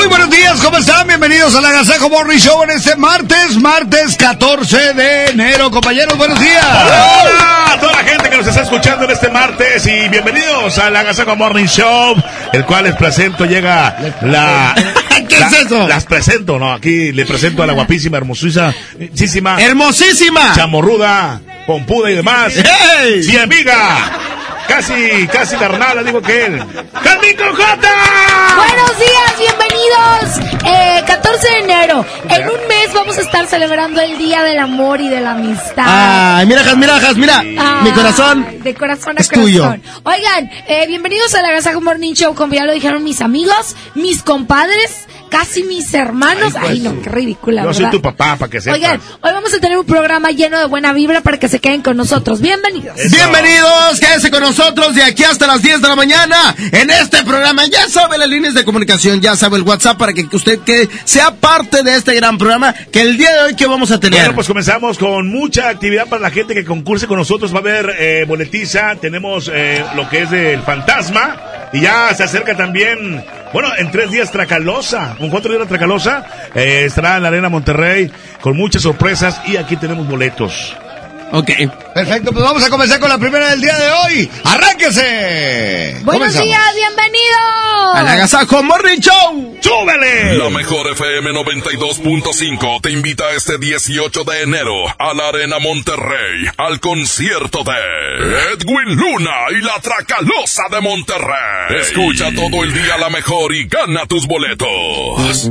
Muy buenos días, ¿cómo están? Bienvenidos a la Gazajo Morning Show en este martes, martes 14 de enero. Compañeros, buenos días. Hola a toda la gente que nos está escuchando en este martes y bienvenidos a la Gazajo Morning Show, el cual les presento, llega la... ¿Qué es eso? Las presento, no, aquí le presento a la guapísima, hermosísima, Hermosísima. chamorruda, pompuda y demás. ¡Ey! Sí, amiga. Casi, casi carnal, digo que él. ¡Carmín con J! Buenos días, bienvenidos. Eh, 14 de enero. En un mes vamos a estar celebrando el Día del Amor y de la Amistad. Ay, mira, Jas, mira, Jas, mira. Ah, Mi corazón. De corazón a es corazón. tuyo. Oigan, eh, bienvenidos a la Gazajo Morning Show, como ya lo dijeron mis amigos, mis compadres, casi mis hermanos. Ay, Ay, pues, no, qué ridícula, Yo soy tu papá, para que sepas. Oigan, hoy vamos a tener un programa lleno de buena vibra para que se queden con nosotros. Bienvenidos. Eso. Bienvenidos, quédense con nosotros de aquí hasta las 10 de la mañana en este programa. Ya sabe las líneas de comunicación, ya sabe el WhatsApp para que usted que sea parte de este gran programa que el día de hoy que vamos a tener. Bueno, pues comenzamos con mucha actividad para la gente que concurse con nosotros. Va a haber eh, boletiza, tenemos eh, lo que es del fantasma y ya se acerca también, bueno, en tres días Tracalosa, un cuatro días Tracalosa, eh, estará en la Arena Monterrey con muchas sorpresas y aquí tenemos boletos. Ok. Perfecto, pues vamos a comenzar con la primera del día de hoy. ¡Arránquese! Buenos Comenzamos. días, bienvenidos. A la Agasajo Morning Show. ¡Súbele! La mejor FM 92.5 te invita este 18 de enero a la Arena Monterrey al concierto de Edwin Luna y la Tracalosa de Monterrey. Escucha todo el día la mejor y gana tus boletos.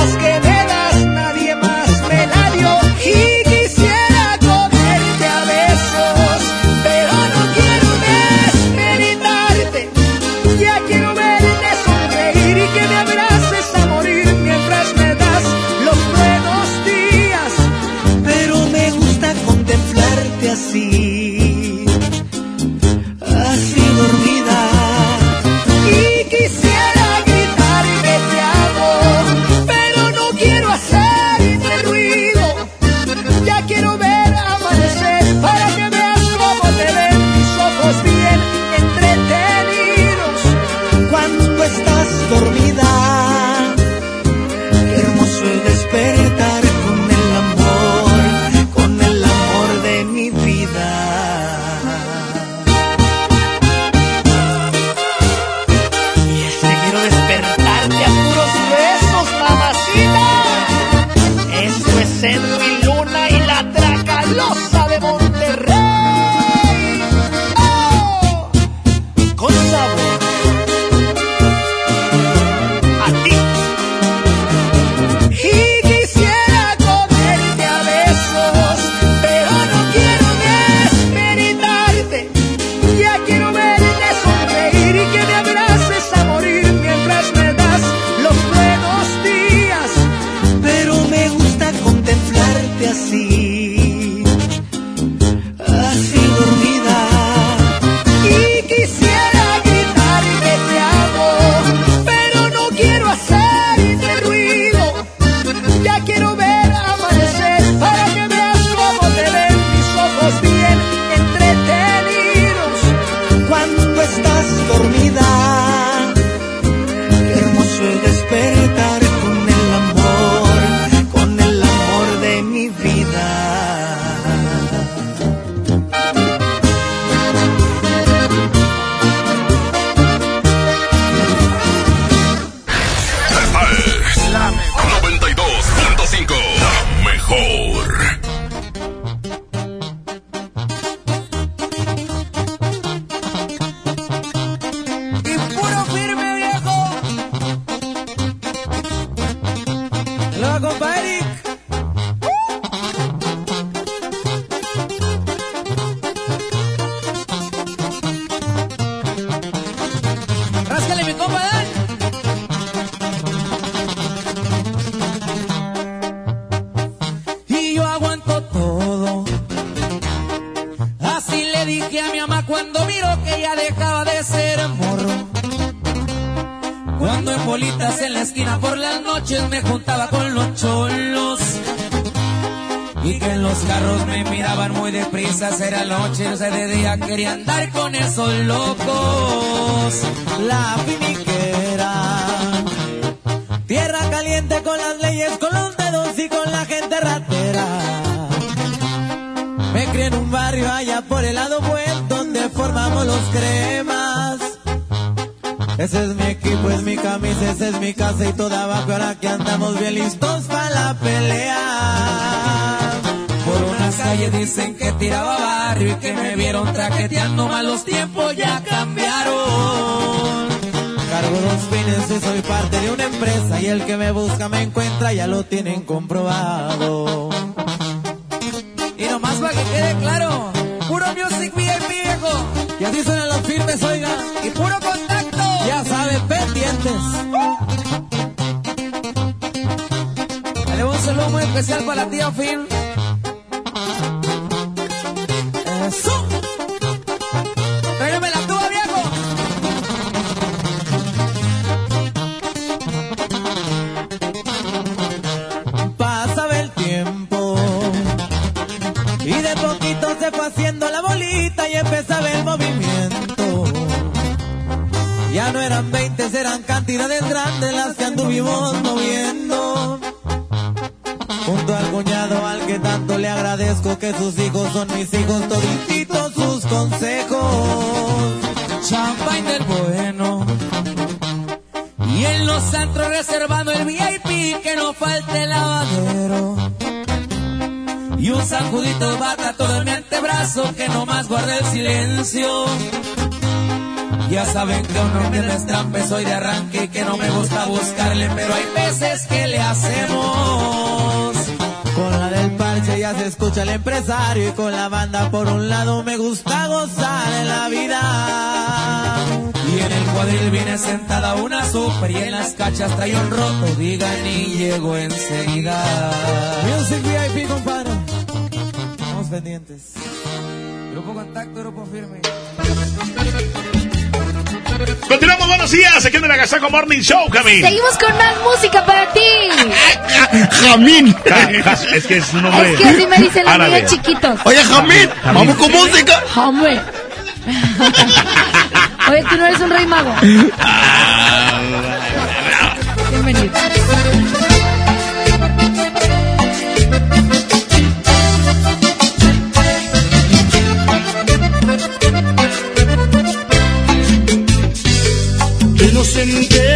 traqueteando, malos tiempos ya cambiaron. Cargo dos fines y soy parte de una empresa y el que me busca me encuentra, ya lo tienen comprobado. Y nomás para que quede claro, puro music VIP viejo. Y así suenan los firmes, oiga. Y puro contacto. Ya saben, pendientes. Dale un saludo muy especial para la tía Phil. Cantidades grandes las que anduvimos moviendo. Junto al cuñado al que tanto le agradezco que sus hijos son mis hijos, todititos sus consejos. Champagne del bueno. Y en los antros reservando el VIP que no falte el lavadero. Y un sacudito bata todo en mi antebrazo que no más guarda el silencio. Ya saben que uno me destrampe, soy de arranque y que no me gusta buscarle, pero hay veces que le hacemos. Con la del parche ya se escucha el empresario y con la banda por un lado me gusta gozar en la vida. Y en el cuadril viene sentada una super y en las cachas trae un roto, digan y llego enseguida. Music VIP, compadre. Estamos pendientes. Grupo contacto, grupo firme. Continuamos, buenos días, aquí en el Agasaco Morning Show, Camín. Seguimos con más música para ti. Jamín. Es que es un nombre Es que así me dicen los niños chiquitos. Oye, Jamín, vamos con música. Hombre. Oye, tú no eres un rey mago. Bienvenido. Que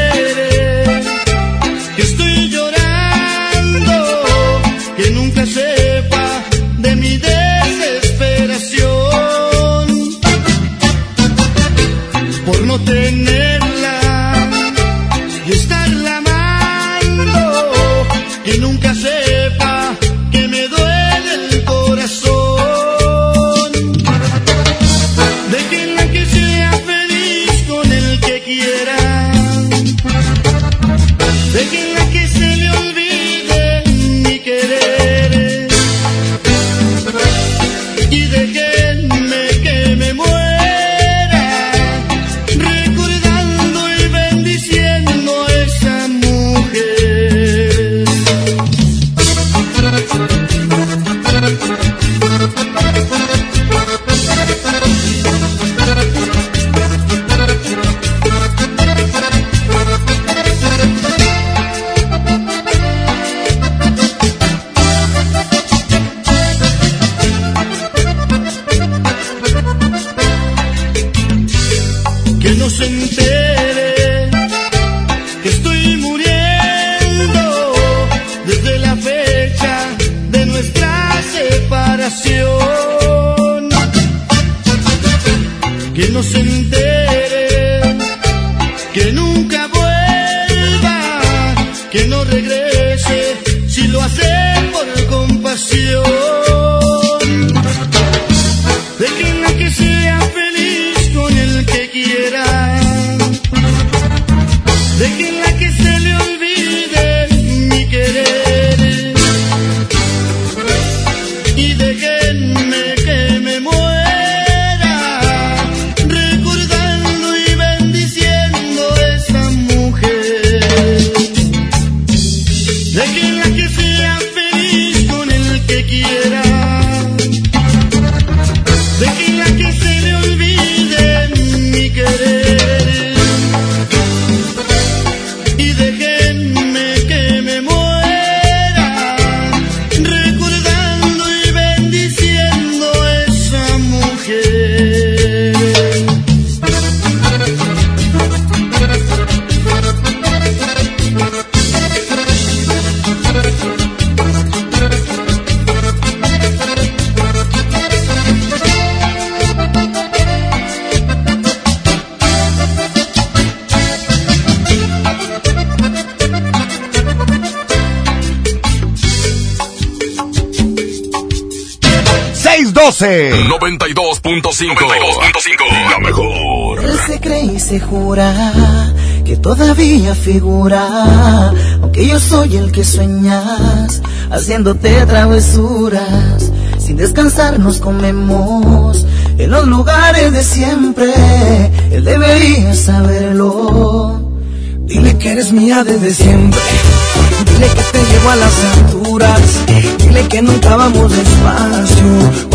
92.5. 92.5. La mejor. Él se cree y se jura que todavía figura, aunque yo soy el que sueñas, haciéndote travesuras. Sin descansar nos comemos en los lugares de siempre. Él debería saberlo. Dile que eres mía desde siempre. Dile que te llevo a las alturas. Dile que nunca vamos despacio.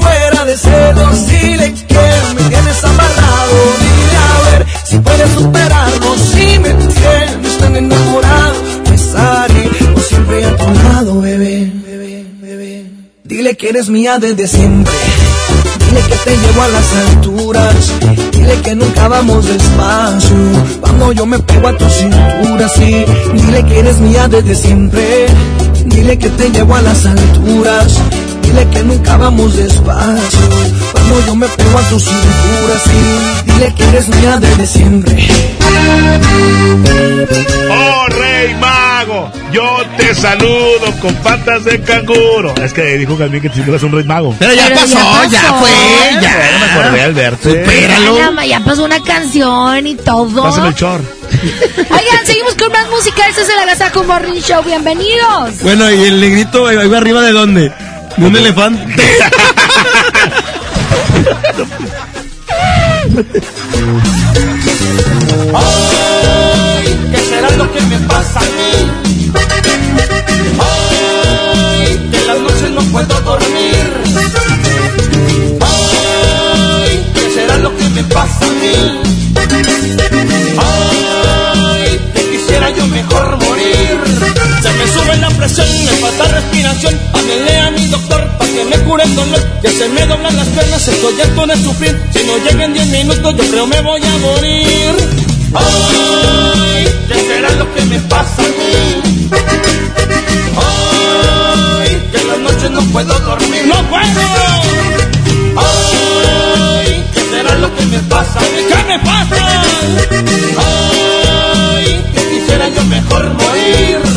Muera de celos. Dile que me tienes amarrado. Dile a ver si puedes superarlo. Si me tienes tan enamorado, besaré por siempre a tu lado, bebé. Dile que eres mía desde siempre. Dile que te llevo a las alturas. Dile que nunca vamos despacio. Cuando yo me pego a tu cintura, sí. Dile que eres mía desde siempre. Dile que te llevo a las alturas. Dile que nunca vamos despacio. Cuando yo me pego a tu cintura, sí. Dile que eres mía desde siempre. ¡Oh, Rey Mago! Yo te saludo con patas de canguro. Es que dijo Calvin que tú eres un Rey Mago. Pero ya Pero ya pasó, ya, pasó. fue, Ya ya. me acordé al verte. Supéralo. Ya, pasó una canción y todo. Pásame el chor. Oigan, seguimos con más música. Este es el Agasajo Morning Show. Bienvenidos. Bueno, ¿y el negrito ahí va arriba de dónde? ¿De un elefante? Ay, ¿qué será lo que me pasa a mí? Ay, que las noches no puedo dormir. Ay, ¿qué será lo que me pasa a mí? Ay, que quisiera yo mejor morir. Se me sube la presión, me falta respiración. Háblele a mi doctor para que me cure el dolor. Que se me doblan las piernas, estoy harto de sufrir. Si no llegan 10 minutos, yo creo me voy a morir. Ay, ¿qué será lo que me pasa a mí? Ay, que en las noches no puedo dormir. ¡No puedo! Ay, ¿qué será lo que me pasa a mí? ¿Qué me pasa? Ay, que quisiera yo mejor morir.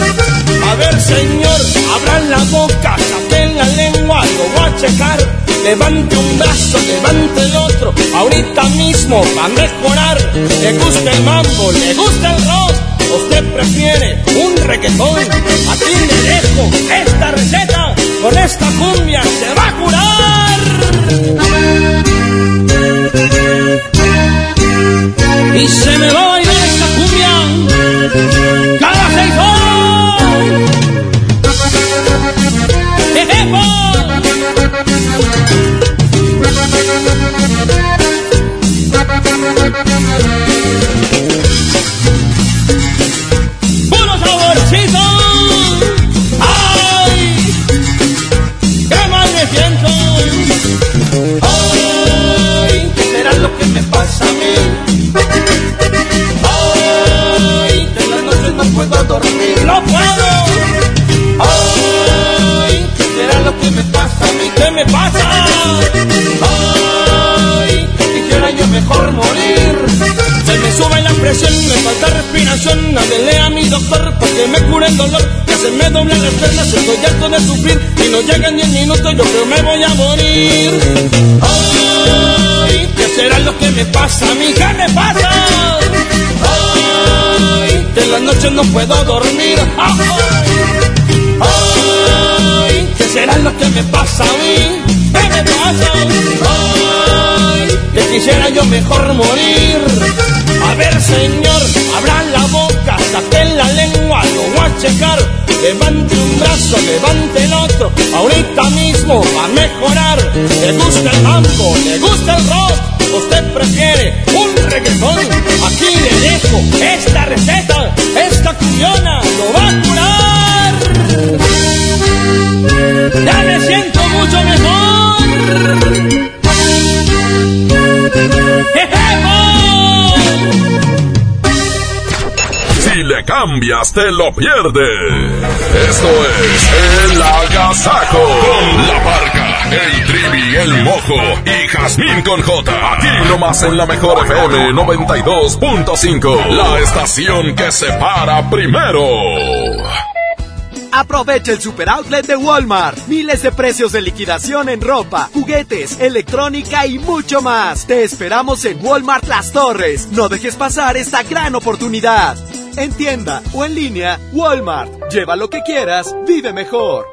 A ver, señor, abran la boca, saquen la lengua, lo voy a checar. Levante un brazo, levante el otro, ahorita mismo va a mejorar. Le gusta el mambo, le gusta el rock, usted prefiere un reggaetón. Aquí le dejo esta receta, con esta cumbia se va a curar. Y se me va a bailar esta cumbia cada seis horas. ¡Ejepo! me pasa. Ay, quisiera yo mejor morir. Se me sube la presión, me falta respiración. Háblele a mi doctor para que me cure el dolor. Que se me doble las piernas, estoy harto de sufrir. Y no llegan diez minutos, yo creo me voy a morir. Ay, ¿qué será lo que me pasa? A mí, me pasa? Ay, que en las noches no puedo dormir. Ay, ay será lo que me pasa a mí? ¿Qué me pasa? Ay, que quisiera yo mejor morir. A ver, señor, abra la boca, saque la lengua, lo voy a checar. Levante un brazo, levante el otro, ahorita mismo va a mejorar. Le gusta el mambo, le gusta el rock, usted prefiere reggaetón. Aquí le dejo esta receta, esta cuñona lo va a curar. Ya me siento mucho mejor. Si le cambias, te lo pierdes. Esto es El Agasajo. Con la parca, el trivi, el mojo y Jazmín con J. Aquí nomás en la mejor FM 92.5. La estación que se para primero. Aprovecha el super outlet de Walmart. Miles de precios de liquidación en ropa, juguetes, electrónica y mucho más. Te esperamos en Walmart Las Torres. No dejes pasar esta gran oportunidad. En tienda o en línea, Walmart. Lleva lo que quieras, vive mejor.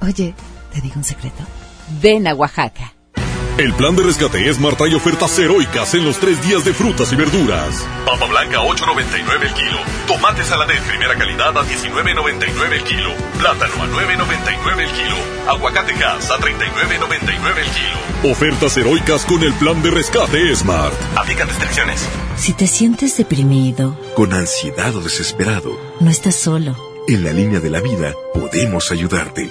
Oye, ¿te digo un secreto? Ven a Oaxaca. El plan de rescate Smart trae ofertas heroicas en los tres días de frutas y verduras. Papa blanca a 8.99 el kilo. Tomate saladet primera calidad a 19.99 el kilo. Plátano a 9.99 el kilo. Aguacate gas a 39.99 el kilo. Ofertas heroicas con el plan de rescate Smart. Aplican restricciones. Si te sientes deprimido, Con ansiedad o desesperado, no estás solo. en la línea de la vida podemos ayudarte.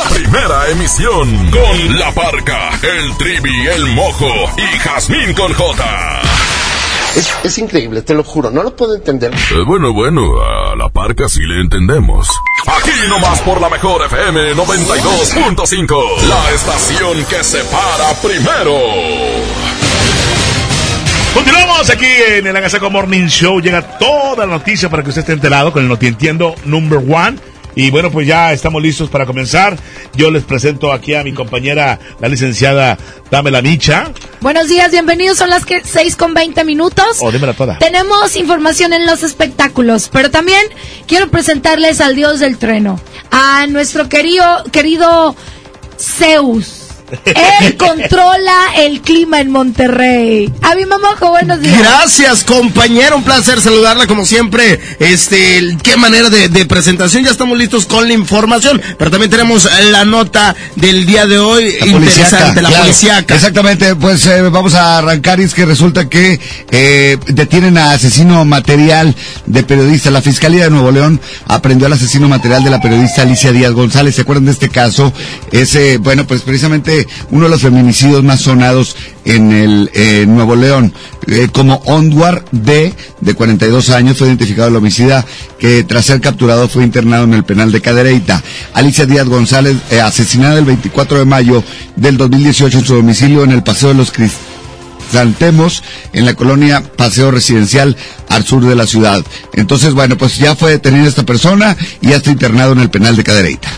Primera emisión con La Parca, el Trivi, el Mojo y Jazmín con J. Es, es increíble, te lo juro, no lo puedo entender. Eh, bueno, bueno, a La Parca sí le entendemos. Aquí nomás por la mejor FM 92.5, la estación que se para primero. Continuamos aquí en el Agasaco Morning Show. Llega toda la noticia para que usted esté enterado con el Noti Entiendo Number One. Y bueno, pues ya estamos listos para comenzar. Yo les presento aquí a mi compañera, la licenciada Dámela Micha. Buenos días, bienvenidos. Son las que 6 con 20 minutos. Oh, dímela toda. Tenemos información en los espectáculos, pero también quiero presentarles al dios del trueno, a nuestro querido, querido Zeus. Él controla el clima en Monterrey. A mi mamá, buenos días. Gracias, compañero. Un placer saludarla como siempre. Este, qué manera de, de presentación. Ya estamos listos con la información. Pero también tenemos la nota del día de hoy. La interesante, la claro. policíaca. Exactamente, pues eh, vamos a arrancar y es que resulta que eh, detienen a asesino material de periodista. La Fiscalía de Nuevo León aprendió al asesino material de la periodista Alicia Díaz González. ¿Se acuerdan de este caso? Ese, bueno, pues precisamente uno de los feminicidios más sonados en el eh, Nuevo León. Eh, como Onduar D, de 42 años, fue identificado el homicida que tras ser capturado fue internado en el penal de Cadereyta. Alicia Díaz González, eh, asesinada el 24 de mayo del 2018 en su domicilio en el Paseo de los Cristantemos, en la colonia Paseo Residencial al sur de la ciudad. Entonces, bueno, pues ya fue detenida esta persona y ya está internado en el penal de Cadereyta.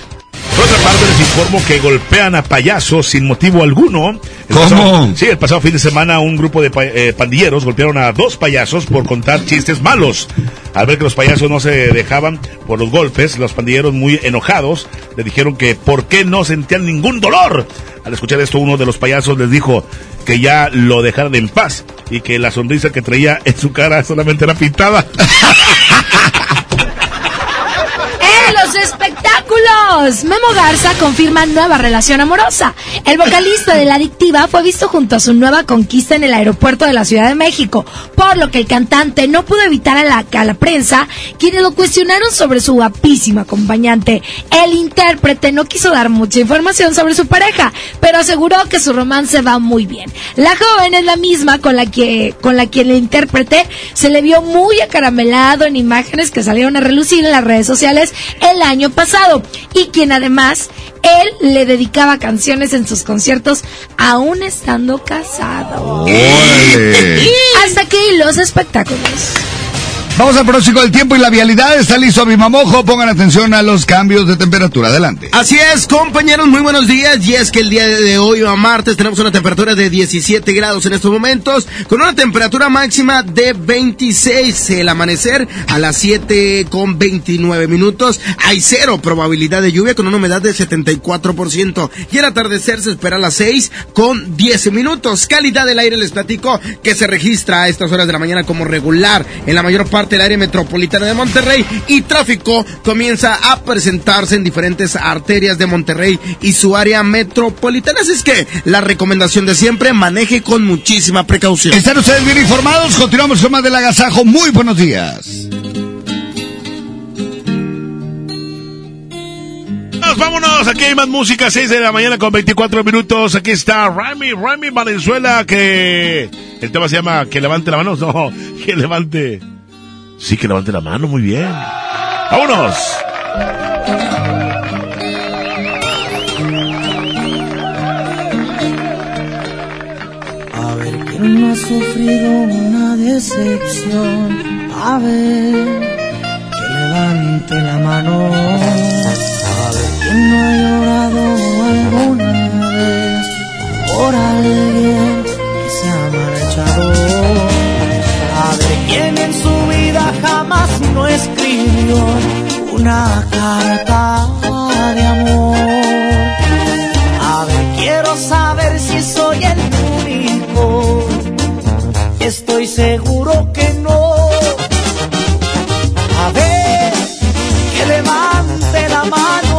Les informo que golpean a payasos sin motivo alguno. El ¿Cómo? pasado- sí, el pasado fin de semana un grupo de pa- eh, pandilleros golpearon a dos payasos por contar chistes malos. Al ver que los payasos no se dejaban por los golpes, los pandilleros muy enojados le dijeron que por qué no sentían ningún dolor. Al escuchar esto, uno de los payasos les dijo que ya lo dejaran en paz y que la sonrisa que traía en su cara solamente era pintada. ¡En los Memo Garza confirma nueva relación amorosa. El vocalista de La Adictiva fue visto junto a su nueva conquista en el aeropuerto de la Ciudad de México, por lo que el cantante no pudo evitar a la, a la prensa, quienes lo cuestionaron sobre su guapísima acompañante. El intérprete no quiso dar mucha información sobre su pareja, pero aseguró que su romance va muy bien. La joven es la misma con la que con la que el intérprete se le vio muy acaramelado en imágenes que salieron a relucir en las redes sociales el año pasado y quien además él le dedicaba canciones en sus conciertos aún estando casado. Hasta aquí los espectáculos. Vamos al pronóstico del tiempo y la vialidad. Está listo mi mamojo. Pongan atención a los cambios de temperatura. Adelante. Así es, compañeros, muy buenos días. Y es que el día de hoy, a martes, tenemos una temperatura de 17 grados en estos momentos, con una temperatura máxima de 26. El amanecer a las 7 con 29 minutos. Hay cero probabilidad de lluvia con una humedad de 74%. Y el atardecer se espera a las 6 con 10 minutos. Calidad del aire, les platico, que se registra a estas horas de la mañana como regular en la mayor parte del área metropolitana de Monterrey y tráfico comienza a presentarse en diferentes arterias de Monterrey y su área metropolitana. Así es que la recomendación de siempre, maneje con muchísima precaución. ¿Están ustedes bien informados? Continuamos con más del agasajo. Muy buenos días. Vámonos, vámonos, aquí hay más música, 6 de la mañana con 24 minutos. Aquí está Rami, Rami Valenzuela, que el tema se llama Que levante la mano. No, que levante. Sí, que levante la mano, muy bien. Vámonos. A ver quién no ha sufrido una decepción. A ver, que levante la mano. A ver quién no ha llorado alguna vez por alguien que se ha marchado. A ver quién en su jamás no escribió una carta de amor. A ver, quiero saber si soy el único. Estoy seguro que no. A ver, que levante la mano.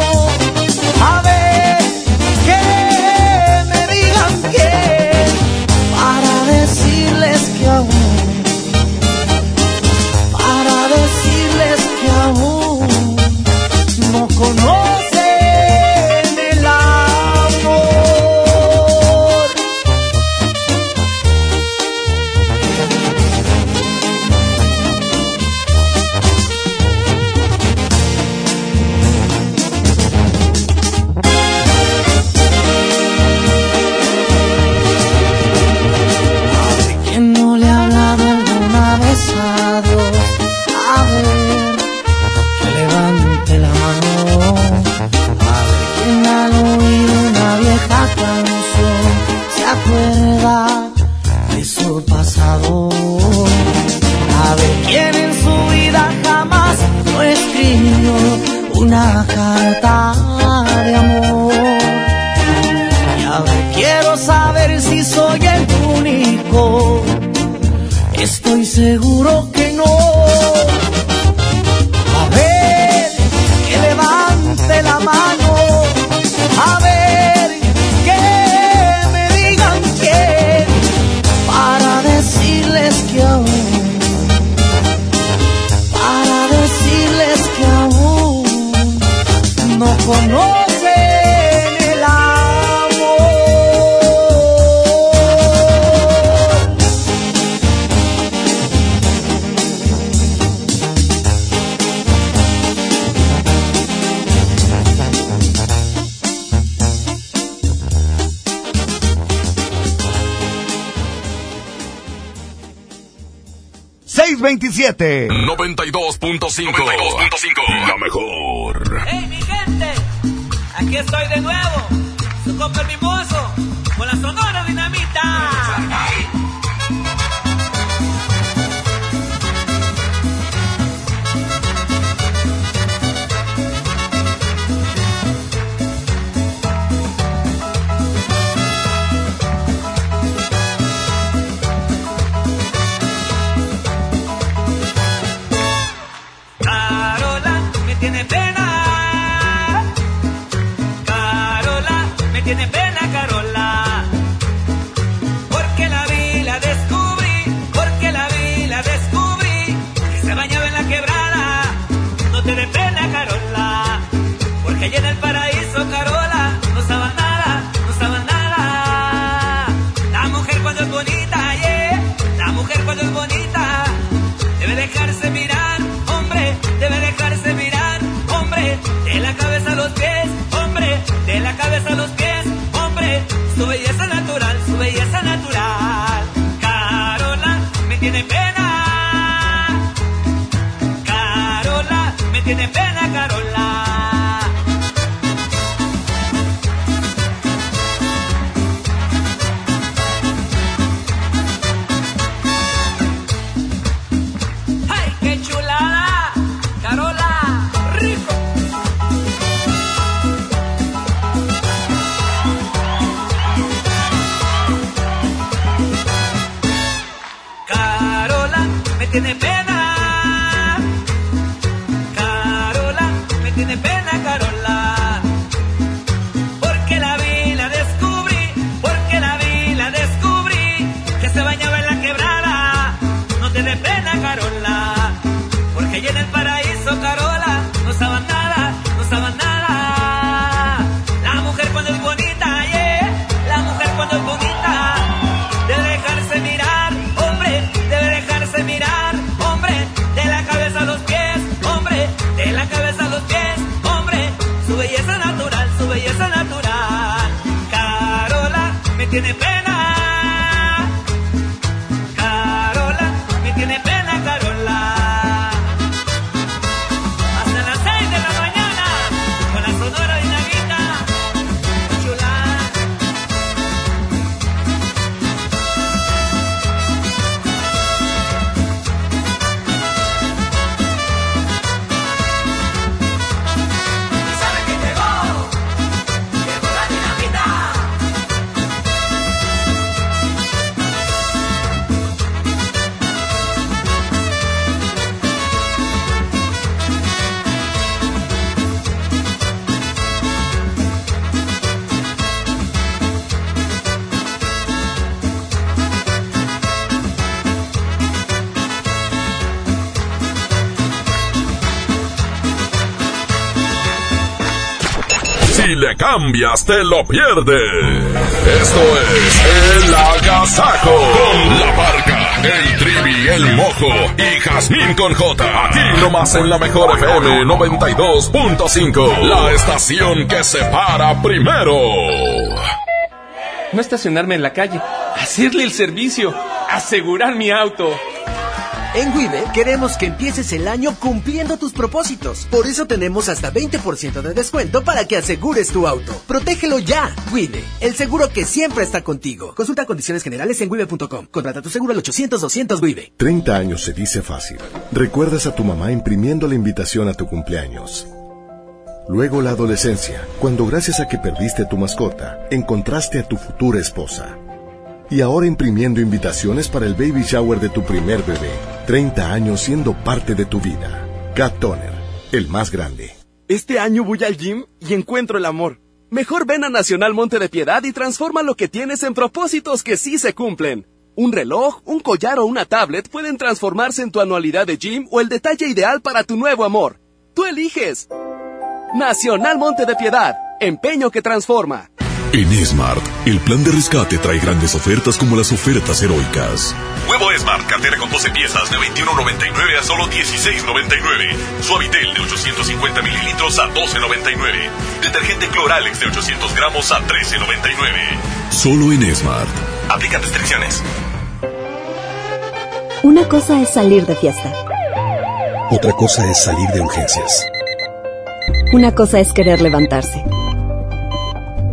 Seguro ¡627! 92.5. La mejor. ¡Hey, mi gente! Aquí Aquí estoy de nuevo, su compa el mimoso, con la sonora dinamita. Cambias, te lo pierdes. Esto es El Agasajo. Con la barca, el trivi, el mojo y Jazmín con J. Aquí nomás en la mejor FM 92.5. La estación que se para primero. No estacionarme en la calle, hacerle el servicio, asegurar mi auto. En Wibe queremos que empieces el año cumpliendo tus propósitos. Por eso tenemos hasta 20% de descuento para que asegures tu auto. Protégelo ya. Wibe, el seguro que siempre está contigo. Consulta condiciones generales en wibe.com. Contrata tu seguro al 800-200 Wibe. 30 años se dice fácil. Recuerdas a tu mamá imprimiendo la invitación a tu cumpleaños. Luego la adolescencia, cuando gracias a que perdiste tu mascota, encontraste a tu futura esposa. Y ahora imprimiendo invitaciones para el baby shower de tu primer bebé. 30 años siendo parte de tu vida. Cat Toner, el más grande. Este año voy al gym y encuentro el amor. Mejor ven a Nacional Monte de Piedad y transforma lo que tienes en propósitos que sí se cumplen. Un reloj, un collar o una tablet pueden transformarse en tu anualidad de gym o el detalle ideal para tu nuevo amor. Tú eliges. Nacional Monte de Piedad, empeño que transforma. En Smart, el plan de rescate trae grandes ofertas como las ofertas heroicas. Huevo Smart, cartera con 12 piezas de 21.99 a solo 16.99. Suavitel de 850 mililitros a 12.99. Detergente Cloralex de 800 gramos a 13.99. Solo en Smart. Aplican restricciones. Una cosa es salir de fiesta. Otra cosa es salir de urgencias. Una cosa es querer levantarse.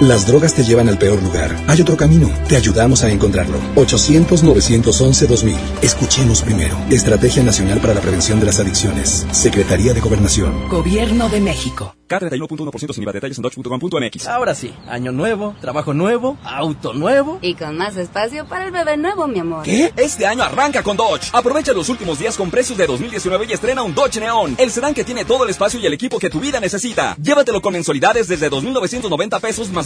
Las drogas te llevan al peor lugar. Hay otro camino. Te ayudamos a encontrarlo. 800-911-2000. Escuchemos primero. Estrategia Nacional para la Prevención de las Adicciones. Secretaría de Gobernación. Gobierno de México. K31.1% sin IVA. Detalles en dodge.com.mx. Ahora sí. Año nuevo, trabajo nuevo, auto nuevo. Y con más espacio para el bebé nuevo, mi amor. ¿Qué? Este año arranca con Dodge. Aprovecha los últimos días con precios de 2019 y estrena un Dodge Neon. El sedán que tiene todo el espacio y el equipo que tu vida necesita. Llévatelo con mensualidades desde 2.990 pesos más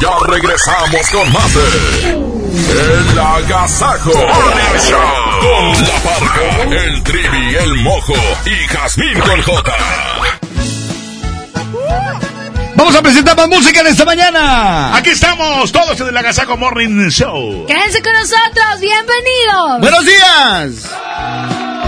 Ya regresamos con más de El Agasajo Morning Show con La Parca, el Trivi, el Mojo y Jazmín con J. Vamos a presentar más música en esta mañana. Aquí estamos, todos en el Agasajo Morning Show. Quédense con nosotros, bienvenidos. Buenos días.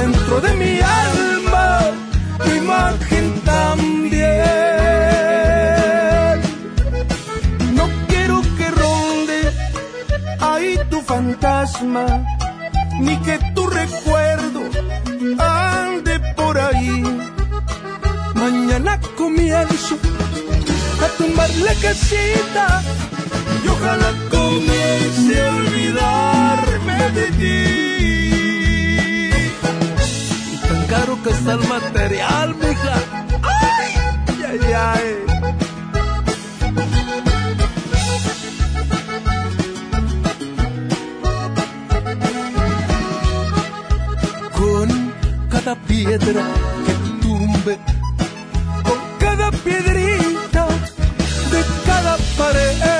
Adentro de mi alma tu imagen también. No quiero que ronde ahí tu fantasma, ni que tu recuerdo ande por ahí. Mañana comienzo a tumbar la casita y ojalá comience a olvidarme de ti. Caro que está el material, mija. Ay, ay, ay. Con cada piedra que tumbe, con cada piedrita de cada pared.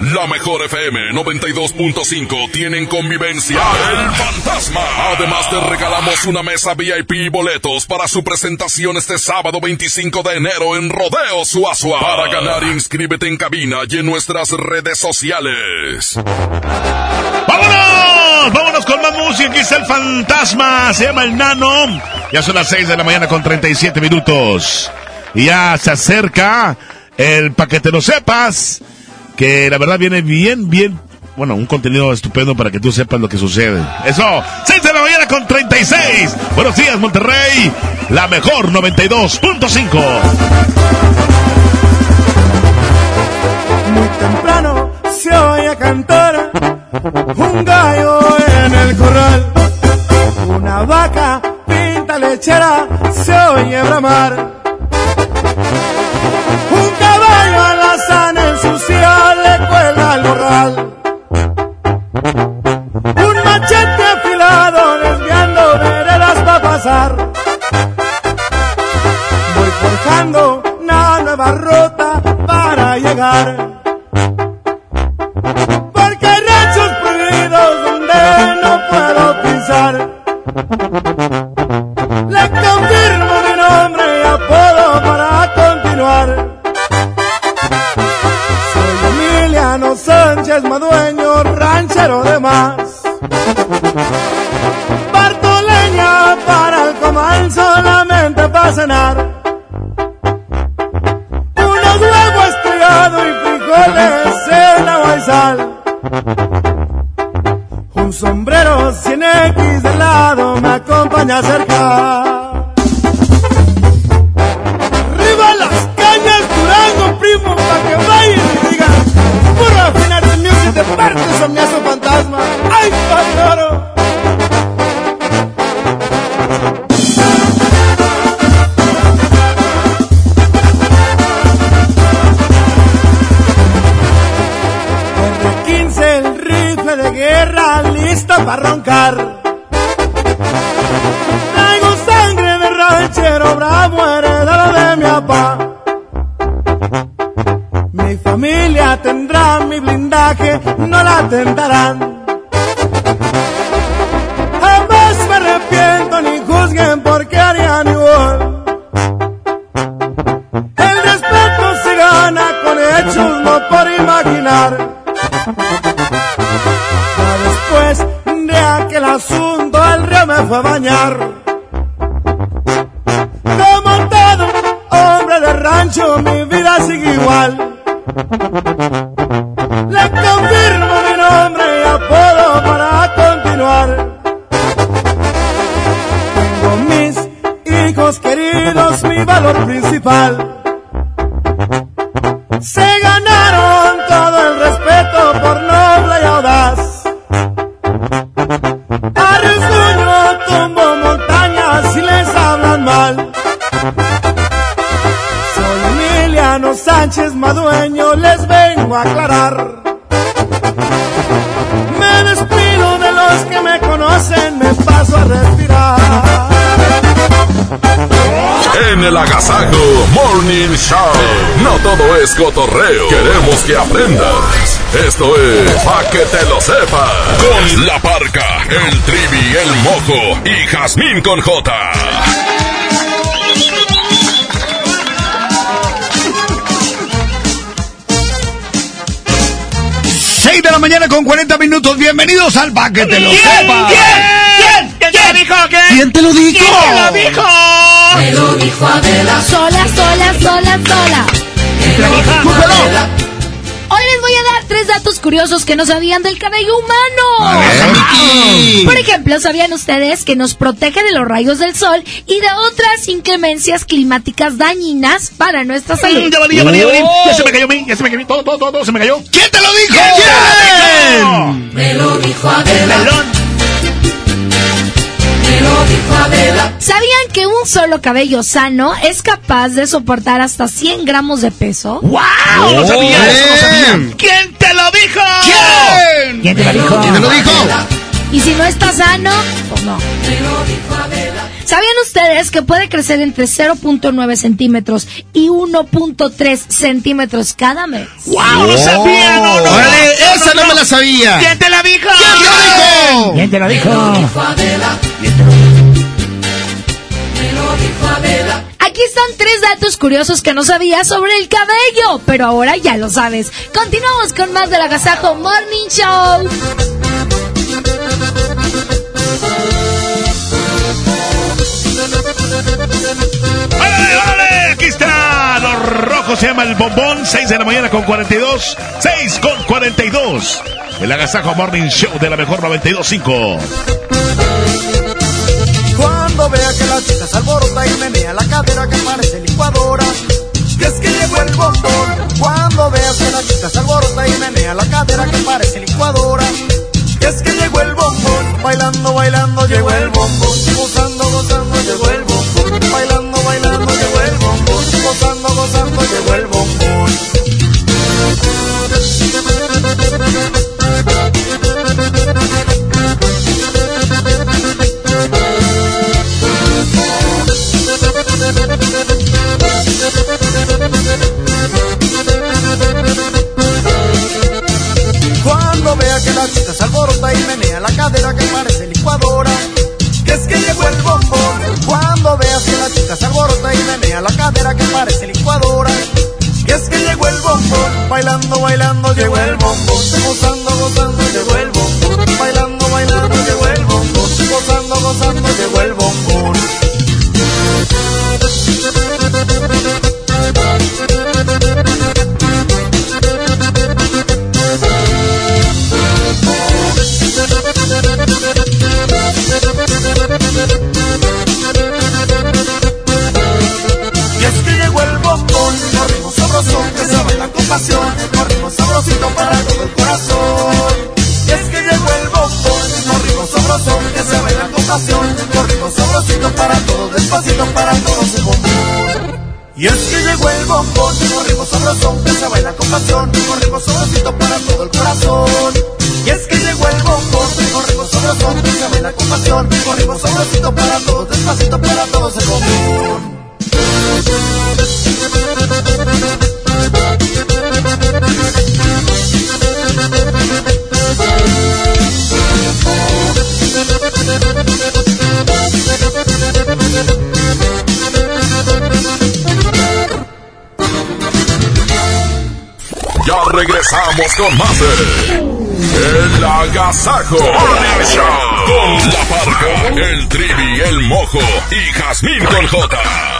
La mejor FM 92.5 tienen convivencia El Fantasma. Además te regalamos una mesa VIP y boletos para su presentación este sábado 25 de enero en Rodeo Suazua. Para ganar inscríbete en cabina y en nuestras redes sociales. ¡Vámonos! ¡Vámonos con más música! Aquí el fantasma, se llama el Nano. Ya son las 6 de la mañana con 37 minutos. Y ya se acerca el pa' que lo sepas que la verdad viene bien, bien bueno, un contenido estupendo para que tú sepas lo que sucede. Eso, 6 de la mañana con 36. Buenos días, Monterrey. La mejor 92.5. Muy temprano se oye cantar un gallo en el corral, una vaca pinta lechera se oye bramar Un machete afilado desviando veredas para pasar. Voy forjando una nueva ruta para llegar. Que aprendas. Esto es Pa' que te lo sepas. Con la parca, el trivi, el mojo y Jazmín con J. 6 de la mañana con 40 minutos. Bienvenidos al Pa' que te lo ¿Quién? sepas. ¿Quién? ¿Quién te lo dijo? ¿Quién? ¿Quién te lo dijo? ¿Quién te lo dijo? Me lo dijo Adela. Sola, sola, sola, sola. Hoy datos curiosos que no sabían del cabello humano. A ver, Miki. Por ejemplo, ¿sabían ustedes que nos protege de los rayos del sol y de otras inclemencias climáticas dañinas para nuestra salud? Mm, Ya valí, ya valí, ya valí. Ya se me cayó ya se me cayó. Todo, todo, todo, todo se me cayó. ¿Quién te lo dijo? ¿Quién? Me lo dijo Adela. Me lo dijo Adela. ¿Sabían que un solo cabello sano es capaz de soportar hasta 100 gramos de peso? ¡Wow! No sabía, eso no sabía. ¿Quién te lo dijo? ¿Quién? ¿Quién te lo dijo? ¿Quién te lo dijo? Y si no está sano, pues no. ¿Sabían ustedes que puede crecer entre 0.9 centímetros y 1.3 centímetros cada mes? ¡Wow! No sabía, no, no. Órale, esa no me la sabía. ¿Quién te la dijo? ¿Quién te lo dijo? ¿Quién te lo dijo? Están tres datos curiosos que no sabías sobre el cabello, pero ahora ya lo sabes. Continuamos con más del Agasajo Morning Show. ¡Órale, órale! Aquí está. Los rojos se llama el bombón. 6 de la mañana con 42. 6 con 42. El Agasajo Morning Show de la mejor 92.5. Vea que la chica se alborota y menea la cadera que parece licuadora. Y es que llegó el bombón. Cuando veas que la chica se alborota y menea la cadera que parece licuadora. Y es que llegó el bombón. Bailando, bailando, llegó el bombón. La se alborota y menea la cadera que parece licuadora. Que es que llegó el bombón. Cuando veas que la chica se alborota y menea la cadera que parece licuadora. Que es que llegó el bombón. Bailando, bailando, llegó el bombón. Gozando, gozando, llegó el bombón. Bombón, un ritmo sabroso que se baila con pasión, un ritmo sabrosito para todo el corazón. Y es que llegó el bombón, un ritmo sabroso que se baila con pasión, un ritmo sabrosito para todos, despacito para todos el bombón. Regresamos con más de El Agasajo Show con la parca, el trivi, el mojo y Jazmín con J.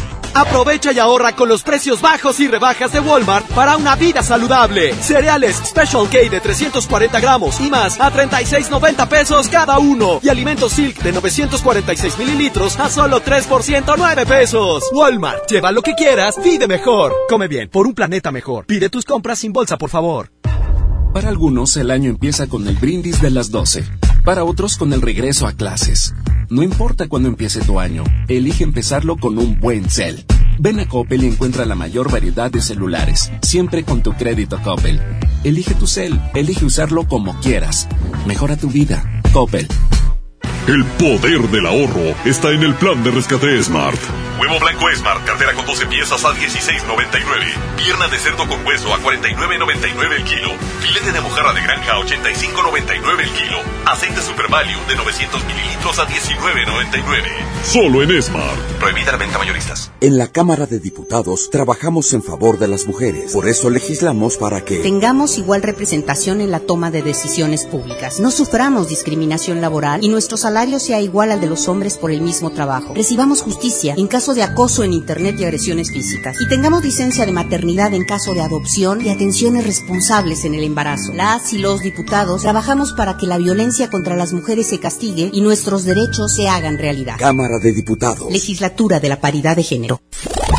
Aprovecha y ahorra con los precios bajos y rebajas de Walmart para una vida saludable. Cereales Special K de 340 gramos y más a 36.90 pesos cada uno. Y alimentos Silk de 946 mililitros a solo 3 por 109 pesos. Walmart, lleva lo que quieras, vive mejor. Come bien, por un planeta mejor. Pide tus compras sin bolsa, por favor. Para algunos el año empieza con el brindis de las 12. Para otros con el regreso a clases. No importa cuándo empiece tu año, elige empezarlo con un buen cel. Ven a Coppel y encuentra la mayor variedad de celulares, siempre con tu crédito Coppel. Elige tu cel, elige usarlo como quieras. Mejora tu vida. Coppel. El poder del ahorro está en el plan de rescate Smart. Huevo blanco Smart, cartera con 12 piezas a 16.99. Pierna de cerdo con hueso a 49.99 el kilo. Filete de mojarra de granja a 85.99 el kilo. Aceite Super Value de 900 mililitros a 19.99. Solo en Smart. Prohibida la venta mayoristas. En la Cámara de Diputados trabajamos en favor de las mujeres. Por eso legislamos para que tengamos igual representación en la toma de decisiones públicas. No suframos discriminación laboral y nuestro salario sea igual al de los hombres por el mismo trabajo. Recibamos justicia en caso de acoso en Internet y agresiones físicas. Y tengamos licencia de maternidad en caso de adopción y atenciones responsables en el embarazo. Las y los diputados trabajamos para que la violencia contra las mujeres se castigue y nuestros derechos se hagan realidad. Cámara de Diputados. Legislatura de la Paridad de Género.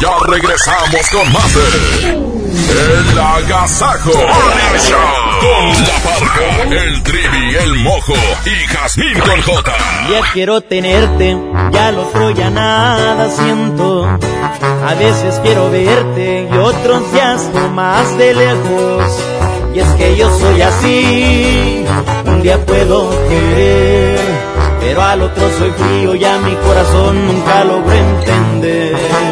Ya regresamos con más de El Agasajo con la parca, el trivi, el mojo y Jazmín con J. Ya quiero tenerte, ya lo otro ya nada siento. A veces quiero verte y otros días no más de lejos. Y es que yo soy así, un día puedo querer, pero al otro soy frío y a mi corazón nunca logro entender.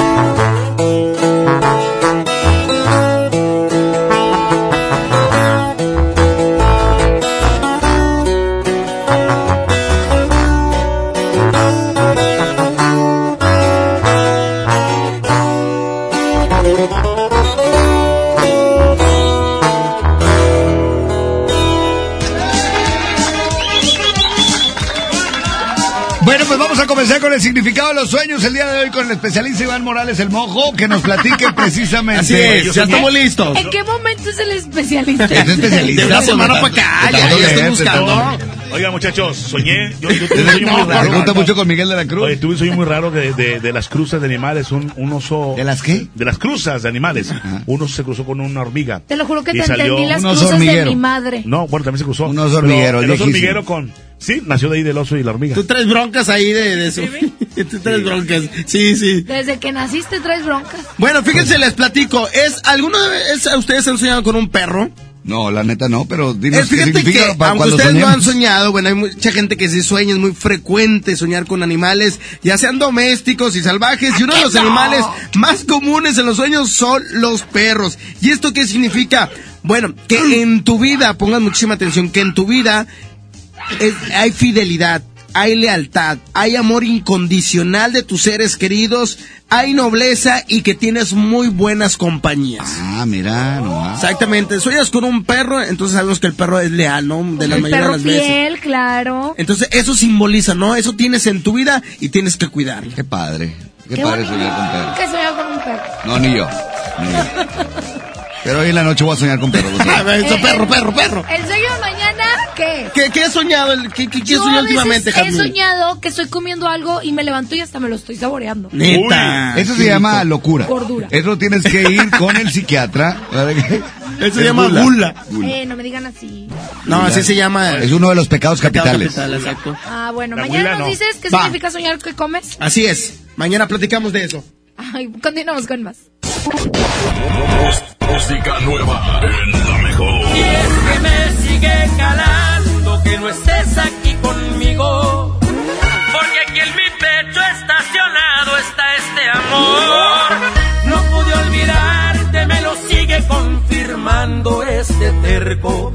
Con el significado de los sueños el día de hoy con el especialista Iván Morales el Mojo, que nos platique precisamente. Así es, ya estamos listos. ¿En qué momento es el especialista? Es especialista. De una semana para acá, ya, ya estoy buscando. Oiga, muchachos, soñé. Yo, yo tuve un sueño muy raro. gusta mucho con Miguel de la Cruz. Oye, tuve un sueño muy raro de, de, de las cruzas de animales. Un, un, oso. ¿De las qué? De las cruzas de animales. Un oso se cruzó con una hormiga. Te lo juro que te entendí las cruzas de mi madre. No, bueno, también se cruzó. Un oso hormiguero. El oso hormiguero con. Sí, nació de ahí del oso y la hormiga. Tú traes broncas ahí de, de eso. Tú traes broncas. Sí, sí. Desde que naciste traes broncas. Bueno, fíjense, les platico. ¿Es alguna vez ustedes han soñado con un perro? No, la neta no, pero dinos qué significa que, aunque ustedes no han soñado, bueno, hay mucha gente que sí sueña, es muy frecuente soñar con animales, ya sean domésticos y salvajes, y uno de los animales más comunes en los sueños son los perros. ¿Y esto qué significa? Bueno, que en tu vida, pongan muchísima atención, que en tu vida hay fidelidad, hay lealtad, hay amor incondicional de tus seres queridos, hay nobleza y que tienes muy buenas compañías. Ah, mira, no. Exactamente, sueñas con un perro, entonces sabemos que el perro es leal, ¿no? De la mayoría de las fiel, veces. claro. Entonces eso simboliza, ¿no? Eso tienes en tu vida y tienes que cuidar. Qué padre. Qué, padre soñar con perro. ¿Qué soñar con un perro? No, ni yo. Ni yo. Pero hoy en la noche voy a soñar con perro. Eso, perro, perro, perro. El sueño de mañana, ¿qué? ¿Qué, qué he soñado? ¿Qué, qué, qué he soñado últimamente, He soñado que estoy comiendo algo y me levanto y hasta me lo estoy saboreando. Neta. Eso se llama locura. Gordura. Eso tienes que ir con el psiquiatra. Eso se llama gula. Eh, no me digan así. No, así se llama. Es uno de los pecados capitales. exacto. Ah, bueno, mañana nos dices qué significa soñar que comes. Así es. Mañana platicamos de eso. Ay, continuamos con más. Música nueva en la mejor. Y es que me sigue calando que no estés aquí conmigo. Porque aquí en mi pecho estacionado está este amor. No pude olvidarte, me lo sigue confirmando este terco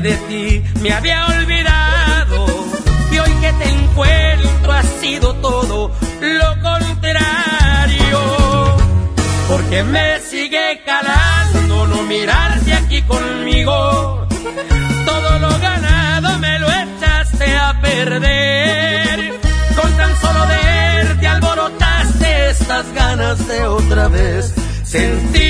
de ti me había olvidado. Y hoy que te encuentro ha sido todo lo contrario. Porque me sigue calando no mirarte aquí conmigo. Todo lo ganado me lo echaste a perder. Con tan solo verte alborotaste estas ganas de otra vez sentir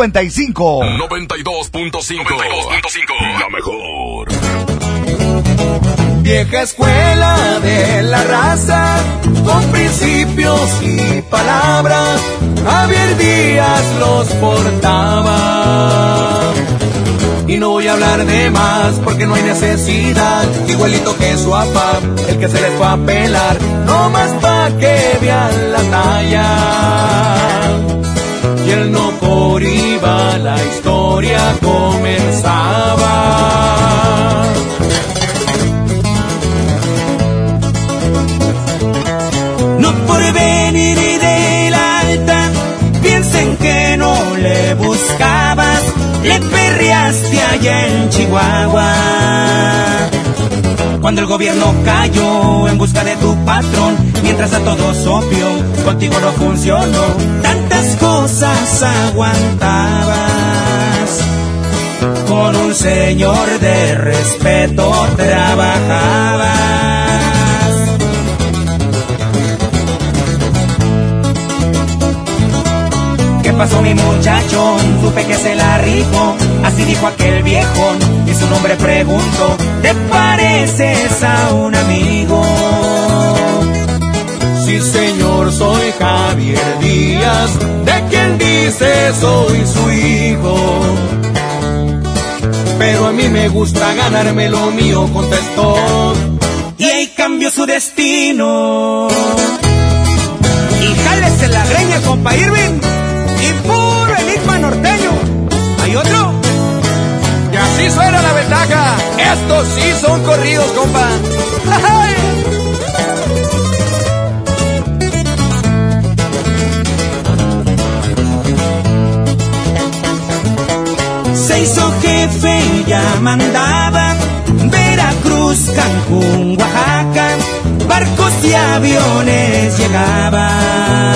655. 92.5. La mejor. Vieja escuela de la raza, con principios y palabras, Javier Díaz los portaba. Y no voy a hablar de más porque no hay necesidad, igualito que su papá, el que se les fue a pelar, no más pa' que vean la talla. Él no por iba, la historia comenzaba. No por venir y del alta, piensen que no le buscabas, le perreaste allá en Chihuahua. Cuando el gobierno cayó en busca de tu patrón, mientras a todos obvio, contigo no funcionó, cosas aguantabas. Con un señor de respeto trabajabas. ¿Qué pasó mi muchacho? Supe que se la rifó, así dijo aquel viejo, y su nombre pregunto, ¿te pareces a un amigo? Sí señor, soy Javier Díaz, de quien dice soy su hijo. Pero a mí me gusta ganarme lo mío, contestó. Y ahí cambió su destino. Y jálese la greña, compa Irving. Y puro enigma norteño. ¿Hay otro? Y así suena la ventaja. Estos sí son corridos, compa. hizo jefe y ya mandaba Veracruz, Cancún, Oaxaca, barcos y aviones llegaban.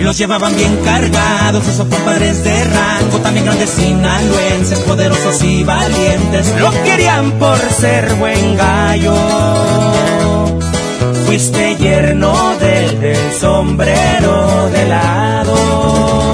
Los llevaban bien cargados, esos compadres de rango, también grandes sinaloenses, poderosos y valientes, lo querían por ser buen gallo. Fuiste yerno del, del sombrero de lado.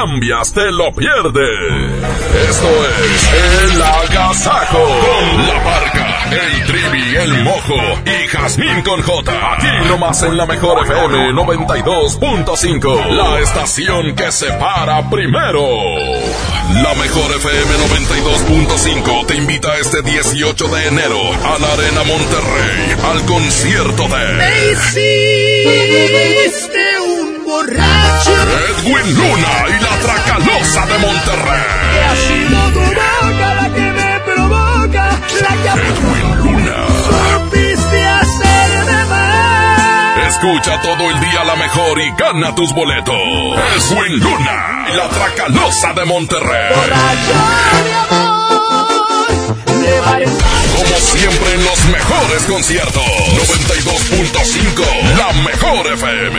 Cambias, te lo pierdes. Esto es El Agasajo con la parca, el trivi, el mojo y Jazmín con J. Aquí nomás en la mejor FM 92.5. La estación que se para primero. La mejor FM 92.5 te invita este 18 de enero a la Arena Monterrey al concierto de. hiciste un borracho. Edwin Luna y la Tracalosa de Monterrey. ha sido tu boca la que me provoca, la que Edwin Luna. supiste hacerme mal. Escucha todo el día la mejor y gana tus boletos. Edwin Luna y la Tracalosa de Monterrey. Como siempre en los mejores conciertos. 92.5, la mejor FM.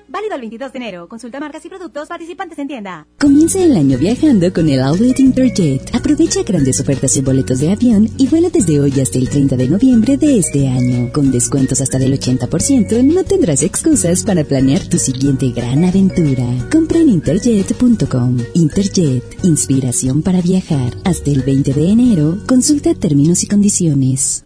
Válido el 22 de enero. Consulta marcas y productos participantes en tienda. Comienza el año viajando con el Outlet Interjet. Aprovecha grandes ofertas en boletos de avión y vuela desde hoy hasta el 30 de noviembre de este año. Con descuentos hasta del 80%, no tendrás excusas para planear tu siguiente gran aventura. Compra en interjet.com. Interjet, inspiración para viajar. Hasta el 20 de enero, consulta términos y condiciones.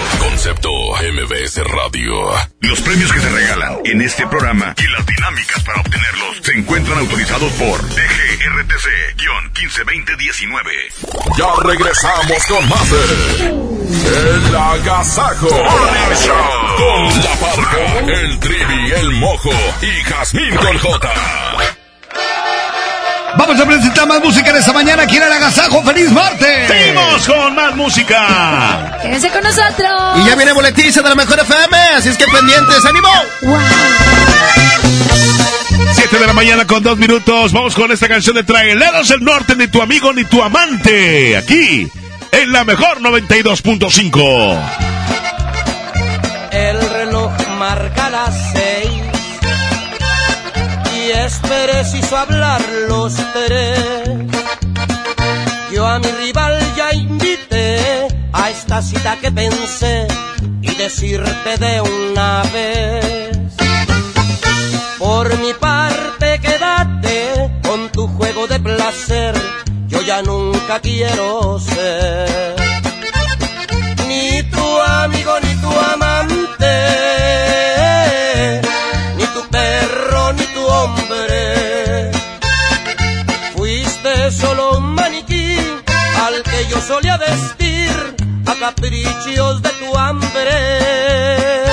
Concepto MBS Radio. Los premios que se regalan en este programa y las dinámicas para obtenerlos se encuentran autorizados por DGRTC-152019. Ya regresamos con más de El Agasajo Morning Show con La Parca, el Trivi, el Mojo y Jazmín con J. Vamos a presentar más música en esta mañana aquí en el Agasajo. ¡Feliz martes! Seguimos con más música. Quédense con nosotros. Y ya viene boletiza de la mejor FM, así es que pendientes, ánimo. 7 de la mañana con dos minutos. Vamos con esta canción de Traileros del Norte, ni tu amigo ni tu amante. Aquí, en la mejor 92.5. El reloj marca las seis es preciso hablar los tres. Yo a mi rival ya invité a esta cita que pensé y decirte de una vez. Por mi parte, quédate con tu juego de placer. Yo ya nunca quiero ser solía vestir a caprichos de tu hambre.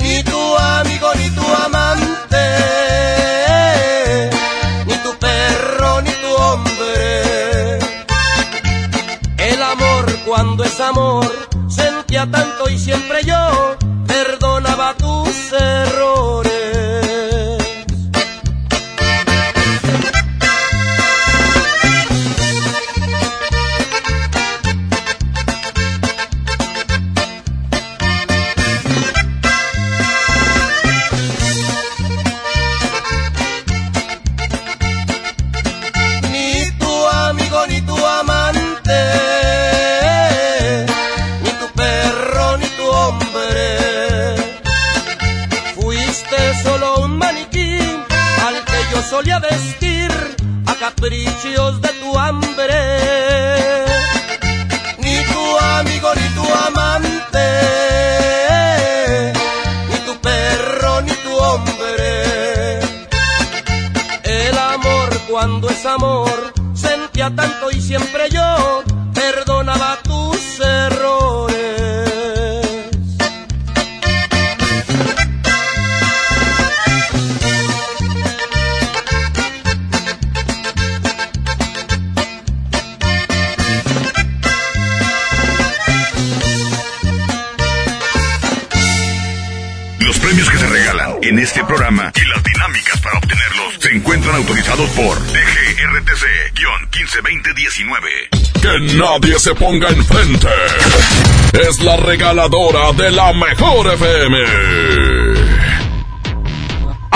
Ni tu amigo ni tu amante, ni tu perro ni tu hombre. El amor cuando es amor sentía tanto y siempre yo perdonaba tus errores. Caprichos de tu hambre. Ni tu amigo ni tu amante, ni tu perro ni tu hombre. El amor cuando es amor sentía tanto y siempre yo autorizados por DGRTC-152019. Que nadie se ponga enfrente. Es la regaladora de la mejor FM.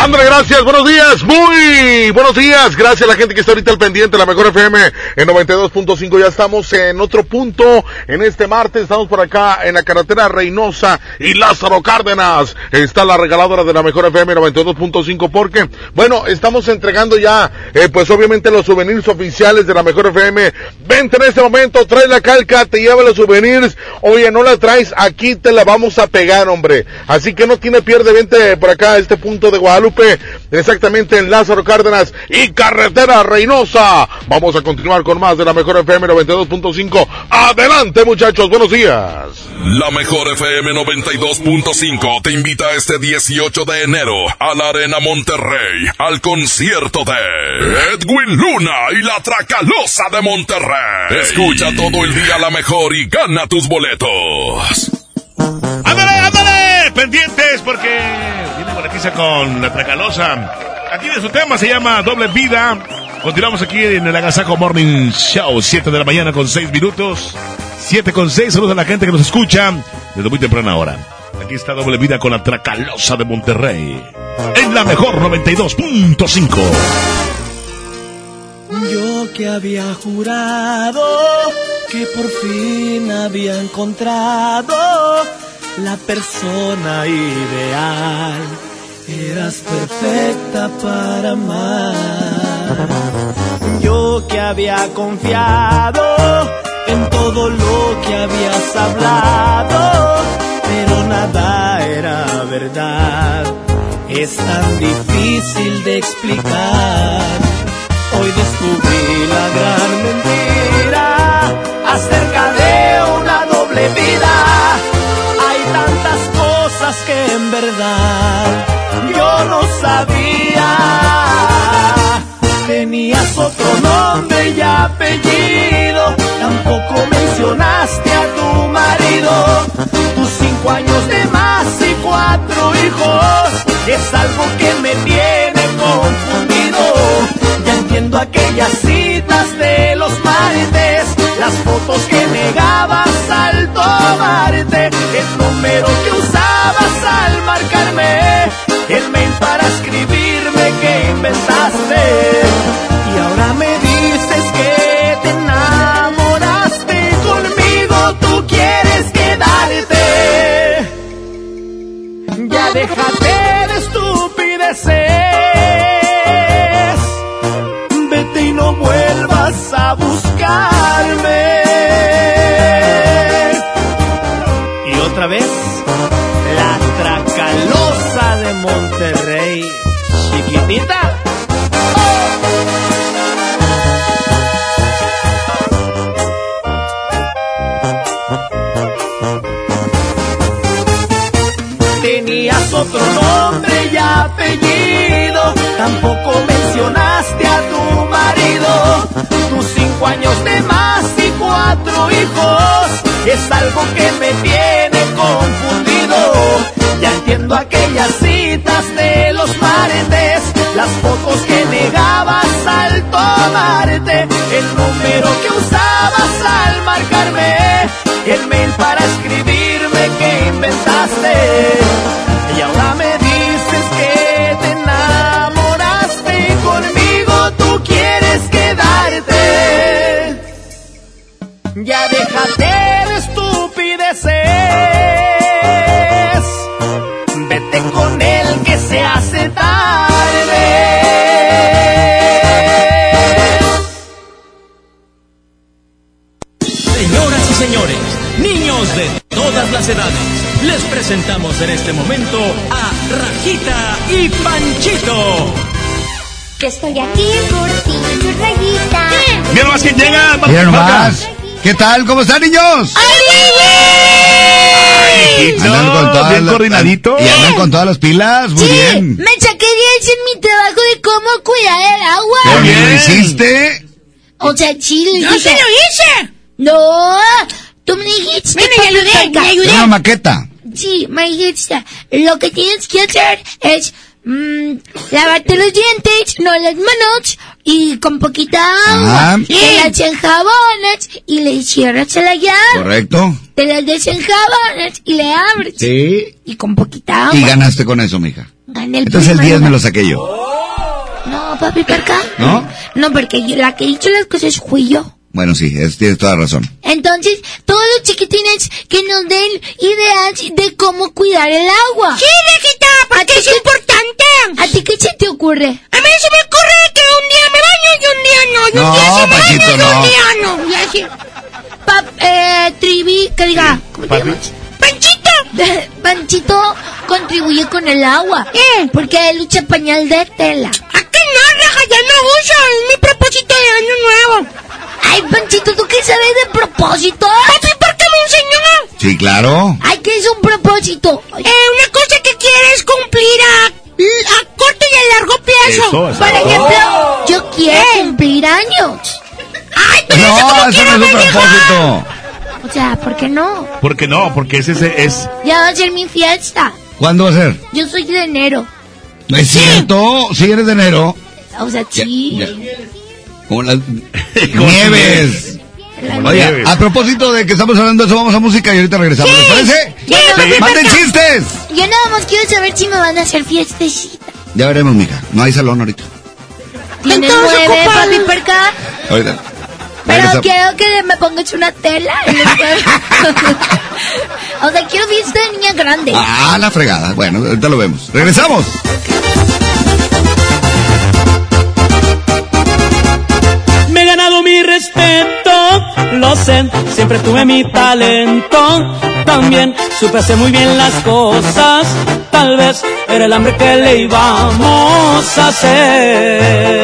André, gracias, buenos días, muy buenos días, gracias a la gente que está ahorita al pendiente, la mejor FM en 92.5, ya estamos en otro punto, en este martes, estamos por acá en la carretera Reynosa y Lázaro Cárdenas, está la regaladora de la mejor FM 92.5 porque, bueno, estamos entregando ya, eh, pues obviamente los souvenirs oficiales de la mejor FM, vente en este momento, trae la calca, te lleva los souvenirs, oye, no la traes, aquí te la vamos a pegar, hombre, así que no tiene pierde, vente por acá a este punto de Guadalupe, exactamente en Lázaro Cárdenas y Carretera Reynosa. Vamos a continuar con más de la mejor FM 92.5. Adelante muchachos, buenos días. La mejor FM 92.5 te invita este 18 de enero a la Arena Monterrey al concierto de Edwin Luna y la Tracalosa de Monterrey. Escucha todo el día la mejor y gana tus boletos. ¡Ándale, ándale! Pendientes porque viene Monetiza con la Tracalosa. Aquí de su tema se llama Doble Vida. Continuamos aquí en el Agasajo Morning Show, 7 de la mañana con 6 minutos. 7 con 6, saludos a la gente que nos escucha desde muy temprana hora. Aquí está Doble Vida con la Tracalosa de Monterrey. En la mejor 92.5. Yo que había jurado que por fin había encontrado la persona ideal. Eras perfecta para amar. Yo que había confiado en todo lo que habías hablado, pero nada era verdad. Es tan difícil de explicar. Hoy descubrí la gran mentira acerca de una doble vida. Que en verdad yo no sabía. Tenías otro nombre y apellido, tampoco mencionaste a tu marido. Tus cinco años de más y cuatro hijos es algo que me tiene confundido. Ya entiendo aquellas citas de los martes, las fotos que negabas al tomarte, el número que usabas al marcarme, el mail para escribirme que inventaste. Y ahora me dices que te enamoraste, conmigo tú quieres quedarte. Ya deja Rosita. Tenías otro nombre y apellido, tampoco mencionaste a tu marido. Tus cinco años de más y cuatro hijos es algo que me tiene confundido. Ya entiendo aquellas citas el número que usabas al marcarme, el mail para escribirme que inventaste. Y ahora me dices que te enamoraste conmigo tú quieres quedarte. Ya déjate de estupideces. Vete con él que se hace tarde. Señores, niños de todas las edades, les presentamos en este momento a Rajita y Panchito. Que estoy aquí por ti, tu rayita. Mira más que llega. Mira nomás. ¿Qué tal? ¿Cómo están, niños? Andan con todas bien las- coordinadito. Y andan con todas las pilas. Muy bien. Me saqué 10 en mi trabajo de cómo cuidar el agua. Qué bien lo hiciste. O sea, sí, ¡Yo se lo hice! No, tú me dijiste. Mira, ya ayudé, ya ayudé. Una maqueta. Sí, me dijiste. Lo que tienes que hacer es mm, lavarte los dientes, no las manos, y con poquita agua. Ah. Te las enjabonas y le cierras la llave. Correcto. Te las desenjabonas y le abres. Sí. Y con poquita agua. Y ganaste con eso, mija. Gané el Entonces el primer 10 me lo saqué yo. No, papi, ¿por qué? ¿No? No, porque yo- la que hizo las cosas fui yo. Bueno, sí, es- tienes toda razón. Entonces, todos los chiquitines que nos den ideas de cómo cuidar el agua. Sí, Rejita, porque es importante. ¿A ti qué se te ocurre? A mí se me ocurre que un día me baño y un día no. Y un No, día sí me Panchito, baño y no. un día no. Y así. Pap, eh, Trivi, que diga, ¿cómo te llamas? ¡Panchito! Panchito contribuye con el agua. ¿Eh? Porque él usa pañal de tela. ¿A qué no, Raja? Ya no uso. Es mi propósito de año nuevo. Ay, Panchito, ¿tú qué sabes de propósito? Papi, ¿por qué me enseñó? Sí, claro. Ay, ¿qué es un propósito? Eh, una cosa que quieres cumplir a, a corto y a largo plazo. Eso, eso. Por ejemplo, yo quiero cumplir años. Ay, pero eso No, como eso no es un propósito. O sea, ¿por qué no? ¿Por qué no? Porque ese ese es. Ya va a ser mi fiesta. ¿Cuándo va a ser? Yo soy de enero. No es cierto. Sí, eres de enero. O sea, Ya, sí. ya. Como las nieves. Oye, a propósito de que estamos hablando de eso, vamos a música y ahorita regresamos. ¿Les parece? Ya me ¡Manden chistes! Yo nada más quiero saber si me van a hacer fiestecita. Ya veremos, mija. No hay salón ahorita. ¿Tienes Entonces, nueve, papi, por acá? Ahorita. Pero Regresa- quiero que me pongas una tela. cuerpo. o sea, quiero fiesta de niña grande. Ah, la fregada. Bueno, ahorita lo vemos. ¡Regresamos! Me he ganado mi respeto, lo sé, siempre tuve mi talento. También supe hacer muy bien las cosas, tal vez era el hambre que le íbamos a hacer.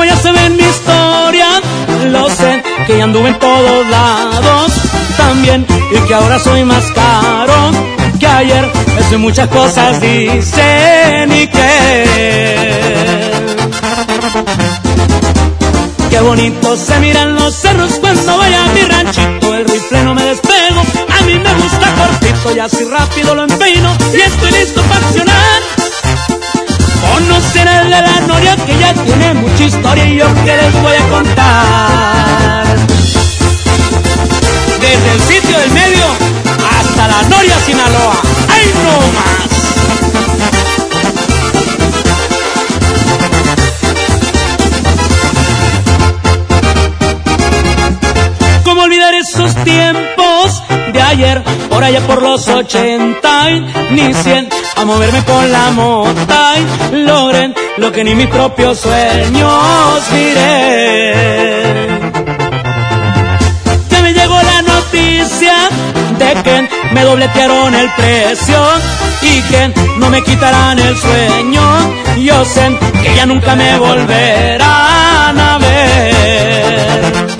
Como ya se ve mi historia, lo sé, que ya anduve en todos lados. También, y que ahora soy más caro que ayer. Eso y muchas cosas dicen y que. Qué bonito se miran los cerros cuando vaya a mi ranchito. El rifle no me despego, a mí me gusta cortito y así rápido lo empeino y estoy listo para accionar. Conocer el de la noria que ya tiene mucha historia y yo que les voy a contar. Desde el sitio del medio hasta la noria Sinaloa. ¡Ay no más! Olvidar esos tiempos de ayer? Por allá por los ochenta y ni cien a moverme con la mota y logren lo que ni mis propios sueños miré. Ya me llegó la noticia de que me dobletearon el precio y que no me quitarán el sueño. Yo sé que ya nunca me volverán a ver.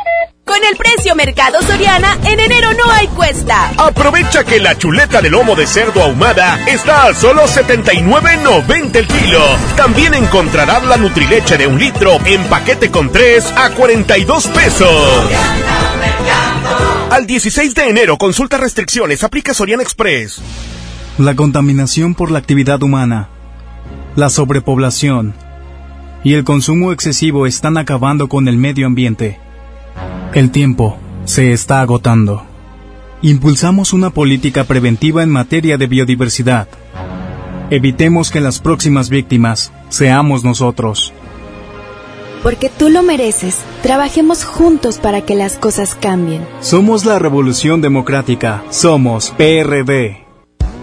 Con el precio Mercado Soriana, en enero no hay cuesta. Aprovecha que la chuleta de lomo de cerdo ahumada está a solo 79.90 el kilo. También encontrarás la Nutrileche de un litro en paquete con 3 a 42 pesos. Al 16 de enero, consulta restricciones, aplica Soriana Express. La contaminación por la actividad humana, la sobrepoblación y el consumo excesivo están acabando con el medio ambiente. El tiempo se está agotando. Impulsamos una política preventiva en materia de biodiversidad. Evitemos que las próximas víctimas seamos nosotros. Porque tú lo mereces, trabajemos juntos para que las cosas cambien. Somos la Revolución Democrática. Somos PRD.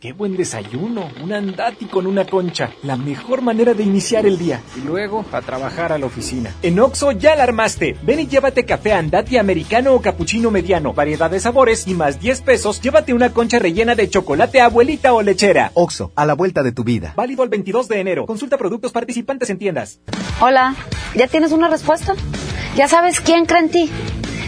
¡Qué buen desayuno! Un andati con una concha. La mejor manera de iniciar el día. Y luego, a trabajar a la oficina. En Oxo ya la armaste. Ven y llévate café andati americano o cappuccino mediano. Variedad de sabores y más 10 pesos. Llévate una concha rellena de chocolate abuelita o lechera. Oxo, a la vuelta de tu vida. Válido el 22 de enero. Consulta productos participantes en tiendas. Hola, ¿ya tienes una respuesta? ¿Ya sabes quién cree en ti?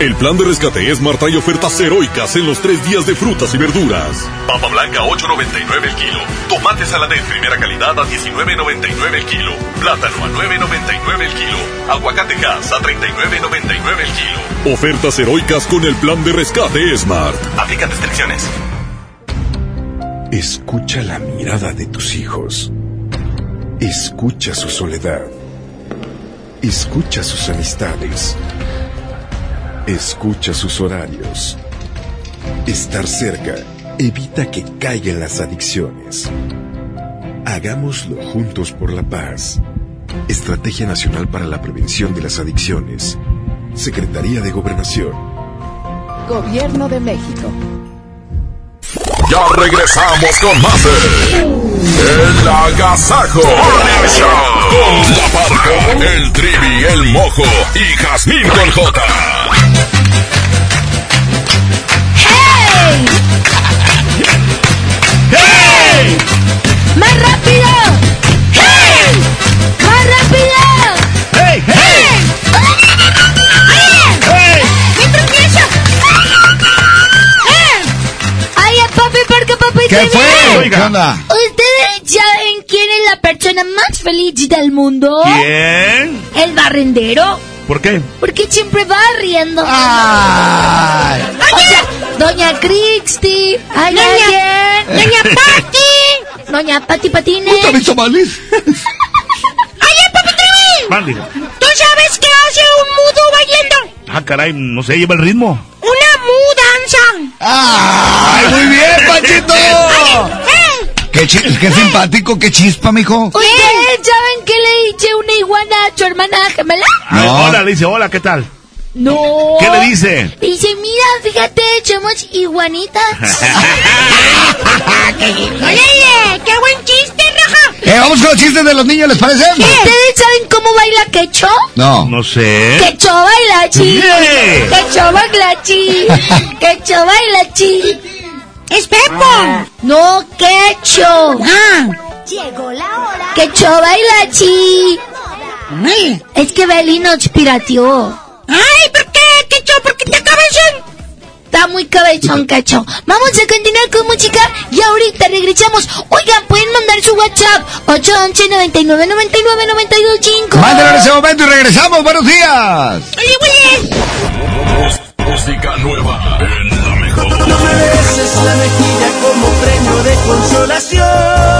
El plan de rescate es Marta y ofertas heroicas en los tres días de frutas y verduras. Papa blanca 8.99 el kilo. Tomate saladet primera calidad a 19.99 el kilo. Plátano a 9.99 el kilo. Aguacate gas a 39.99 el kilo. Ofertas heroicas con el plan de rescate Smart. Aplican restricciones. Escucha la mirada de tus hijos. Escucha su soledad. Escucha sus amistades. Escucha sus horarios. Estar cerca evita que caigan las adicciones. Hagámoslo juntos por la paz. Estrategia Nacional para la Prevención de las Adicciones. Secretaría de Gobernación. Gobierno de México. Ya regresamos con más de El Agasajo Morning Show. Con la parca, el trivi, el mojo y Jazmín con J. ¡Más rápido! ¡Hey! ¡Más rápido! ¡Hey! ¡Hey! ¡Hey! ¡Me tropiezo! ¡Eh! ¡Ay, papi, porque papi ¿Qué fue? ve? ¿Qué onda? ¿Ustedes saben quién es la persona más feliz del mundo? ¿Quién? El barrendero. ¿Por qué? Porque siempre va riendo. Ay. O sea, Doña Cristi. ¿Hay Doña- alguien? Doña Pati. Doña Pati Patines. ¿Nunca mis tamales? ¡Oye, papi! Mande. ¿Tú sabes qué hace un mudo bailando? Ah, caray, no sé, lleva el ritmo. Una mudanza. ¡Ay, muy bien, Panchito! Qué, chi- qué simpático, qué chispa, mijo. Oye, ¿saben qué le dice una iguana a su hermana gemela? No. hola, le dice, hola, ¿qué tal? No. ¿Qué le dice? Dice, mira, fíjate, somos iguanitas. Oye, qué buen chiste, Raja. Eh, vamos con los chistes de los niños, ¿les parece? ¿Ustedes saben cómo baila Quecho? No. No sé. Quecho baila chi. Yeah. Quecho baila chi. Quecho baila chi. Es Pepo. No, Quecho. Ah. Llegó la hora. Quecho baila chi. Ay, Es que Beli nos pirateó. Ay, ¿por qué, Quecho? ¿Por qué te cabezón? Está muy cabezón, Quecho. Vamos a continuar con música y ahorita regresamos. Oigan, pueden mandar su WhatsApp 811 99 99 925. Mándalo en ese momento y regresamos. Buenos días. Oye, güey. Música nueva en la mejor. No me beses la mejilla como premio de consolación.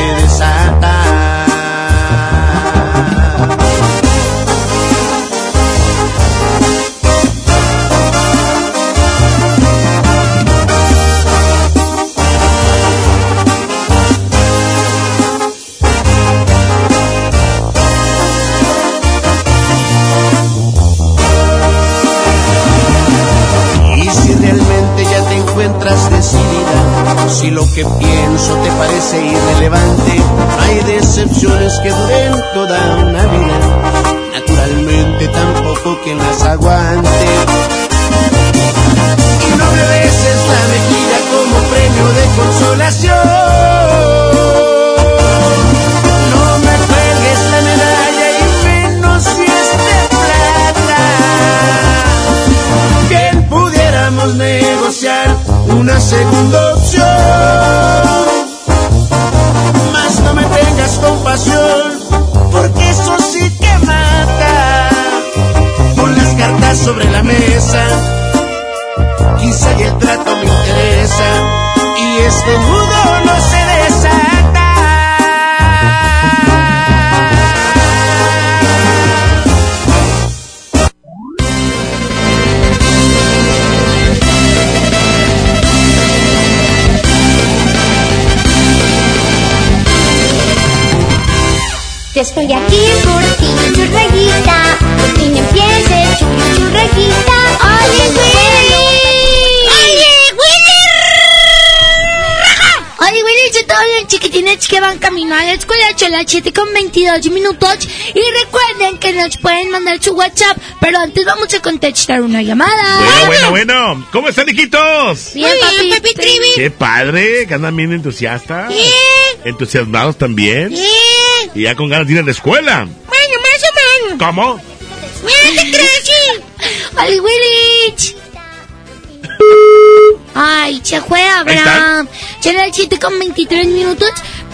que pienso te parece irrelevante, hay decepciones que duren toda una vida. Naturalmente tampoco quien las aguante. Y no me beses la mejilla como premio de consolación. No me cuelgues la medalla y menos si es de plata. Bien pudiéramos negociar una segunda las 7 con 22 minutos. Y recuerden que nos pueden mandar su WhatsApp, pero antes vamos a contestar una llamada. Bueno, bueno, bueno. ¿Cómo están, hijitos? Bien, Muy bien, papi. papi Trivi. Qué padre, que andan bien entusiastas. Bien. Entusiasmados también. Bien. Y ya con ganas de ir a la escuela. Bueno, más o menos. ¿Cómo? Mira, te crees, sí. ¡Ay, Willy! Ay, se fue Abraham. Son las 7 con 23 minutos.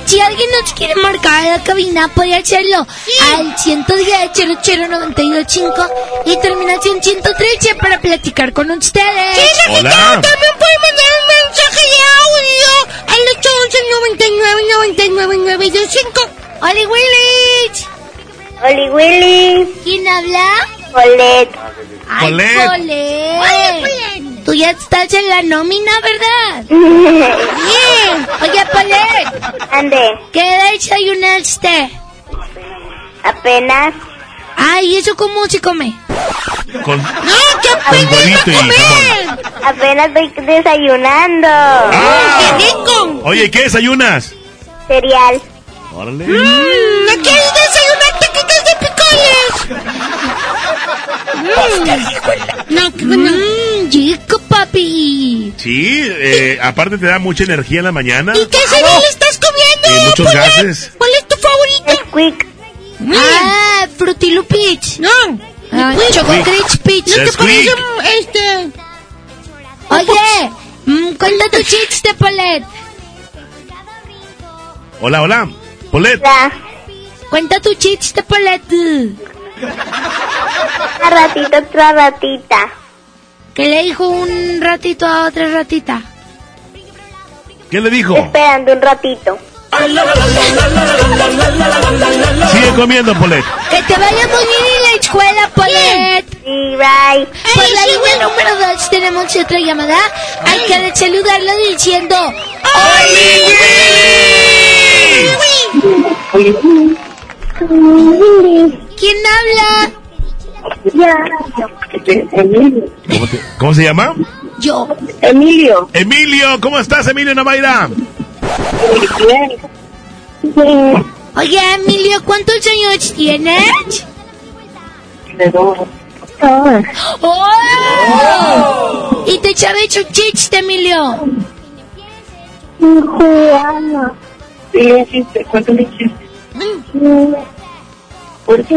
Si alguien nos quiere marcar a la cabina, puede hacerlo al 110 00925 y terminación 113 para platicar con ustedes. Sí, Rafita, también puede mandar un mensaje de audio al 811 99 9925. ¡Oli Willich! Oli Willy. ¿Quién habla? Polet. ¡Ay, Polet. Polet! Tú ya estás en la nómina, ¿verdad? Bien. Oye, Polet. Ande. ¿Qué desayunaste? Apenas. Ay, ¿y eso cómo se come? Con, ¡No, qué huevito y jamón. Apenas estoy desayunando. Ah. Oye, ¿qué desayunas? Cereal. Órale. Mm, ¿No quieres desayunar taquitos de No, bueno. Mmm, chico, papi. Sí, eh, aparte te da mucha energía en la mañana. ¿Y qué cereal estás comiendo? Y muchos Polet? gases. ¿Cuál es tu favorito? Squeak. Ah, Frutilupich. No. Ah. Choco. Crunch Peach. ¿No te parece mm, este? Oye, mm, cuenta tu chiste, Polet. Hola, hola. Polet. La. Cuenta tu chiste, Polet. Una ratita, otra ratita. ¿Qué le dijo un ratito a otra ratita? ¿Qué le dijo? Esperando un ratito. Sigue comiendo, Polet. Que te vaya muy bien en la escuela, Polet. Sí, bye. Por la línea número 2 tenemos otra llamada. Hay que saludarlo diciendo ¿Quién habla? ¿Cómo, te- cómo se llama? Yo. Emilio. Emilio, ¿cómo estás, Emilio Navaira? Oye, Emilio, ¿cuántos años tienes? ¡Oh! Y te sabes su chiste, Emilio. Juana. Sí, chiste, cuéntame chiste. Porque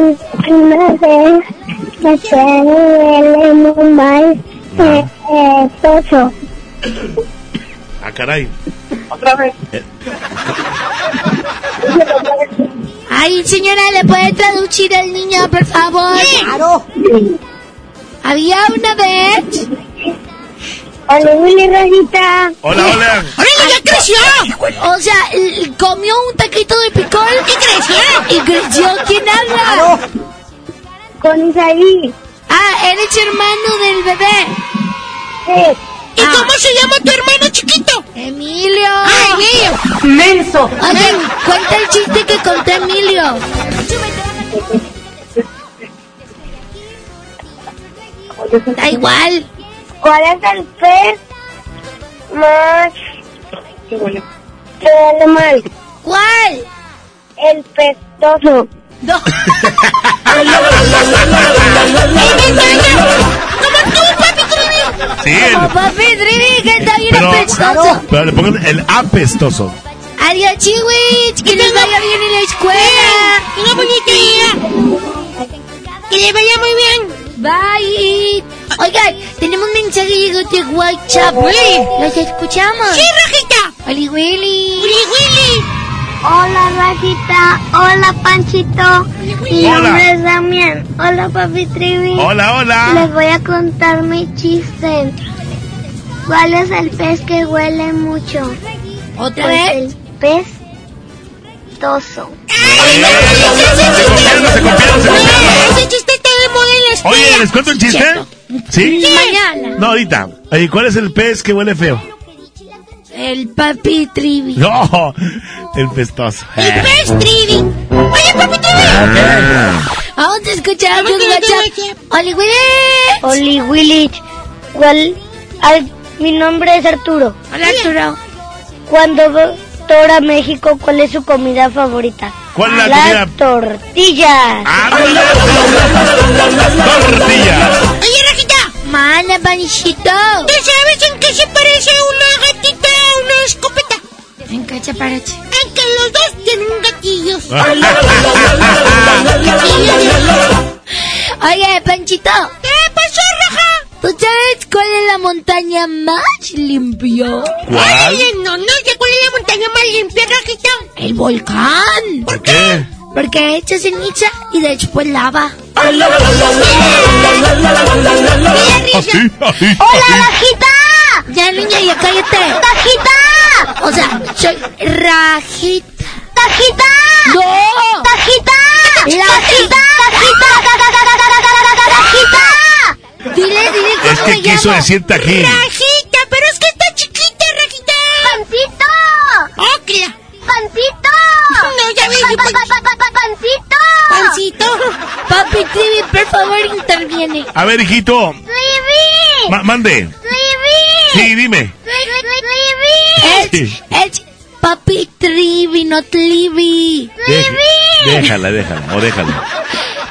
una vez me huele muy mal eh, eh. Ah, caray. Otra vez. Ay, señora, ¿le puede traducir al niño, por favor? Claro. Había una vez. Hola, Willy Rosita. Hola, hola. ¡Órale, ya creció! O sea, comió un taquito de picol y creció. ¿Y creció? ¿Quién habla? Con Isaí. Ah, eres hermano del bebé. Sí. ¿Y cómo se llama tu hermano chiquito? Emilio. ¡Ah, Emilio! Menso. Oye, cuenta el chiste que contó Emilio. Da igual. ¿Cuál es el pez más que huele mal? ¿Cuál? El pestoso. No. Sí, el- Como papi Trivi, que está bien pero, apestoso. pero le pongan el apestoso. Adiós, chihuich, que les vaya bien en la escuela. Una bonita día. Que le vaya muy bien. Bye. Oigan, tenemos mensajes de WhatsApp. ¿Los escuchamos? Sí, Rajita. Oli Willy. Willy, Willy. Hola, Rajita. Hola, Panchito. Mi Hola. nombre es Damián. Hola, papi Trivi. Hola, hola. Les voy a contar mi chiste. ¿Cuál es el pez que huele mucho? ¿Otra Pues vez? el pez toso. Se se. Ese chiste está de moda en la escuela. Oye, ¿les cuento el chiste? ¿Sí? Mañana. No, ahorita. Oye, ¿cuál es el pez que huele feo? El papi Trivi. No, el pestoso. El pez Trivi. Oye, papi Trivi. Vamos a escuchar los WhatsApp. Oli Willy. Oli Willy. ¿Cuál? Mi nombre es Arturo. Hola, Arturo. Cuando va Doctor a México, ¿cuál es su comida favorita? ¿Cuál es la Las comida? tortillas. Tortilla. Mana, panchito. ¿Tú sabes en qué se parece una gatita a una escopeta? ¿En qué se parece? En que los dos tienen gatillos. Oye, Panchito. ¿Qué pasó, Raja? ¿Tú sabes cuál es la montaña más limpia? ¿Cuál? Ay, no, no sé cuál es la montaña más limpia, Rajita. El volcán. ¿Por qué? Porque echa ceniza y después lava. Así, así. ¡Hola, Rajita! Ya, niña, ya cállate. ¡Tajita! O sea, soy Rajita. ¡Tajita! ¡No! ¡Tajita! La- ¡Tajita! ¡Tajita! Dile, dile cómo Es que quiso decir tajín. Rajita, pero es que está chiquita, Rajita. ¡Pancito! ¡Oh, cla- ¡Pancito! No, ya ves, Pa- pa- pa- pa- pa- ¡Pancito! Pancito. Papi Trivi, por favor, interviene. A ver, hijito. ¡Trivi! ma- mande. ¡Trivi! Sí, dime. ¡Trivi! Es, es Papi Trivi, no Trivi. Deje- déjala, déjala. O déjala.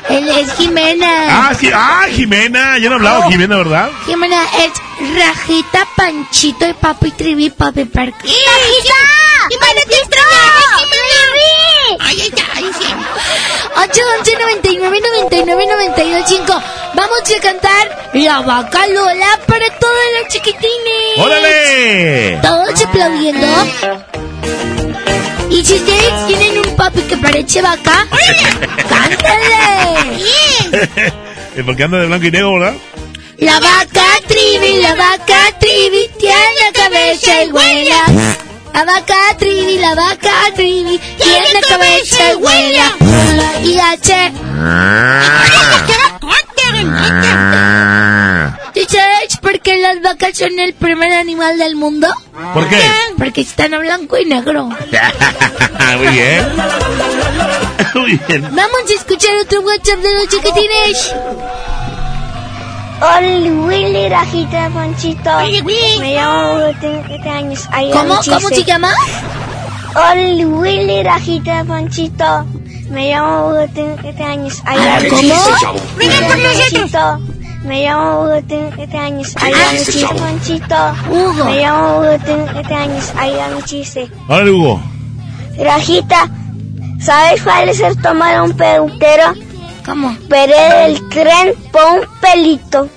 Él es Jimena. Ah, sí. Ah, Jimena. Ya no he Oh. hablado, Jimena, ¿verdad? Jimena es Rajita, Panchito y Papi Trivi, Papi Parque. ¡Tajita! Jimena, te extrañaba, Jimena. Ay, ay, ay, sí. 8, 11, 99, 99, 92, 5. Vamos a cantar La Vaca Lola para todos los chiquitines. ¡Órale! Todos aplaudiendo. Y si ustedes tienen un papi que parece vaca, cántale. Eh, Porque anda de blanco y negro, ¿verdad? La vaca trivi, la vaca trivi, tiene cabeza y huella. La vaca trivi, la vaca trivi, tiene cabeza y huella. Y H. ¿Tú sabes por qué las vacas son el primer animal del mundo? ¿Por qué? Porque están a blanco y negro. Muy bien. Muy bien. Vamos a escuchar otro WhatsApp de los chiquitines. Oli Willy, Rajita, Panchito. Me llamo Hugo, tengo 7 años. Ayúdame, ¿Cómo? ¿Cómo chiste. se llama? Oli Willy, Rajita, Panchito. Me llamo Hugo, tengo 7 años. Ayúdame, ¿Cómo? chiste. Vengan por nosotros. Me llamo Hugo, tengo 7 años. Ayúdame, chiste. Panchito. Hugo. Me llamo Hugo, tengo 7 años. Ayúdame, chiste. Órale, Hugo. Rajita, ¿sabes cuál es el toma de un peluquero? ¿Cómo? Veré el tren por un pelito.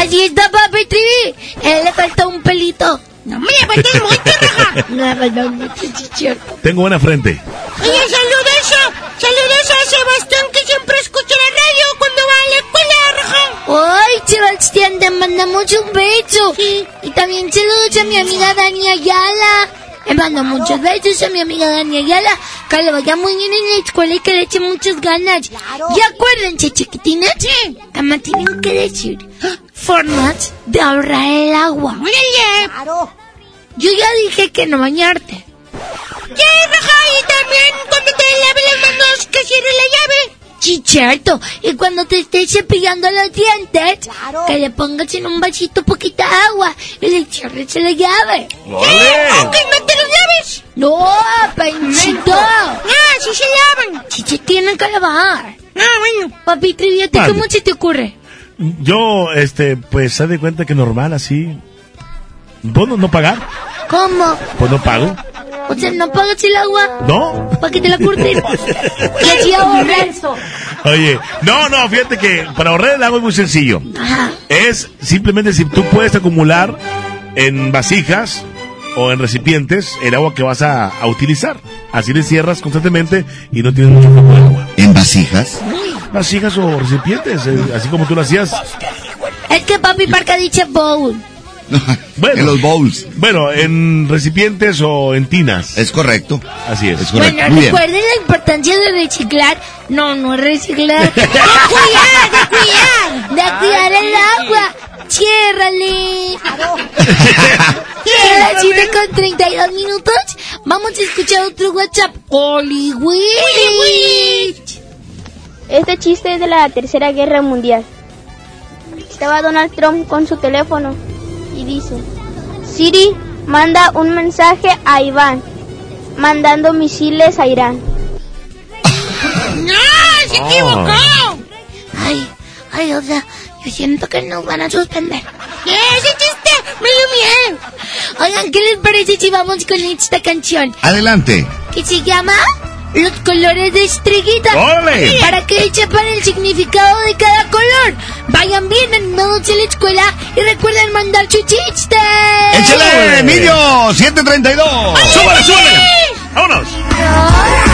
Así está Papi Trivi. Él le falta un pelito. No me le faltas mucho, Raja. No le falta mucho, sí, es cierto. Tengo buena frente. Oye, saludos a, saludos a Sebastián que siempre escucha la radio cuando va a la escuela, Raja. Ay, Sebastián, te mandamos un beso. Y también saludos a mi amiga Dani Ayala. Le mando muchos besos a mi amiga Dani Ayala. Que le vaya muy bien en la escuela y que le eche muchas ganas. Y acuérdense, chiquitines, que me tienen que decir formas de ahorrar el agua. Órale. Yo ya dije que no bañarte. Sí, Raja, y también cuando te lave las manos que cierre la llave. Sí, cierto. Y cuando te estés cepillando los dientes, que le pongas en un vasito poquita agua y le cierres la llave. ¡Órale! Aunque no te los laves. No, Panchito. Ah, sí se lavan. Si se tienen que lavar. Ah, bueno. Papi, triviate, Mande. ¿cómo se te ocurre? Yo, este, pues, se de cuenta que normal, así. ¿Vos no, no pagar? ¿Cómo? Pues no pago. O sea, ¿no pagas el agua? ¿No? ¿Para que te la curten? y así ahorras. Oye, no, no, fíjate que para ahorrar el agua es muy sencillo. Ajá. Es simplemente si tú puedes acumular en vasijas o en recipientes el agua que vas a, a utilizar. Así le cierras constantemente y no tienes mucho flujo de agua. ¿En vasijas? Vasijas o recipientes, eh, así como tú lo hacías. Es que papi Parca dice bowl. Bueno, En los bowls. bueno, en recipientes o en tinas. Es correcto. Así es. Es correcto. Bueno, Muy bien. recuerden la importancia de reciclar. No, no es reciclar. De cuidar, de cuidar. de cuidar el agua. Ciérrale. Son las 7 con 32 minutos. Vamos a escuchar otro WhatsApp. Oli Witch. Este chiste es de la Tercera Guerra Mundial. Estaba Donald Trump con su teléfono y dice, Siri, manda un mensaje a Iván, mandando misiles a Irán. No, se equivocó. Ay, ay, o sea, yo siento que nos van a suspender. Ese chiste me miedo. Oigan, ¿qué les parece si vamos con esta canción? Adelante. Que se llama los colores de estrellita. ¡Órale! Para que sepan el significado de cada color. Vayan bien animados en la escuela y recuerden mandar su chiste. ¡Échale, Emilio! 732. ¡Súbale, súbale! ¡Vámonos!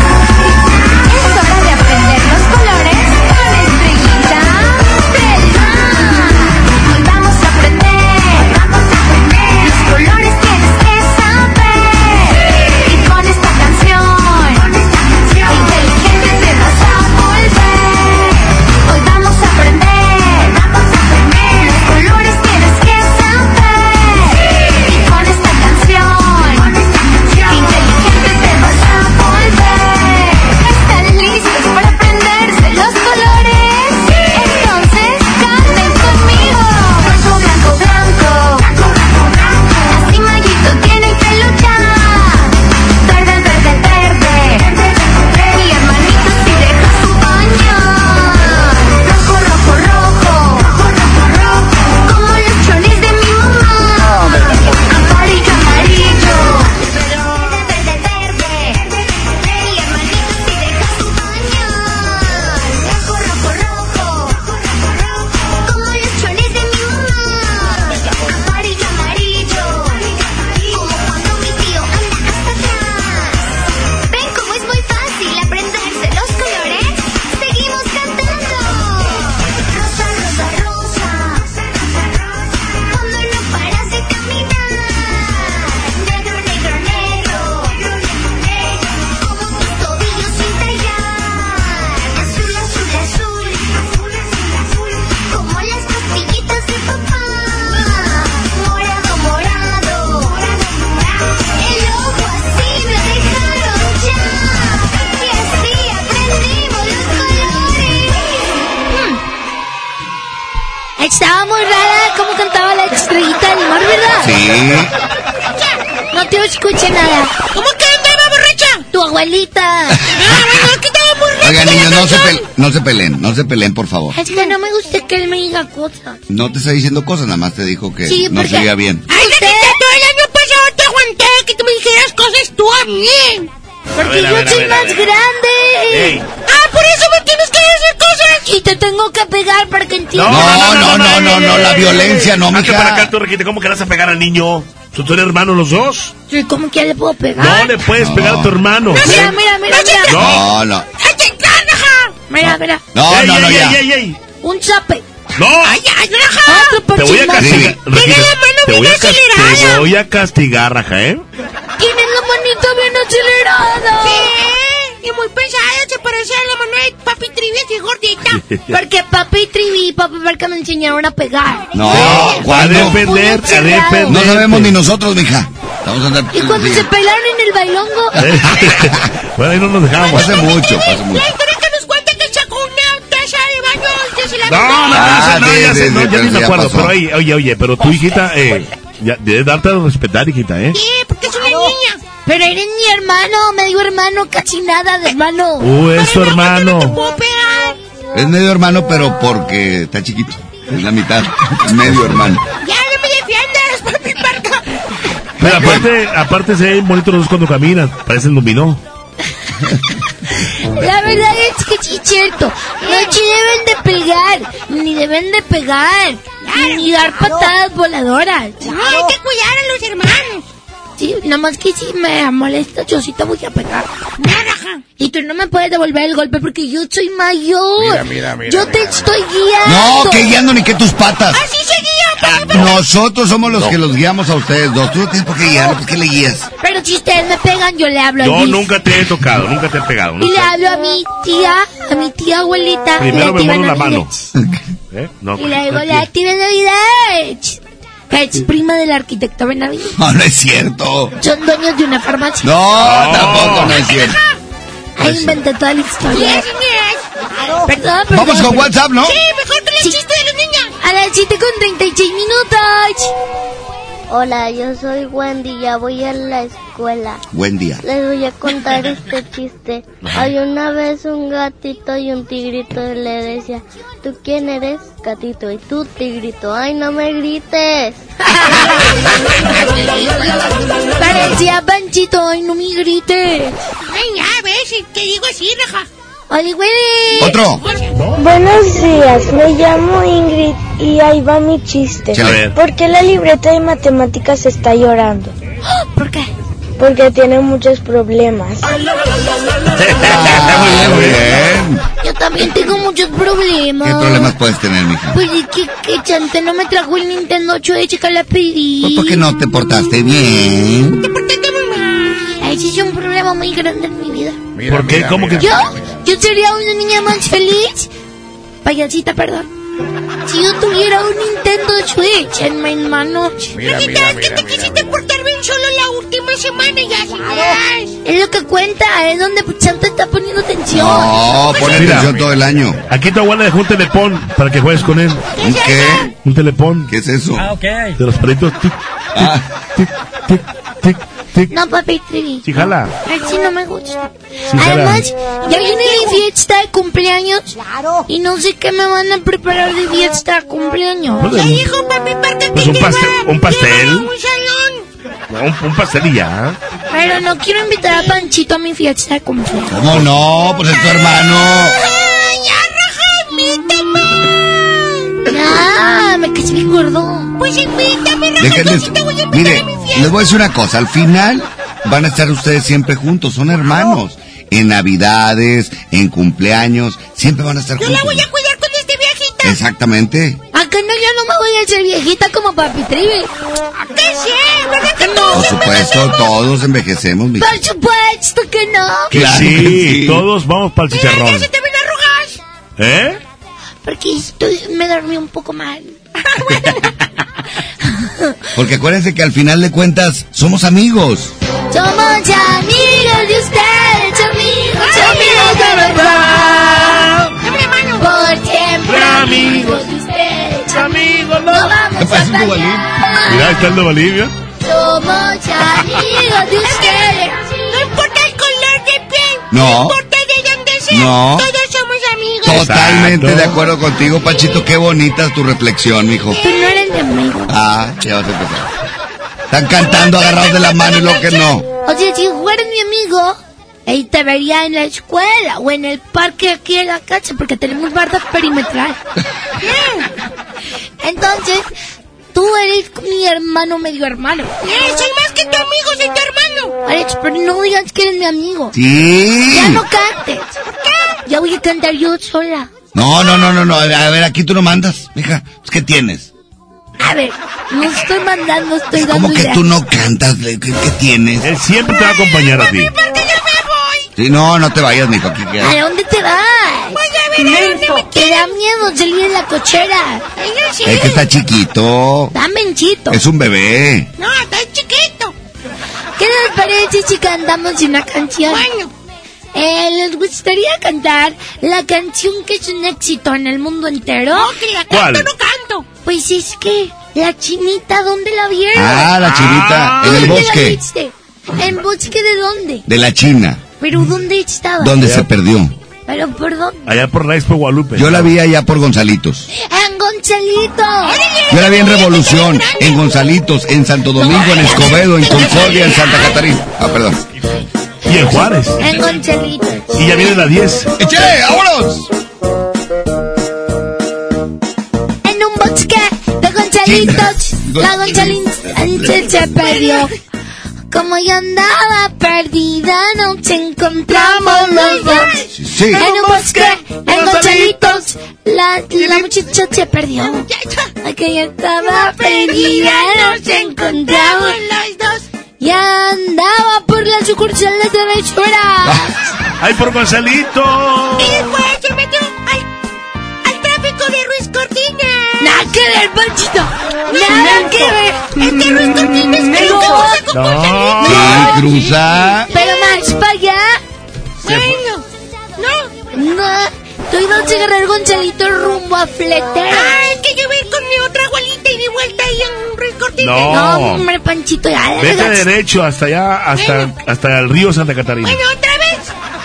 No se, canción. pel- no se peleen, no se peleen, por favor. Es que no me gusta que él me diga cosas. No te está diciendo cosas, nada más te dijo que Sí, no porque- se oía bien. Ay, Rafita, todo el año pasado te aguanté que tú me dijeras cosas tú a mí. Porque ver, yo ver, soy ver, más grande. Ey. Ah, por eso me tienes que decir cosas. Y te tengo que pegar para que entiendas. no, no, no, no, no, la violencia, no, Hazte para acá, mija. tú, Requite, ¿cómo que le vas a pegar al niño? ¿Tú tú eres hermanos los dos? Sí, ¿Cómo que le puedo pegar? No le puedes pegar a tu hermano. Mira, mira, mira, mira. No, no. Mira, mira. No, Ey, no, ey, no, ey, ya. ey, ey. Un chape. No, ¡Ay, ay, raja! Otro por te voy a castigar. Tiene la mano te bien a acelerada. Te voy a castigar, Raja, ¿eh? Tienes la manita bien acelerada. Sí, y muy pesada, se parece a la mano de papi Trivi, así gordita. Porque papi Trivi y papi Barca me enseñaron a pegar. No, A ¿cuándo? defender, a defender. No sabemos ni nosotros, mija. Vamos a andar. Y cuando se pelaron en el bailongo. bueno, ahí no nos dejamos. Hace mucho, hace mucho. No, no, no, Ah, no, ya, sé, no, ya pero ni me ya acuerdo. pasó. Pero oye, oye, oye, pero tu hijita, eh, ya, debes darte a respetar, hijita, ¿eh? Sí, porque es una niña. Pero eres mi hermano. Me digo hermano, casi nada de hermano. Uh, es tu hermano. Es medio hermano, pero porque está chiquito. Es la mitad. Es medio hermano. Ya no me defiendas, papi Barca. Pero aparte, aparte se ven bonitos los dos cuando caminan. Parecen dominó. La verdad es que sí es cierto. No se deben de pegar. Ni deben de pegar. Ni dar patadas voladoras. No, hay que cuidar a los hermanos. Sí, nada más que si me molesta, yo sí te voy a pegar. Naranja. Y tú no me puedes devolver el golpe porque yo soy mayor. Mira, mira, mira, Yo te mira. estoy guiando. No, que guiando ni que tus patas. Así se. Nosotros somos los que los guiamos a ustedes dos. Tú no tienes por qué guiarlo, ¿por qué le guías? Pero si ustedes me pegan, yo le hablo a Yo nunca te he tocado, nunca te he pegado. ¿no? Y le hablo a mi tía, a mi tía abuelita. Primero me muero la mano. ¿Eh? No, Y le digo, la activé Navidad. Es prima del arquitecto Benavides. No, no es cierto. Son dueños de una farmacia. No, tampoco no es cierto. Ahí inventé toda la historia. Perdón, perdón. Vamos con WhatsApp, ¿no? Sí, mejor A las 7 con 36 minutos. Hola, yo soy Wendy, ya voy a la escuela. Buen día. Les voy a contar este chiste. Hay una vez un gatito y un tigrito y le decía, ¿tú quién eres? Gatito. Y tú, tigrito. Ay, no me grites. Parecía Panchito, ay, no me grites. Ay, ya ves, te digo así, raja. Oli, güey. Otro. Buenos días, me llamo Ingrid y ahí va mi chiste. A ver. ¿Por qué la libreta de matemáticas está llorando? ¿Por qué? Porque tiene muchos problemas. Muy bien. Yo también tengo muchos problemas. ¿Qué problemas puedes tener, mija? Pues es que, que Chante no me trajo el Nintendo 8 que la pedí. Pues porque no te portaste bien. Ese es un problema muy grande en mi vida. ¿Por qué? ¿Cómo que? ¿Yo? ¿Yo sería una niña más feliz? Payasita, perdón. Si yo tuviera un Nintendo Switch en mis manos. Rajita, es que te quisiste portar bien solo la última semana y sabes. Es lo que cuenta, es donde Chante está poniendo atención. No, pone Mira. atención todo el año. Aquí tu abuela dejó un telepón para que juegues con él. ¿Un qué? Un telepón. ¿Qué es eso? Ah, ok. De los palitos. Tic, Ah, tic, tic. No, papi, Trivi. Sí, jala. Así no me gusta. Sí. Además, ya viene mi fiesta de cumpleaños. Y no sé qué me van a preparar de fiesta de cumpleaños. Pues, Ya dijo papi Parca Pues que un te pastel- un pastel. un salón. Un, un pastel y ya. Pero no quiero invitar a Panchito a mi fiesta de cumpleaños. ¿Cómo no? Pues es tu hermano. Ay, ya, raja. Ah, me quedé bien gordo. Pues invítame, raja, Déjenles, yo sí te voy a invitar mire, a mi fiesta. les voy a decir una cosa. Al final van a estar ustedes siempre juntos. Son hermanos. En navidades, en cumpleaños, siempre van a estar Yo juntos. la voy a cuidar con este viejita. Exactamente. Acá no, ya no me voy a hacer viejita como papi Trivi. ¿Qué sé? ¿Verdad que Por no? supuesto, todos envejecemos, mi. Por supuesto que no. Que Claro sí, que sí. todos vamos para el chicharrón. Ya se te ven arrugas. ¿Eh? Porque estoy, me dormí un poco mal. Porque acuérdense que al final de cuentas somos amigos. Somos amigos de ustedes, amigos, amigos de verdad. Por siempre amigos de ustedes, amigos. No vamos ¿Qué pasa, a fallar. Mira, está el de Bolivia. Somos amigos de ustedes. No importa el color de piel. No. importa de dónde sea. No. Amigos. Totalmente Exacto. de acuerdo contigo, Pachito. Qué bonita es tu reflexión, mijo. Tú no eres mi amigo. Ah, ya vas a empezar. Están cantando agarrados de la mano y lo que no. O sea, si fueras mi amigo, ahí te vería en la escuela o en el parque aquí en la casa, porque tenemos barda perimetral. Entonces, tú eres mi hermano medio hermano. Eh, soy más que tu amigo, soy tu hermano. Alex, pero no digas que eres mi amigo. Sí. Ya no cantes. ¿Por qué? Ya voy a cantar yo sola. No, no, no, no, no. A ver, aquí tú no mandas, mija. Pues, ¿Qué tienes? A ver, no estoy mandando, estoy dando ¿Cómo que ideas. tú no cantas? ¿Qué, qué tienes? Él siempre te va a acompañar a ti. Porque yo me voy. Sí, no, no te vayas, mijo. Aquí. ¿A dónde te vas? Dónde me Te da miedo salir en la cochera. Es que está chiquito. Menchito. Es un bebé. No, está chiquito. ¿Qué les parece si cantamos una canción? Bueno. Eh, ¿Les gustaría cantar la canción que es un éxito en el mundo entero? No, que la ¿Cuál? canto, no canto. Pues es que la chinita, ¿dónde la vieron? Ah, la chinita. Ah. En el ¿Dónde la bosque. viste? ¿En bosque de dónde? De la China. ¿Pero dónde estaba? Donde se perdió. ¿Pero por dónde? Allá por la Expo Guadalupe. Yo la vi allá por Gonzalitos. En Gonzalito. Yo la vi en Revolución, en Gonzalitos, en Santo Domingo, en Escobedo, en Concordia, en Santa Catarina. Ah, perdón. Y en Juárez. En Gonzalito. Y ya viene la 10. ¡Échale, vámonos! En un bosque de Gonzalitos, la Gonzalito se perdió. Como yo andaba perdida, nos encontramos los dos. Sí. En un bosque, en Gonzalitos, la, la muchacha se perdió. Que yo estaba perdida, nos encontramos los dos. Ya andaba por las sucursales de Ventura. ¡Ay, por Gonzalito! Y después se metió al, al tráfico de Ruiz Cortina. Nada que ver, Panchito. Nada que ver. Es que que No. cruza con No. Sí, cruza. Pero más para allá. Bueno, no. No. Ibas a agarrar Gonzalito rumbo a Fletera. Ah, es que yo voy a con mi otra abuelita y di vuelta ahí en Ruiz Cortina. No. No, hombre, Panchito, ya Vete derecho hasta allá, hasta, hasta el río Santa Catarina. Bueno, otra vez.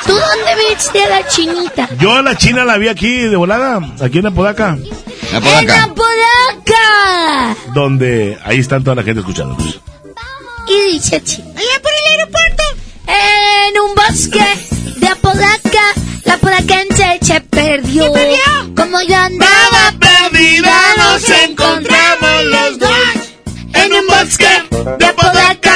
¿Tú dónde viste a la chinita? Yo a la china la vi aquí de volada, aquí en la Podaca, La ¡En la Podaca! donde ahí están toda la gente escuchando. Y dice así. Allá por el aeropuerto. En un bosque De Apodaca, la apodaquense se perdió. Como yo andaba perdida, nos encontramos los dos. En un bosque de Apodaca,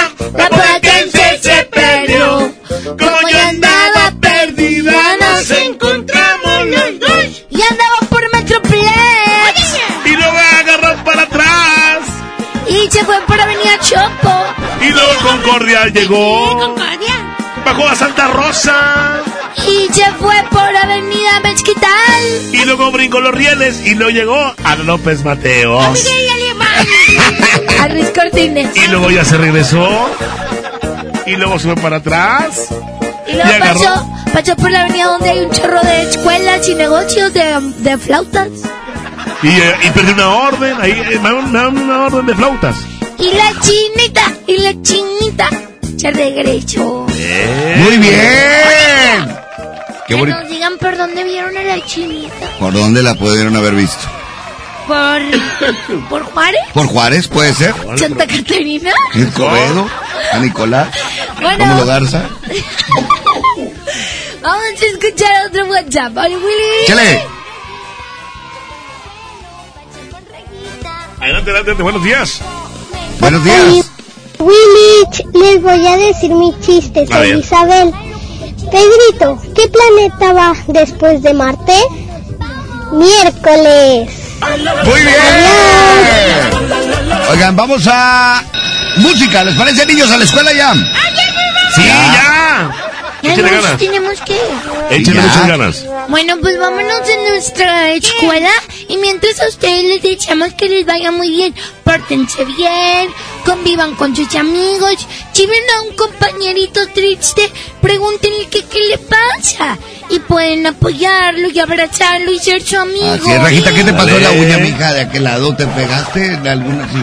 Concordia llegó. Bajó a Santa Rosa. Y se fue por Avenida Mezquital. Y luego brincó los rieles. Y luego llegó a López Mateo. A Luis Cortines. Y luego ya se regresó. Y luego se fue para atrás. Y luego Y agarró- pasó, pasó por la avenida donde hay un chorro de escuelas y negocios de, de flautas. Y, eh, y perdió una orden. Ahí eh, dan una orden de flautas. Y la chinita, y la chinita se regresó. Muy bien. Qué Que bonito. nos digan por dónde vieron a la chinita. ¿Por dónde la pudieron haber visto? ¿Por, por Juárez? ¿Por Juárez puede ser? ¿Santa Catarina? ¿En Escobedo? ¿A Nicolás? Bueno. ¿Rómulo Garza? Vamos a escuchar otro WhatsApp. ¿vale, Willy? ¡Chale! Adelante, adelante. Buenos días. Buenos días. Willy, les voy a decir mi chiste. A Soy. Isabel. Pedrito, ¿qué planeta va después de Marte? Miércoles. Muy bien. Oigan, vamos a música. ¿Les parece, niños, a la escuela ya? Sí, ya. Ya Échale ganas. tenemos que. Échale muchas ganas. Bueno, pues vámonos de nuestra escuela y mientras a ustedes les deseamos que les vaya muy bien, pórtense bien, convivan con sus amigos, si ven a un compañerito triste, pregúntenle que qué le pasa y pueden apoyarlo y abrazarlo y ser su amigo. Así es, Rajita, ¿qué te pasó en la uña, mija? ¿De aquel lado te pegaste en alguna? Sí.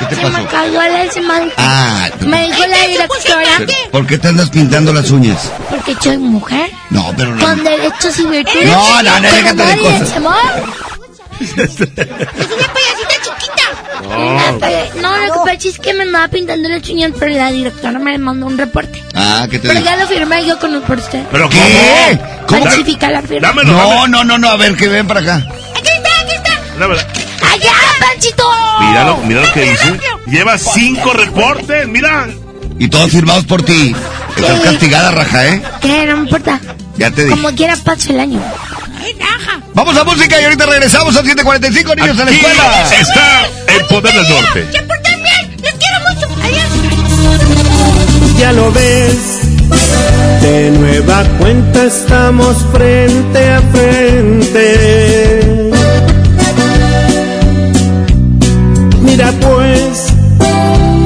¿Qué te Se me pasó? cayó la semana. Ah, Me dijo la directora ¿por qué te andas pintando las uñas? porque soy mujer. No, pero no. Con derechos y virtudes. No, no, no, déjate de nadie, cosas. amor. No. No, lo que pasa es que me andaba pintando las uñas, pero la directora me mandó un reporte. Ah, ¿qué te Pero dijo? ya lo firmé yo con por usted. ¿Pero ¿Qué? ¿Cómo? Falsifica la firma. Dámelo, No, dámelo. no, no, no, a ver, que ven para acá. Aquí está, aquí está. dámelo. ¡Allá, Panchito! Míralo, mira lo que dice. Lleva cinco reportes, mira. Y todos firmados por ti. Estás castigada, Raja, ¿eh? Que no me importa. Ya te dije. Como quiera paso el año. Vamos a música y ahorita regresamos a 7.45, niños, a la Aquí escuela. está el poder del norte. ¡Se portan bien! ¡Les quiero mucho! ¡Adiós! Ya lo ves, de nueva cuenta estamos frente a frente. Mira pues,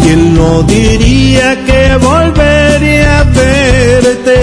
¿quién no diría que volvería a verte?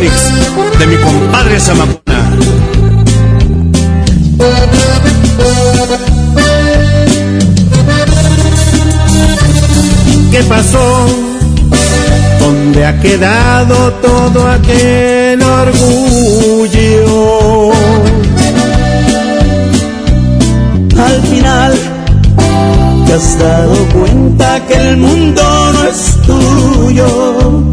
de mi compadre Samacuna. ¿Qué pasó? ¿Dónde ha quedado todo aquel orgullo? Al final te has dado cuenta que el mundo no es tuyo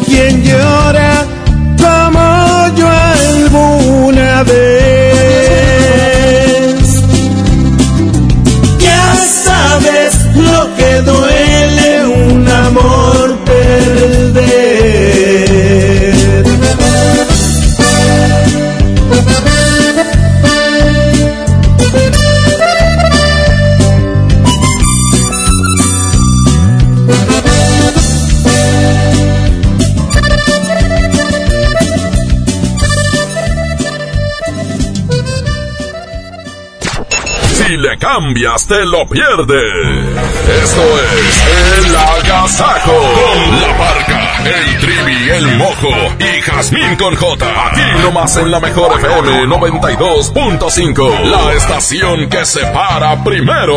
quien llora cambias, te lo pierdes. Esto es El Agasajo. Con la barca, el trivi, el mojo y Jazmín con J. Aquí nomás en la mejor FM 92.5. La estación que se para primero.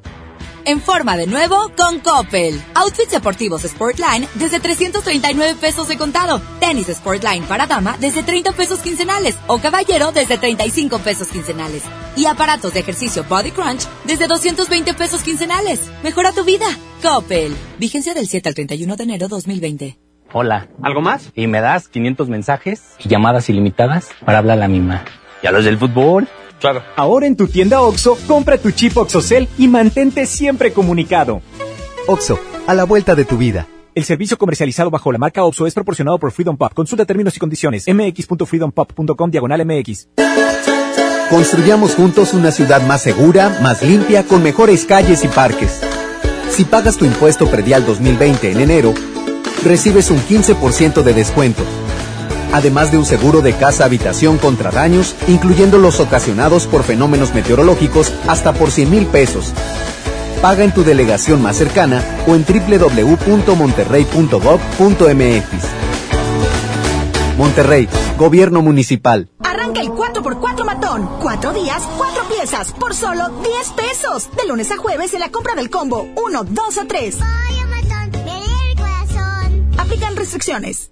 En forma de nuevo con Coppel. Outfits deportivos Sportline desde 339 pesos de contado. Tenis Sportline para dama desde 30 pesos quincenales o caballero desde 35 pesos quincenales. Y aparatos de ejercicio Body Crunch desde 220 pesos quincenales. Mejora tu vida. Coppel. Vigencia del 7 al 31 de enero 2020. Hola. ¿Algo más? Y me das 500 mensajes y llamadas ilimitadas para hablar a la misma. ¿Y a los del fútbol? Claro. Ahora en tu tienda OXO, compra tu chip OXOCEL y mantente siempre comunicado. OXO, a la vuelta de tu vida. El servicio comercializado bajo la marca OXO es proporcionado por Freedom Pop. Consulta términos y condiciones. mx.freedompop.com diagonal mx. Construyamos juntos una ciudad más segura, más limpia, con mejores calles y parques. Si pagas tu impuesto predial 2020 en enero, recibes un 15% de descuento. Además de un seguro de casa-habitación contra daños, incluyendo los ocasionados por fenómenos meteorológicos, hasta por 100 mil pesos. Paga en tu delegación más cercana o en www.monterrey.gov.mx. Monterrey, Gobierno Municipal. Arranca el 4x4 matón. Cuatro días, cuatro piezas, por solo 10 pesos. De lunes a jueves en la compra del combo 1, 2 o 3. Aplican restricciones.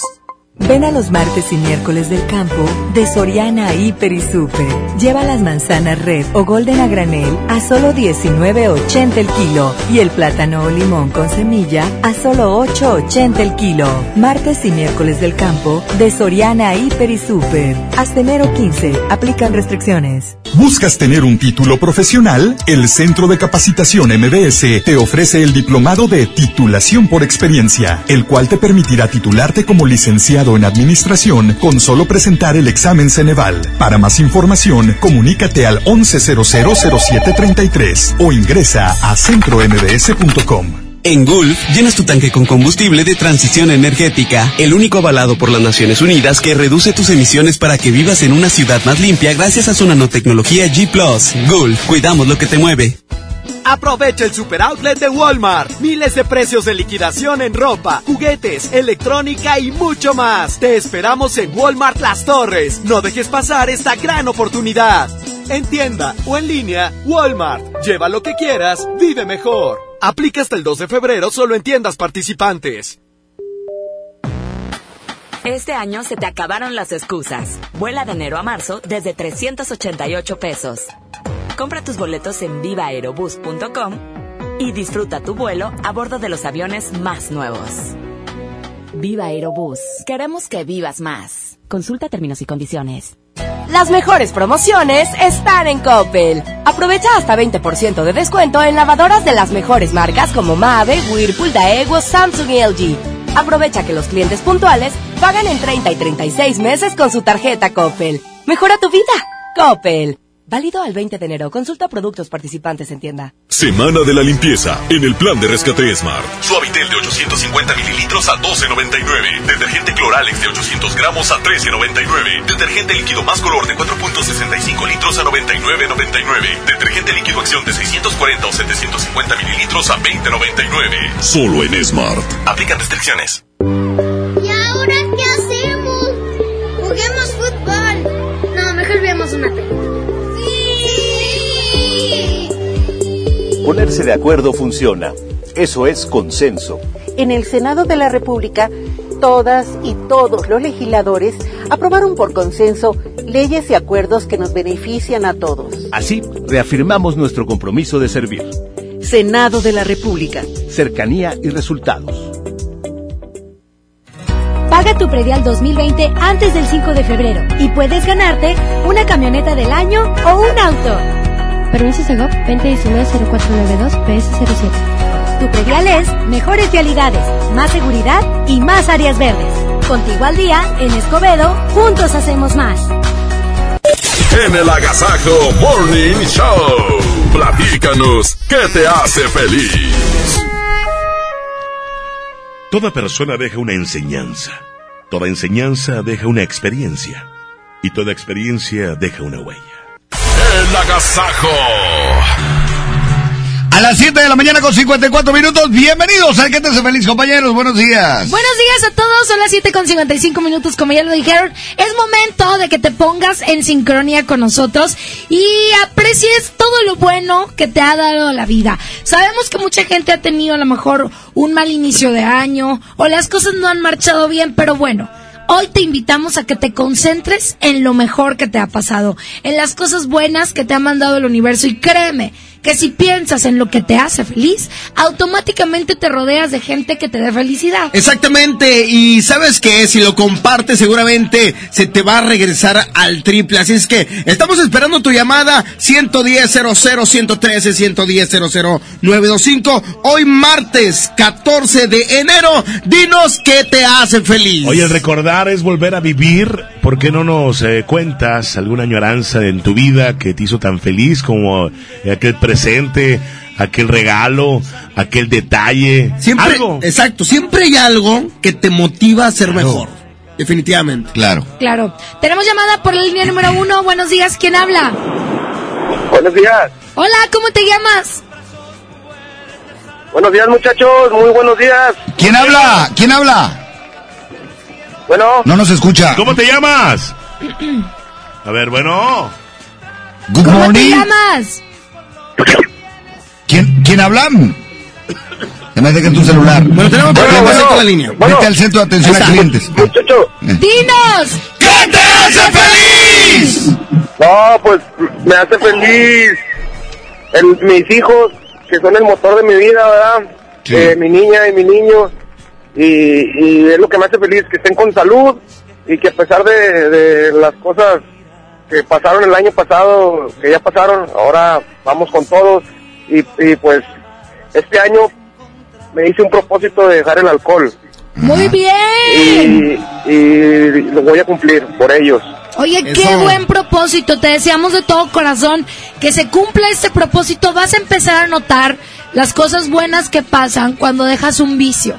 Ven a los martes y miércoles del campo de Soriana y Super. Lleva las manzanas red o golden a granel a solo 19.80 el kilo y el plátano o limón con semilla a solo 8.80 el kilo. Martes y miércoles del campo de Soriana y Super. Hasta enero 15. Aplican restricciones. ¿Buscas tener un título profesional? El Centro de Capacitación MBS te ofrece el diplomado de titulación por experiencia, el cual te permitirá titularte como licenciado en administración con solo presentar el examen Ceneval. Para más información, comunícate al 11000733 o ingresa a centrombs.com. En Gulf, llenas tu tanque con combustible de transición energética, el único avalado por las Naciones Unidas que reduce tus emisiones para que vivas en una ciudad más limpia gracias a su nanotecnología G ⁇ Gulf, cuidamos lo que te mueve. Aprovecha el super outlet de Walmart. Miles de precios de liquidación en ropa, juguetes, electrónica y mucho más. Te esperamos en Walmart Las Torres. No dejes pasar esta gran oportunidad. En tienda o en línea, Walmart. Lleva lo que quieras, vive mejor. Aplica hasta el 2 de febrero solo en tiendas participantes. Este año se te acabaron las excusas. Vuela de enero a marzo desde 388 pesos. Compra tus boletos en vivaaerobus.com y disfruta tu vuelo a bordo de los aviones más nuevos. Viva Aerobús. Queremos que vivas más. Consulta términos y condiciones. Las mejores promociones están en Coppel. Aprovecha hasta 20% de descuento en lavadoras de las mejores marcas como Mave, Whirlpool, Daewoo, Samsung y LG. Aprovecha que los clientes puntuales pagan en 30 y 36 meses con su tarjeta Coppel. Mejora tu vida. Coppel. Válido al 20 de enero. Consulta productos participantes en tienda. Semana de la limpieza en el plan de rescate Smart. Suavitel de 850 mililitros a 12.99. Detergente Cloralex de 800 gramos a 13.99. Detergente líquido más color de 4.65 litros a 99.99. Detergente líquido acción de 640 o 750 mililitros a 20.99. Solo en Smart. Aplican restricciones. ¿Y ahora qué hacemos? Ponerse de acuerdo funciona. Eso es consenso. En el Senado de la República, todas y todos los legisladores aprobaron por consenso leyes y acuerdos que nos benefician a todos. Así, reafirmamos nuestro compromiso de servir. Senado de la República. Cercanía y resultados. Paga tu predial 2020 antes del 5 de febrero y puedes ganarte una camioneta del año o un auto. Permiso Segov 2019-0492 PS07. Tu predial es mejores vialidades, más seguridad y más áreas verdes. Contigo al día, en Escobedo, juntos hacemos más. En el Agasajo Morning Show. Platícanos, ¿qué te hace feliz? Toda persona deja una enseñanza. Toda enseñanza deja una experiencia. Y toda experiencia deja una huella. El Agasajo. A las 7 de la mañana con 54 minutos, bienvenidos al que te hace feliz, compañeros, buenos días. Buenos días a todos, son las 7 con 55 minutos, como ya lo dijeron. Es momento de que te pongas en sincronía con nosotros y aprecies todo lo bueno que te ha dado la vida. Sabemos que mucha gente ha tenido a lo mejor un mal inicio de año o las cosas no han marchado bien, pero bueno. Hoy te invitamos a que te concentres en lo mejor que te ha pasado, en las cosas buenas que te ha mandado el universo. Y créeme que si piensas en lo que te hace feliz, automáticamente te rodeas de gente que te dé felicidad. Exactamente, y sabes que si lo compartes seguramente se te va a regresar al triple, así es que estamos esperando tu llamada 110 00 113 110 00 925 hoy martes 14 de enero, dinos qué te hace feliz. Oye, el recordar es volver a vivir. ¿Por qué no nos eh, cuentas alguna añoranza en tu vida que te hizo tan feliz como aquel presente, aquel regalo, aquel detalle? Siempre, algo. exacto, siempre hay algo que te motiva a ser mejor. Definitivamente. Claro. Claro. Tenemos llamada por la línea número uno. Buenos días, ¿quién habla? Buenos días. Hola, ¿cómo te llamas? Buenos días, muchachos. Muy buenos días. ¿Quién habla? ¿Quién habla? Bueno. No nos escucha. ¿Cómo te llamas? A ver, bueno. Good ¿Cómo te llamas? ¿Quién, ¿Quién habla? Se me es tu celular. Bueno, tenemos vete- saca la línea. Vete al centro de atención a Exacto. clientes. Muchacho. ¡Dinos! ¿Qué te hace feliz? No, pues me hace feliz el- mis hijos, que son el motor de mi vida, ¿verdad? Eh, mi niña y mi niño. Y, y es lo que me hace feliz, que estén con salud y que a pesar de, de las cosas que pasaron el año pasado, que ya pasaron, ahora vamos con todos. Y, y pues este año me hice un propósito de dejar el alcohol. Muy bien. Y, y lo voy a cumplir por ellos. Oye, qué buen propósito. Te deseamos de todo corazón que se cumpla este propósito. Vas a empezar a notar las cosas buenas que pasan cuando dejas un vicio.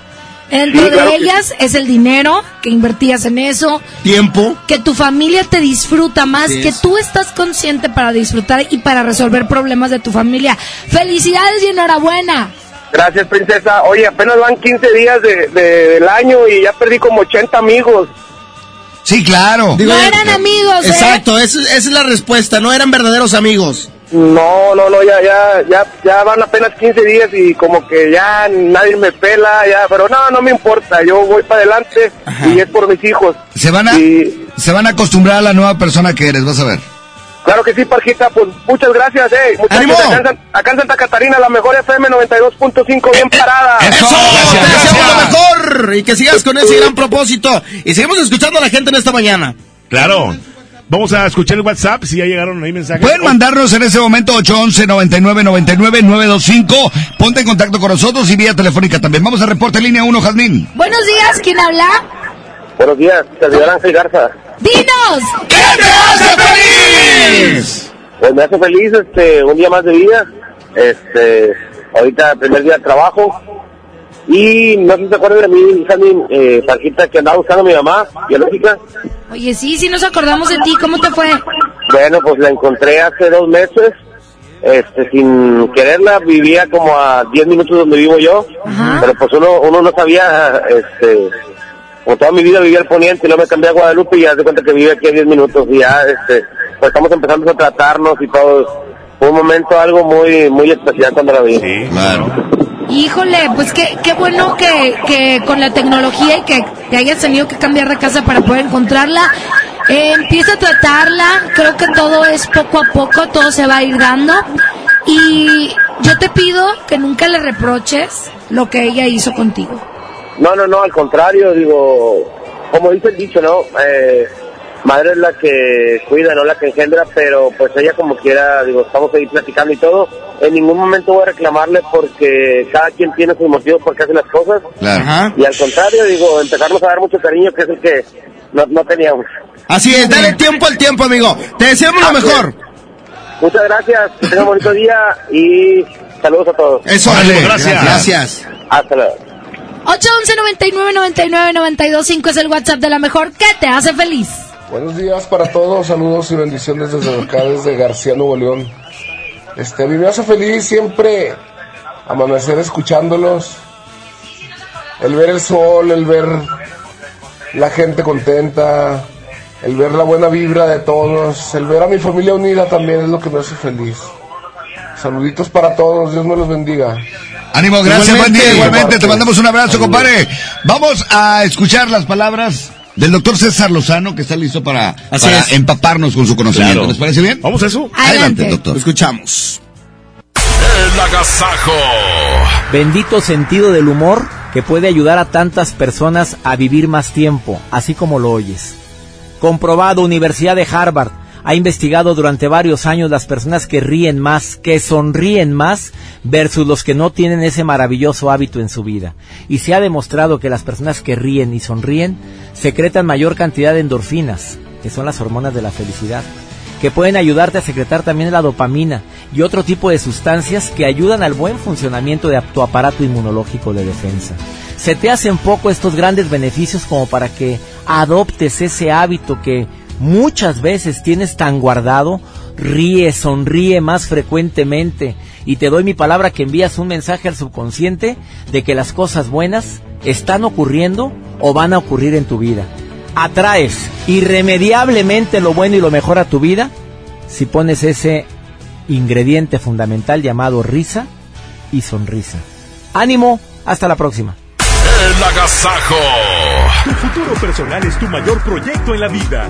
Dentro Sí, de claro que ellas es el dinero que invertías en eso, Tiempo. que tu familia te disfruta más, Sí, que es. tú estás consciente para disfrutar y para resolver problemas de tu familia. Felicidades y enhorabuena. Gracias, princesa. Oye, apenas van 15 días de, de- del año y ya perdí como 80 amigos. Sí, claro. Digo, no eh, eran amigos, ¿eh? Exacto, esa, esa es la respuesta. No eran verdaderos amigos. No, no, no, ya, ya, ya, ya van apenas 15 días y como que ya nadie me pela, ya, pero no, no me importa, yo voy para adelante y es por mis hijos. Se van a, Y se van a acostumbrar a la nueva persona que eres, vas a ver. claro que sí, Parjita, pues muchas gracias, eh. Muchachos, ¡Ánimo! acá, en San- acá en Santa Catarina, la mejor FM 92.5, bien parada. ¡Eso! te deseamos lo mejor y que sigas con ese gran propósito. Y seguimos escuchando a la gente en esta mañana. Claro. Vamos a escuchar el WhatsApp si ya llegaron ahí mensajes. Pueden mandarnos en ese momento 811 99 99 925. Ponte en contacto con nosotros y vía telefónica también. Vamos a reporte línea 1, Jazmín. Buenos días, ¿quién habla? Buenos días, servidor Ángel Garza. ¡Dinos! ¿Qué te hace feliz? Pues me hace feliz este un día más de vida. Este, ahorita primer día de trabajo. Y no sé si se acuerdan de mí, Jasmine, eh, Parjita, que andaba buscando a mi mamá, biológica. Oye, sí, sí nos acordamos de ti. ¿Cómo te fue? Bueno, pues la encontré hace dos meses. Este, sin quererla, vivía como a 10 minutos donde vivo yo. Pero pues uno, uno no sabía, este, como toda mi vida vivía al poniente y luego me cambié a Guadalupe y ya de cuenta que vive aquí a 10 minutos y ya, este, pues estamos empezando a tratarnos y todo. Fue un momento algo muy, muy especial cuando la vi. Sí, claro. Híjole, pues qué, qué bueno que, que con la tecnología y que, que hayas tenido que cambiar de casa para poder encontrarla. Eh, empieza a tratarla, creo que todo es poco a poco, todo se va a ir dando. Y yo te pido que nunca le reproches lo que ella hizo contigo. No, no, no, al contrario, digo, como dice el dicho, ¿no? Eh, madre es la que cuida, no la que engendra, pero pues ella como quiera, digo, estamos ahí platicando y todo. En ningún momento voy a reclamarle porque cada quien tiene sus motivos por qué hace las cosas. Claro. Y al contrario, digo, empezarnos a dar mucho cariño, que es el que no, no teníamos. Así es, dale tiempo al tiempo, amigo. Te deseamos lo mejor. Muchas gracias, que tengan un bonito día y saludos a todos. Eso, Órale, Ale, gracias. Gracias. Hasta luego. 811 99 99 925 es el WhatsApp de la mejor. ¿Qué te hace feliz? Buenos días para todos, saludos y bendiciones desde acá, desde García, Nuevo León. Este, a mí me hace feliz siempre amanecer escuchándolos, el ver el sol, el ver la gente contenta, el ver la buena vibra de todos, el ver a mi familia unida también es lo que me hace feliz. Saluditos para todos, Dios me los bendiga. Ánimo, gracias, buen Igualmente, día. Igualmente, te mandamos un abrazo, compadre. Vamos a escuchar las palabras del doctor César Lozano, que está listo para, Así para es. empaparnos con su conocimiento. Claro. ¿Les parece bien? Vamos a eso. Adelante, doctor. Lo escuchamos. El agasajo. Bendito sentido del humor que puede ayudar a tantas personas a vivir más tiempo, así como lo oyes. Comprobado, Universidad de Harvard ha investigado durante varios años las personas que ríen más, que sonríen más, versus los que no tienen ese maravilloso hábito en su vida. Y se ha demostrado que las personas que ríen y sonríen secretan mayor cantidad de endorfinas, que son las hormonas de la felicidad que pueden ayudarte a secretar también la dopamina y otro tipo de sustancias que ayudan al buen funcionamiento de tu aparato inmunológico de defensa. Se te hacen poco estos grandes beneficios como para que adoptes ese hábito que muchas veces tienes tan guardado, ríe, sonríe más frecuentemente y te doy mi palabra que envías un mensaje al subconsciente de que las cosas buenas están ocurriendo o van a ocurrir en tu vida atraes irremediablemente lo bueno y lo mejor a tu vida si pones ese ingrediente fundamental llamado risa y sonrisa. Ánimo, hasta la próxima. El agasajo. Tu futuro personal es tu mayor proyecto en la vida.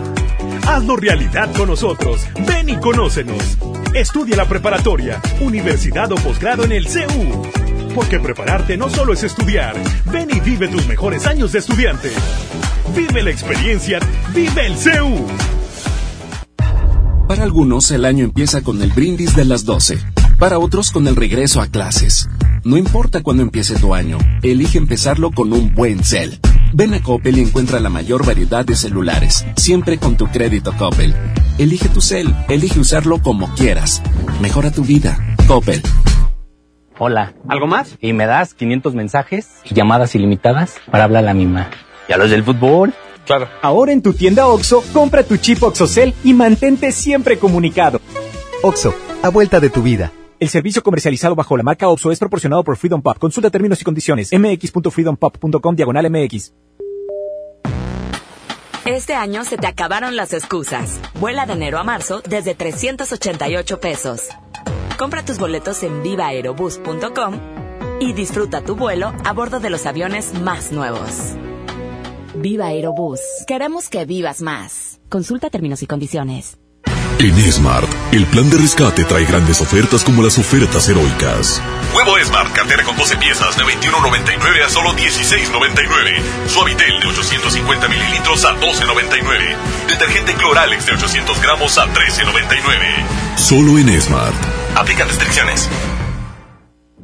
Hazlo realidad con nosotros. Ven y conócenos. Estudia la preparatoria, universidad o posgrado en el CEU. Porque prepararte no solo es estudiar. Ven y vive tus mejores años de estudiante. Vive la experiencia. Vive el CEU. Para algunos el año empieza con el brindis de las 12, para otros con el regreso a clases. No importa cuándo empiece tu año, elige empezarlo con un buen cel. Ven a Coppel y encuentra la mayor variedad de celulares, siempre con tu crédito Coppel. Elige tu cel, elige usarlo como quieras. Mejora tu vida. Coppel. Hola. ¿Algo más? Y me das 500 mensajes y llamadas ilimitadas para hablar a la misma. ¿Y a los del fútbol? Claro. Ahora en tu tienda OXO, compra tu chip OXOCEL y mantente siempre comunicado. OXO, a vuelta de tu vida. El servicio comercializado bajo la marca OXO es proporcionado por Freedom Pop. Consulta términos y condiciones. mx.freedompop.com diagonal mx. Este año se te acabaron las excusas. Vuela de enero a marzo desde 388 pesos. Compra tus boletos en vivaerobus.com y disfruta tu vuelo a bordo de los aviones más nuevos. Viva Aerobús. Queremos que vivas más. Consulta términos y condiciones. En Smart, el plan de rescate trae grandes ofertas como las ofertas heroicas. Huevo Smart, cartera con 12 piezas de 21.99 a solo 16.99. Suavitel de 850 mililitros a 12.99. Detergente Cloralex de 800 gramos a 13.99. Solo en Smart. Aplica restricciones.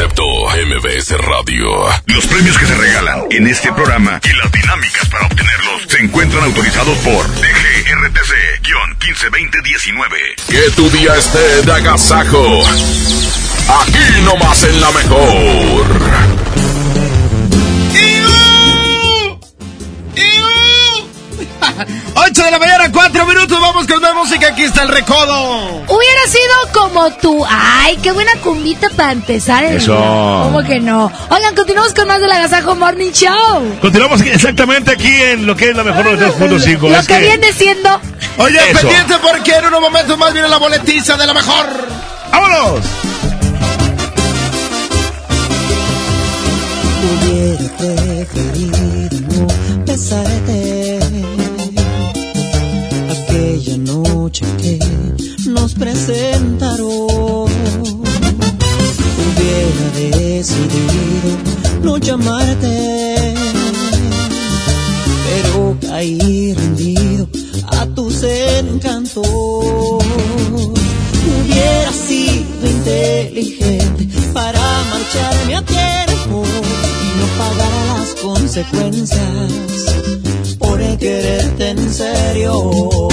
Concepto MBS Radio. Los premios que se regalan en este programa y las dinámicas para obtenerlos se encuentran autorizados por DGRTC-152019. Que tu día esté de agasajo. Aquí nomás en la mejor. 8 de la mañana, 4 minutos, vamos con más música, aquí está el recodo. Hubiera sido como tú. Ay, qué buena cumbita para empezar el Eso. día. ¿Cómo que no? Oigan, continuamos con más del Agasajo Morning Show. Continuamos exactamente aquí en lo que es la mejor 92.5. Lo Es que viene siendo... Oye, Eso. pendiente porque en unos momentos más viene la boletiza de la mejor. ¡Vámonos! Hubiera preferido no presentaron. Hubiera decidido no llamarte, pero caí rendido a tus encantos. Hubiera sido inteligente para marcharme a tiempo y no pagar las consecuencias por quererte en serio.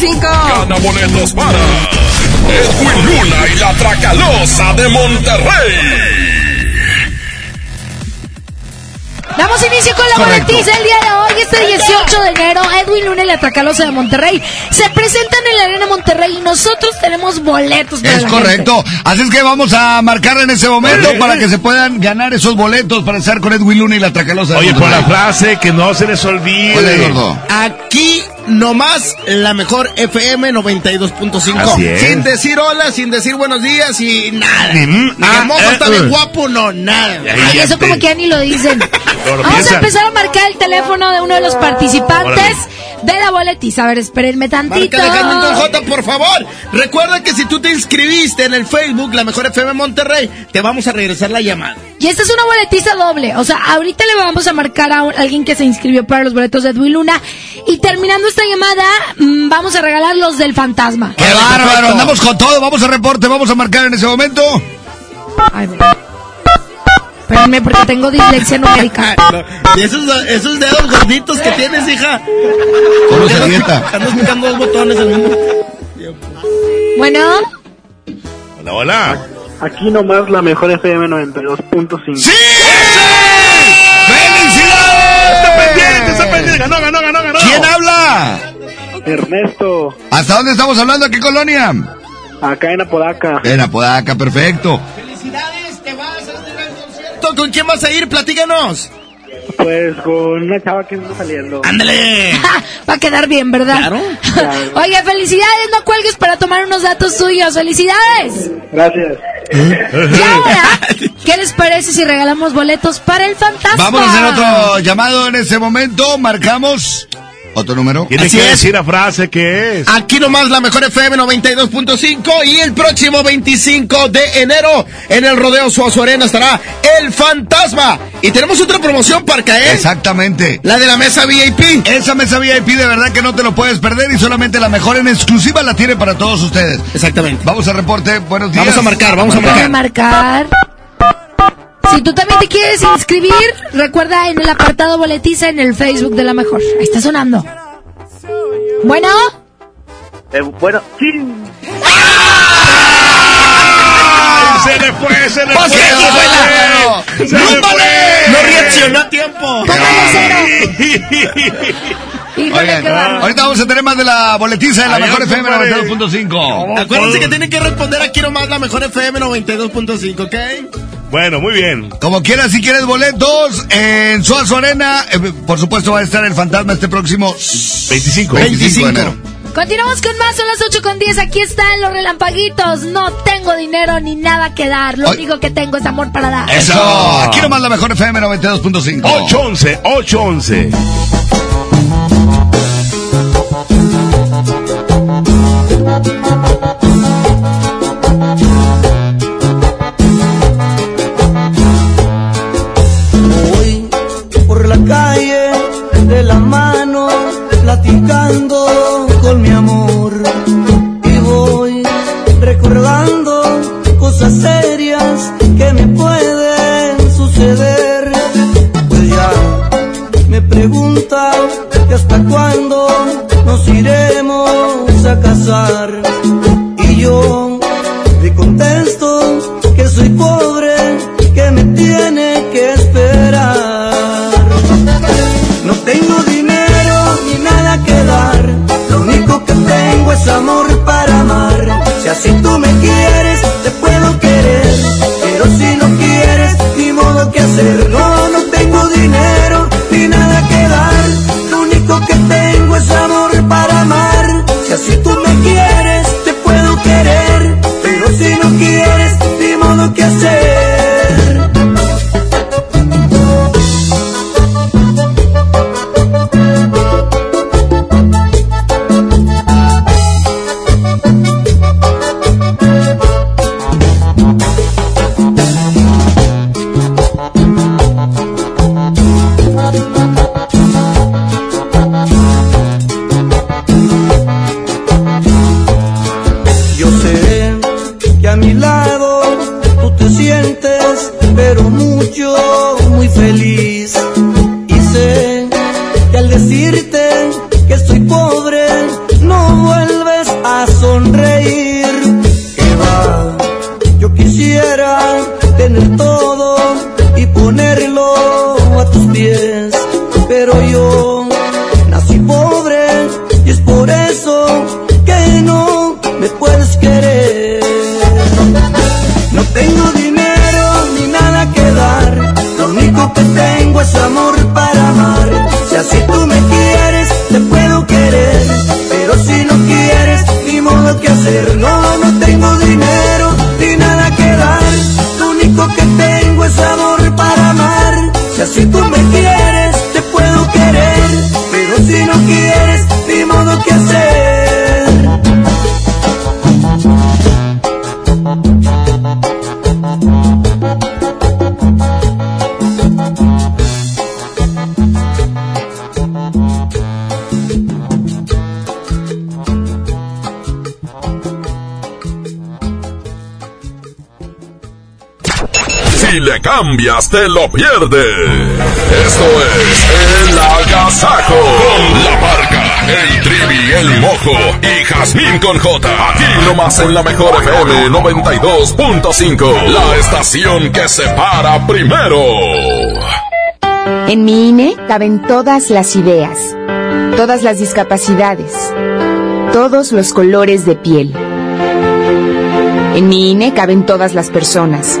Gana boletos para Edwin Luna y la Tracalosa de Monterrey. Damos inicio con la Correcto. boletiza el día de hoy, este 18 de enero. Edwin Luna y la Tracalosa de Monterrey se presentan en la Arena Monterrey y nosotros tenemos boletos para Es la correcto. Así es que vamos a marcar en ese momento para que se puedan ganar esos boletos para estar con Edwin Luna y la Tracalosa. de Oye, por la frase que no se les olvide. Aquí nomás la mejor FM 92.5. Así es. Sin decir hola, sin decir buenos días y nada. Ni mm, Ni ah, el mozo eh, está bien eh. guapo, no, nada. Ay, eso como que ya ni lo dicen. Vamos a empezar a marcar el teléfono de uno de los participantes de la boletiza. A ver, espérenme tantito. Marca Alejandro J, por favor. Recuerda que si tú te inscribiste en el Facebook, la mejor FM Monterrey, te vamos a regresar la llamada. Y esta es una boletiza doble. O sea, ahorita le vamos a marcar a un- alguien que se inscribió para los boletos de Edwin Luna. Y terminando esta llamada, mm, vamos a regalar los del fantasma. ¡Qué bárbaro! Andamos con todo. Vamos a reporte. Vamos a marcar en ese momento. Ay. Espérenme porque tengo dislexia numérica. Y esos, esos dedos gorditos que tienes, hija. ¿Cómo se pica- Andas picando dos botones al mismo Bueno, Hola, hola. Aquí nomás la mejor FM 92.5. ¡Sí! Está ¡Felicidades! pendiente, está pendiente. Ganó, ganó, ganó, ganó. ¿Quién habla? Ernesto, ¿Hasta dónde estamos hablando? ¿A qué colonia? acá en Apodaca. En Apodaca, perfecto. ¡Felicidades! ¡Te vas ¿Con quién vas a ir? Platícanos. Pues con una chava que está saliendo. ¡Ándale! va a quedar bien, ¿verdad? Claro. Oye, felicidades, no cuelgues para tomar unos datos suyos. ¡Felicidades! Gracias. Y ahora, ¿qué les parece si regalamos boletos para el fantasma? Vamos a hacer otro llamado en ese momento. Marcamos otro número. Tiene Así que es. decir la frase que es. Aquí nomás la mejor FM 92.5 y el próximo 25 de enero en el Rodeo Suazo Arena estará El Fantasma. Y tenemos otra promoción para caer. Exactamente. La de la mesa VIP. Esa mesa VIP de verdad que no te lo puedes perder y solamente la mejor en exclusiva la tiene para todos ustedes. Exactamente. Vamos a reporte. Buenos días. Vamos a marcar, vamos a marcar. marcar. Si tú también te quieres inscribir, recuerda en el apartado boletiza en el Facebook de la mejor. Ahí está sonando. Bueno, Eh, bueno, sí. ¡Ay, se le fue, se le ¡Oh, fue! aquí. No reaccionó a tiempo. póngale cero. Híjole, Oigan, ahorita vamos a tener más de la boletiza de la mejor FM compadre. 92.5. Acuérdense que tienen que responder aquí nomás la mejor FM 92.5, ¿ok? Bueno, muy bien. Como quieras, si quieres boletos, en Suazo Arena, eh, por supuesto va a estar el fantasma este próximo 25. 25 de enero. Continuamos con más, son las 8 con 10. Aquí están los relampaguitos. No tengo dinero ni nada que dar. Lo Ay. único que tengo es amor para dar. Eso, aquí nomás la mejor FM 92.5. 811, 811. Pregunta hasta cuándo nos iremos a casar y yo le contesto que soy pobre, que me tiene que esperar. No tengo dinero ni nada que dar, lo único que tengo es amor para amar. Si así tú me quieres, te puedo querer, pero si no quieres, ni modo que hacer. Cambias, te lo pierdes. Esto es El Agasajo. Con la parca, el trivi, el mojo y Jazmín con J. Aquí nomás en la mejor FM 92.5. La estación que se para primero. En mi INE caben todas las ideas, todas las discapacidades, todos los colores de piel. En mi INE caben todas las personas,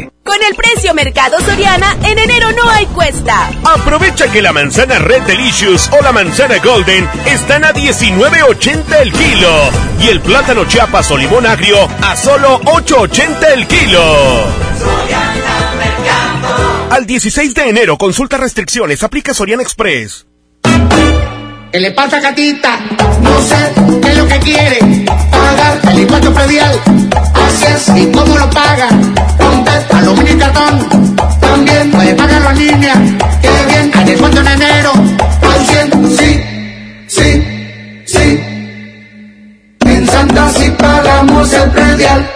Con el precio Mercado Soriana, en enero no hay cuesta. Aprovecha que la manzana Red Delicious o la manzana Golden están a 19.80 el kilo y el plátano Chiapas o limón agrio a solo 8.80 el kilo. Al 16 de enero, consulta restricciones, aplica Soriana Express. ¿Qué le pasa, gatita? No sé qué es lo que quiere. Pagar el impuesto predial. Así es, ¿y cómo lo paga? Con TED, aluminio y cartón. También puede pagarlo en línea. Qué bien, hay descuento en enero. Al 100, sí, sí, sí. En Santa sí pagamos el predial.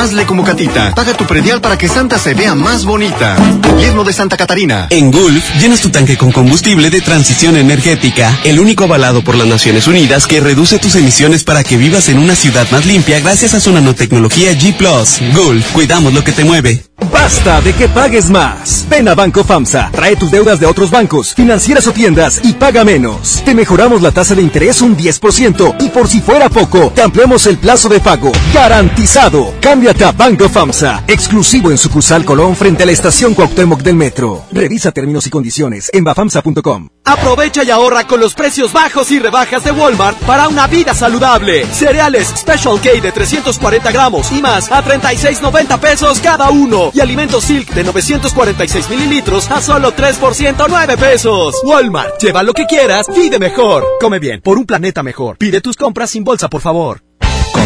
Hazle como Catita. Paga tu predial para que Santa se vea más bonita. Gobierno de Santa Catarina. En Gulf, llenas tu tanque con combustible de transición energética, el único avalado por las Naciones Unidas que reduce tus emisiones para que vivas en una ciudad más limpia gracias a su nanotecnología G ⁇ Gulf, cuidamos lo que te mueve. Basta de que pagues más. Ven a Banco FAMSA, trae tus deudas de otros bancos, financieras o tiendas y paga menos. Te mejoramos la tasa de interés un 10% y por si fuera poco, te ampliamos el plazo de pago. Garantizado. Cámbiate a Banco FAMSA, exclusivo en sucursal Colón frente a la estación Cuauhtémoc del Metro. Revisa términos y condiciones en bafamsa.com. Aprovecha y ahorra con los precios bajos y rebajas de Walmart para una vida saludable. Cereales Special K de 340 gramos y más a 36.90 pesos cada uno. Y alimentos Silk de 946 mililitros a solo 3 por 109 pesos. Walmart, lleva lo que quieras, vive mejor. Come bien, por un planeta mejor. Pide tus compras sin bolsa, por favor.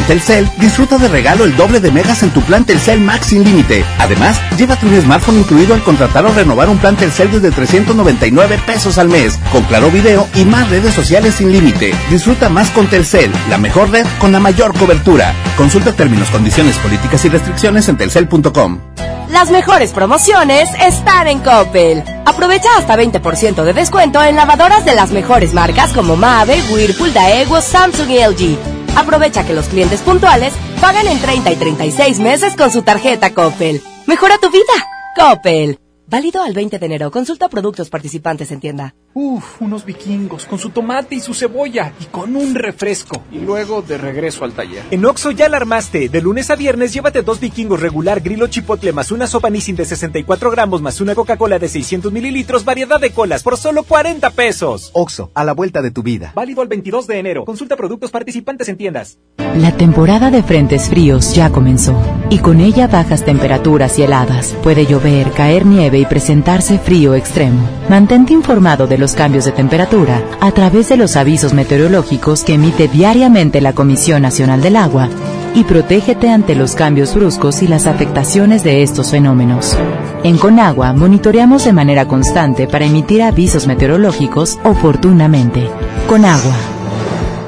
Telcel, disfruta de regalo el doble de megas en tu plan Telcel Max sin límite. Además, llévate un smartphone incluido al contratar o renovar un plan Telcel desde 399 pesos al mes, con claro video y más redes sociales sin límite. Disfruta más con Telcel, la mejor red con la mayor cobertura. Consulta términos, condiciones, políticas y restricciones en telcel.com. Las mejores promociones están en Coppel. Aprovecha hasta 20% de descuento en lavadoras de las mejores marcas como Mave, Whirlpool, Daewoo, Samsung y LG. Aprovecha que los clientes puntuales pagan en 30 y 36 meses con su tarjeta Coppel. Mejora tu vida. Coppel. Válido al 20 de enero. Consulta productos participantes en tienda. Uf, unos vikingos con su tomate y su cebolla y con un refresco. Y luego de regreso al taller. En Oxo ya la armaste. De lunes a viernes llévate dos vikingos regular grilo chipotle más una sopa Nissin de 64 gramos más una Coca-Cola de 600 mililitros, variedad de colas por solo 40 pesos. Oxo, a la vuelta de tu vida. Válido al 22 de enero. Consulta productos participantes en tiendas. La temporada de frentes fríos ya comenzó y con ella bajas temperaturas y heladas. Puede llover, caer nieve y presentarse frío extremo. Mantente informado de los cambios de temperatura a través de los avisos meteorológicos que emite diariamente la Comisión Nacional del Agua y protégete ante los cambios bruscos y las afectaciones de estos fenómenos. En Conagua monitoreamos de manera constante para emitir avisos meteorológicos oportunamente. Conagua.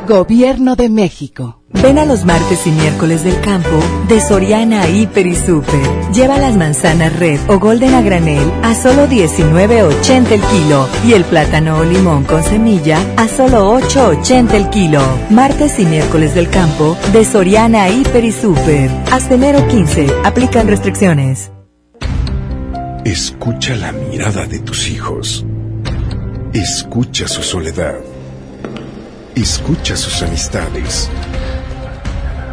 Gobierno de México. Ven a los martes y miércoles del campo de Soriana Hiper y Super. Lleva las manzanas red o golden a granel a solo 19.80 el kilo y el plátano o limón con semilla a solo 8.80 el kilo. Martes y miércoles del campo de Soriana Hiper y Super. Hasta enero 15. Aplican restricciones. Escucha la mirada de tus hijos. Escucha su soledad. Escucha sus amistades.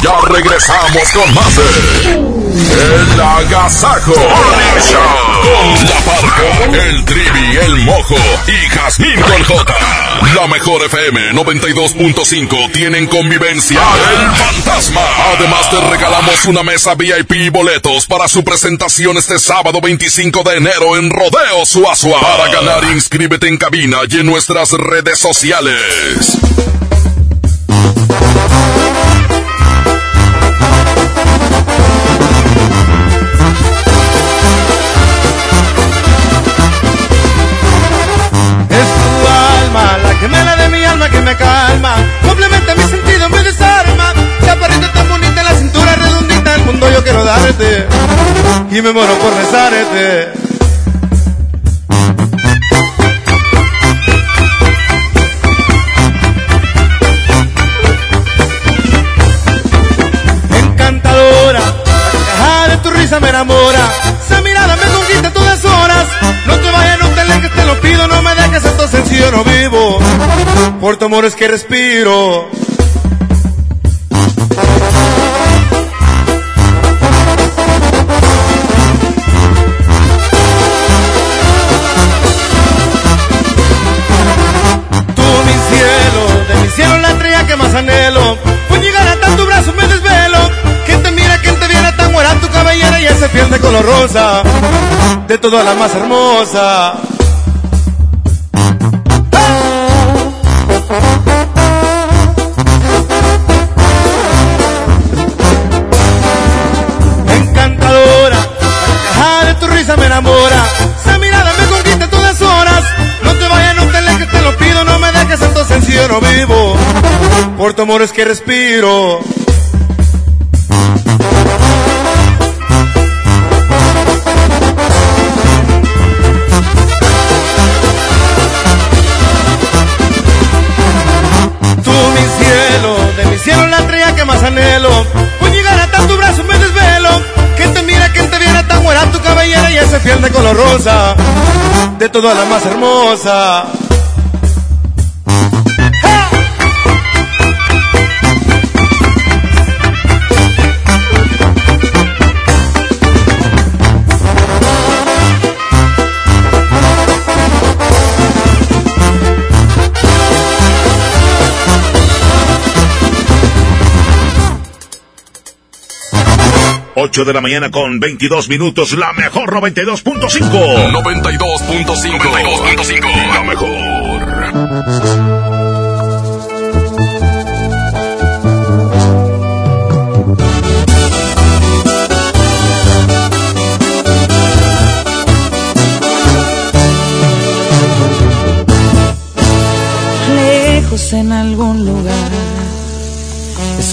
Ya regresamos con más de El Agasajo Morning Show. Con la parca, el trivi, el mojo y Jazmín con J. La mejor FM 92.5 tienen convivencia El Fantasma. Además te regalamos una mesa VIP y boletos para su presentación este sábado 25 de enero en Rodeo Suazua. Para ganar inscríbete en cabina y en nuestras redes sociales. Yo. Y me muero por besarte. Encantadora, la caja de tu risa me enamora. Esa mirada me conquista todas horas. No te vayas, no te alejes, te lo pido, no me dejes, esto sencillo no vivo. Por tu amor es que respiro. Más anhelo. Por llegar a tanto brazo me desvelo. Quien te mira, quien te viera tan buena tu cabellera y ese piel de color rosa. De toda la más hermosa. Encantadora, la de tu risa me enamora. Esa mirada me conquista todas horas. No te vayas, no te alejes, te lo pido, no me dejes, esto sencillo no vivo. Por tu amor es que respiro. Tú mi cielo, de mi cielo la estrella que más anhelo. Por llegar a tanto brazo me desvelo. Que te mira, que te viera tan buena tu cabellera y ese piel de color rosa. De toda la más hermosa. Ocho de la mañana con 22 minutos, la mejor 92.5. 92.5. 92.5. La mejor. lejos en algún lugar,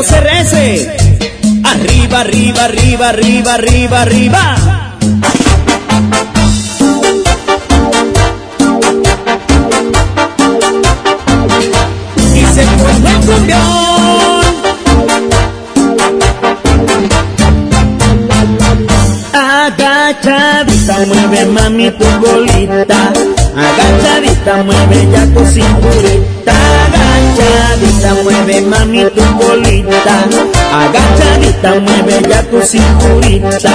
RS. Arriba, arriba, arriba, arriba, arriba, arriba. Y se pone el cumbión. Agachadita, mueve mami tu colita. Agachadita, mueve ya tu cinturita. Colita. Agachadita, mueve ya tu cinturita.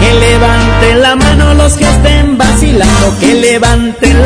Que levanten la mano los que estén vacilando, que levanten la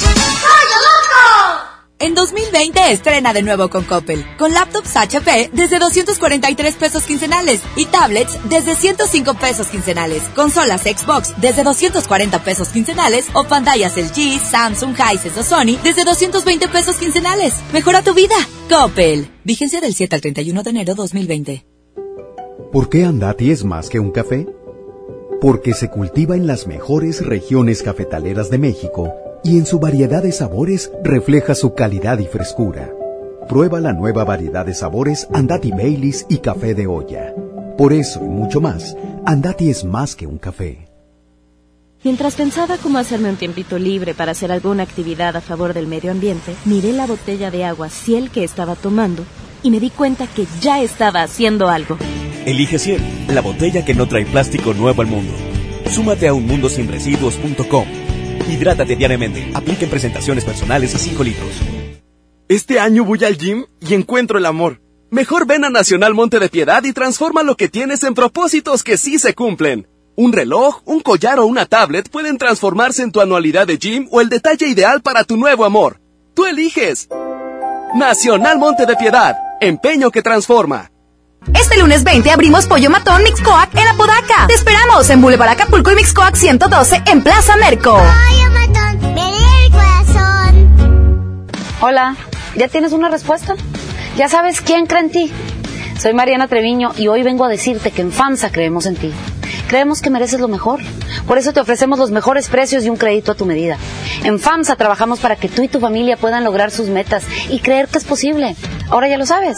En 2020 estrena de nuevo con Coppel, con laptops HP desde 243 pesos quincenales y tablets desde 105 pesos quincenales, consolas Xbox desde 240 pesos quincenales o pantallas LG, Samsung, Hisense o Sony desde 220 pesos quincenales. Mejora tu vida. Coppel. Vigencia del 7 al 31 de enero 2020. ¿Por qué Andati es más que un café? Porque se cultiva en las mejores regiones cafetaleras de México y en su variedad de sabores refleja su calidad y frescura. Prueba la nueva variedad de sabores Andati Baileys y café de olla. Por eso y mucho más, Andati es más que un café. Mientras pensaba cómo hacerme un tiempito libre para hacer alguna actividad a favor del medio ambiente, miré la botella de agua Ciel que estaba tomando y me di cuenta que ya estaba haciendo algo. Elige Ciel, la botella que no trae plástico nuevo al mundo. Súmate a unmundosinresiduos.com Hidrátate diariamente. Apliquen presentaciones personales a 5 litros. Este año voy al gym y encuentro el amor. Mejor ven a Nacional Monte de Piedad y transforma lo que tienes en propósitos que sí se cumplen. Un reloj, un collar o una tablet pueden transformarse en tu anualidad de gym o el detalle ideal para tu nuevo amor. Tú eliges. Nacional Monte de Piedad. Empeño que transforma. Este lunes 20 abrimos Pollo Matón Mixcoac en Apodaca. Te esperamos en Boulevard Acapulco y Mixcoac 112 en Plaza Merco. Pollo Matón, el corazón. Hola, ¿ya tienes una respuesta? ¿Ya sabes quién cree en ti? Soy Mariana Treviño y hoy vengo a decirte que en FAMSA creemos en ti. Creemos que mereces lo mejor. Por eso te ofrecemos los mejores precios y un crédito a tu medida. En FAMSA trabajamos para que tú y tu familia puedan lograr sus metas y creer que es posible. Ahora ya lo sabes.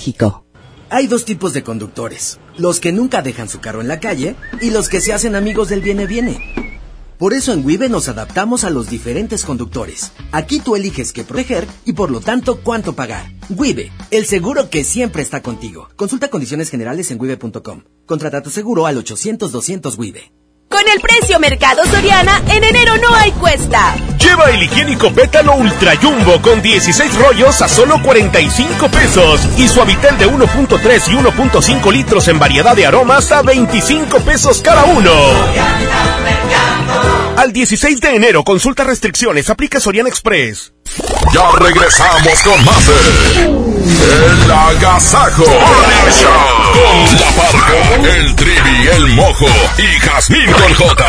Hay dos tipos de conductores, los que nunca dejan su carro en la calle y los que se hacen amigos del viene-viene. Por eso en Wibe nos adaptamos a los diferentes conductores. Aquí tú eliges qué proteger y por lo tanto cuánto pagar. Wibe, el seguro que siempre está contigo. Consulta condiciones generales en wibe.com. Contrata tu seguro al 800-200 Wibe. Con el precio Mercado Soriana, en enero no hay cuesta. Lleva el higiénico pétalo Ultra Jumbo con 16 rollos a solo 45 pesos y suavitel de 1.3 y 1.5 litros en variedad de aromas a 25 pesos cada uno. Al 16 de enero, consulta restricciones, aplica Soriana Express. Ya regresamos con más de El Agasajo Morning Show con la parca, el trivi, el mojo y Jazmín con J.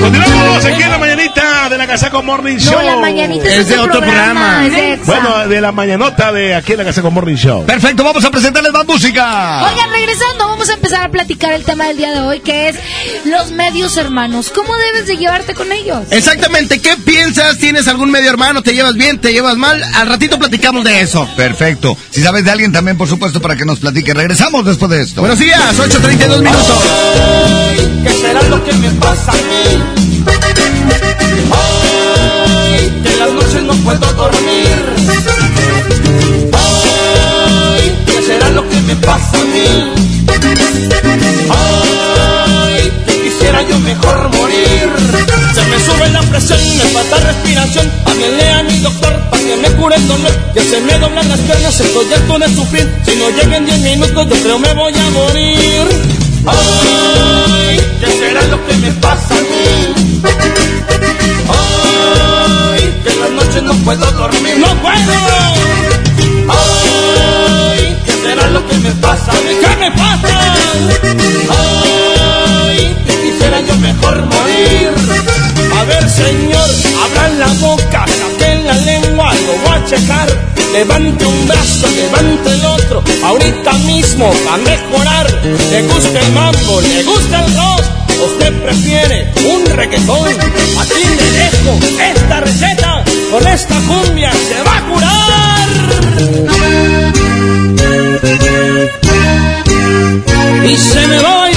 Continuamos aquí en la mañanita de la Casaco Morning Show. la mañanita es es de otro programa. es. Bueno, de la mañanota de aquí en la Casaco Morning Show. Perfecto, vamos a presentarles más música. Oigan, regresando, vamos a empezar a platicar el tema del día de hoy, que es los medios hermanos. ¿Cómo debes de llevarte con ellos? Exactamente, ¿qué piensas? ¿Tienes algún medio hermano? ¿Te llevas bien? ¿Te llevas mal? Al ratito platicamos de eso. Perfecto. Si sabes de alguien también, por supuesto, para que nos platique. Regresamos después de esto. Buenos días, 8.32 minutos. ¿Qué será lo que me pasa a mí? Ay, que en las noches no puedo dormir. Ay, ¿qué será lo que me pasa a mí? Ay, que quisiera yo mejor morir. Se me sube la presión, me falta respiración. háblele a mi doctor para que me cure el dolor, que se me doblan las piernas, estoy harto de sufrir, si no llegan 10 minutos yo creo me voy a morir. Ay, ¿qué será lo que me pasa a mí? Ay, que en las noches no puedo dormir, no puedo. Ay, ¿qué será lo que me pasa a mí? ¿Qué me pasa? Ay, quisiera yo mejor morir. A ver, señor, abran la boca, saquen la lengua, lo voy a checar. Levante un brazo, levante el otro, ahorita mismo va a mejorar. Le gusta el mambo, le gusta el rock, usted prefiere un reggaetón. Aquí le dejo esta receta, con esta cumbia se va a curar. Y se me va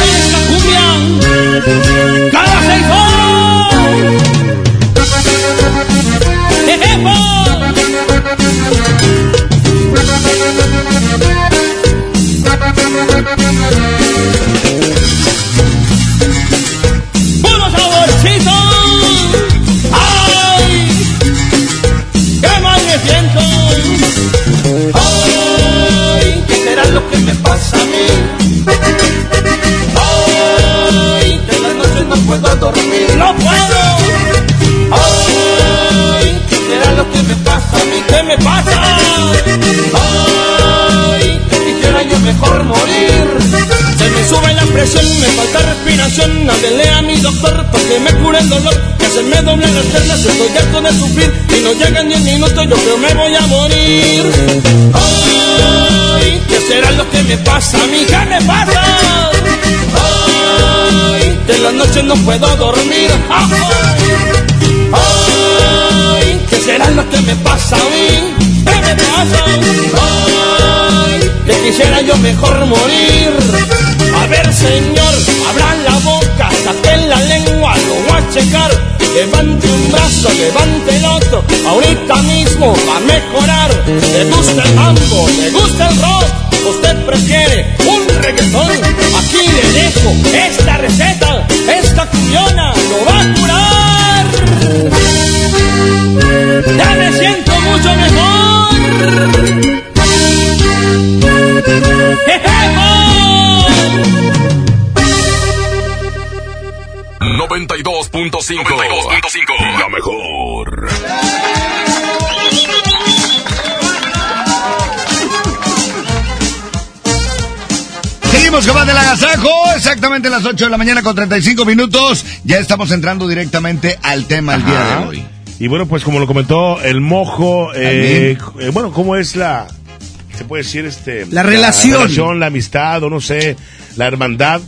cada seis horas. ¡Puro saborcito! ¡Ay! ¡Qué mal me siento! ¡Ay! ¿Qué será lo que me pasa a mí? Puedo dormir. ¡No puedo! ¡Ay! ¿Qué será lo que me pasa a mí? ¿Qué me pasa? ¡Ay! Quisiera yo mejor morir. Se me sube la presión, me falta respiración. Háblele a mi doctor para que me cure el dolor. Que se me doblan las piernas, estoy harto de sufrir. Y no llegan 10 minutos, yo creo me voy a morir. Ay, ¿qué será lo que me pasa a mí? ¿Qué me pasa? Ay, que en las noches no puedo dormir. Ay, ¿qué será lo que me pasa a mí? ¿Qué me pasa? Ay, que quisiera yo mejor morir. A ver, señor, abran la boca, saquen la lengua, lo voy a checar. Levante un brazo, levante el otro, ahorita mismo va a mejorar. Le gusta el mambo, le gusta el rock, usted prefiere un reggaetón. Aquí le dejo esta receta, esta cumbiona lo va a curar. Ya me siento mucho mejor. 92.5 La mejor. Seguimos con más del agasajo, exactamente las 8 de la mañana con 35 minutos. Ya estamos entrando directamente al tema el día de hoy. Y bueno, pues como lo comentó el mojo, eh, eh, bueno, ¿cómo es la, se puede decir, este... La relación. La, amistad, o no sé, la hermandad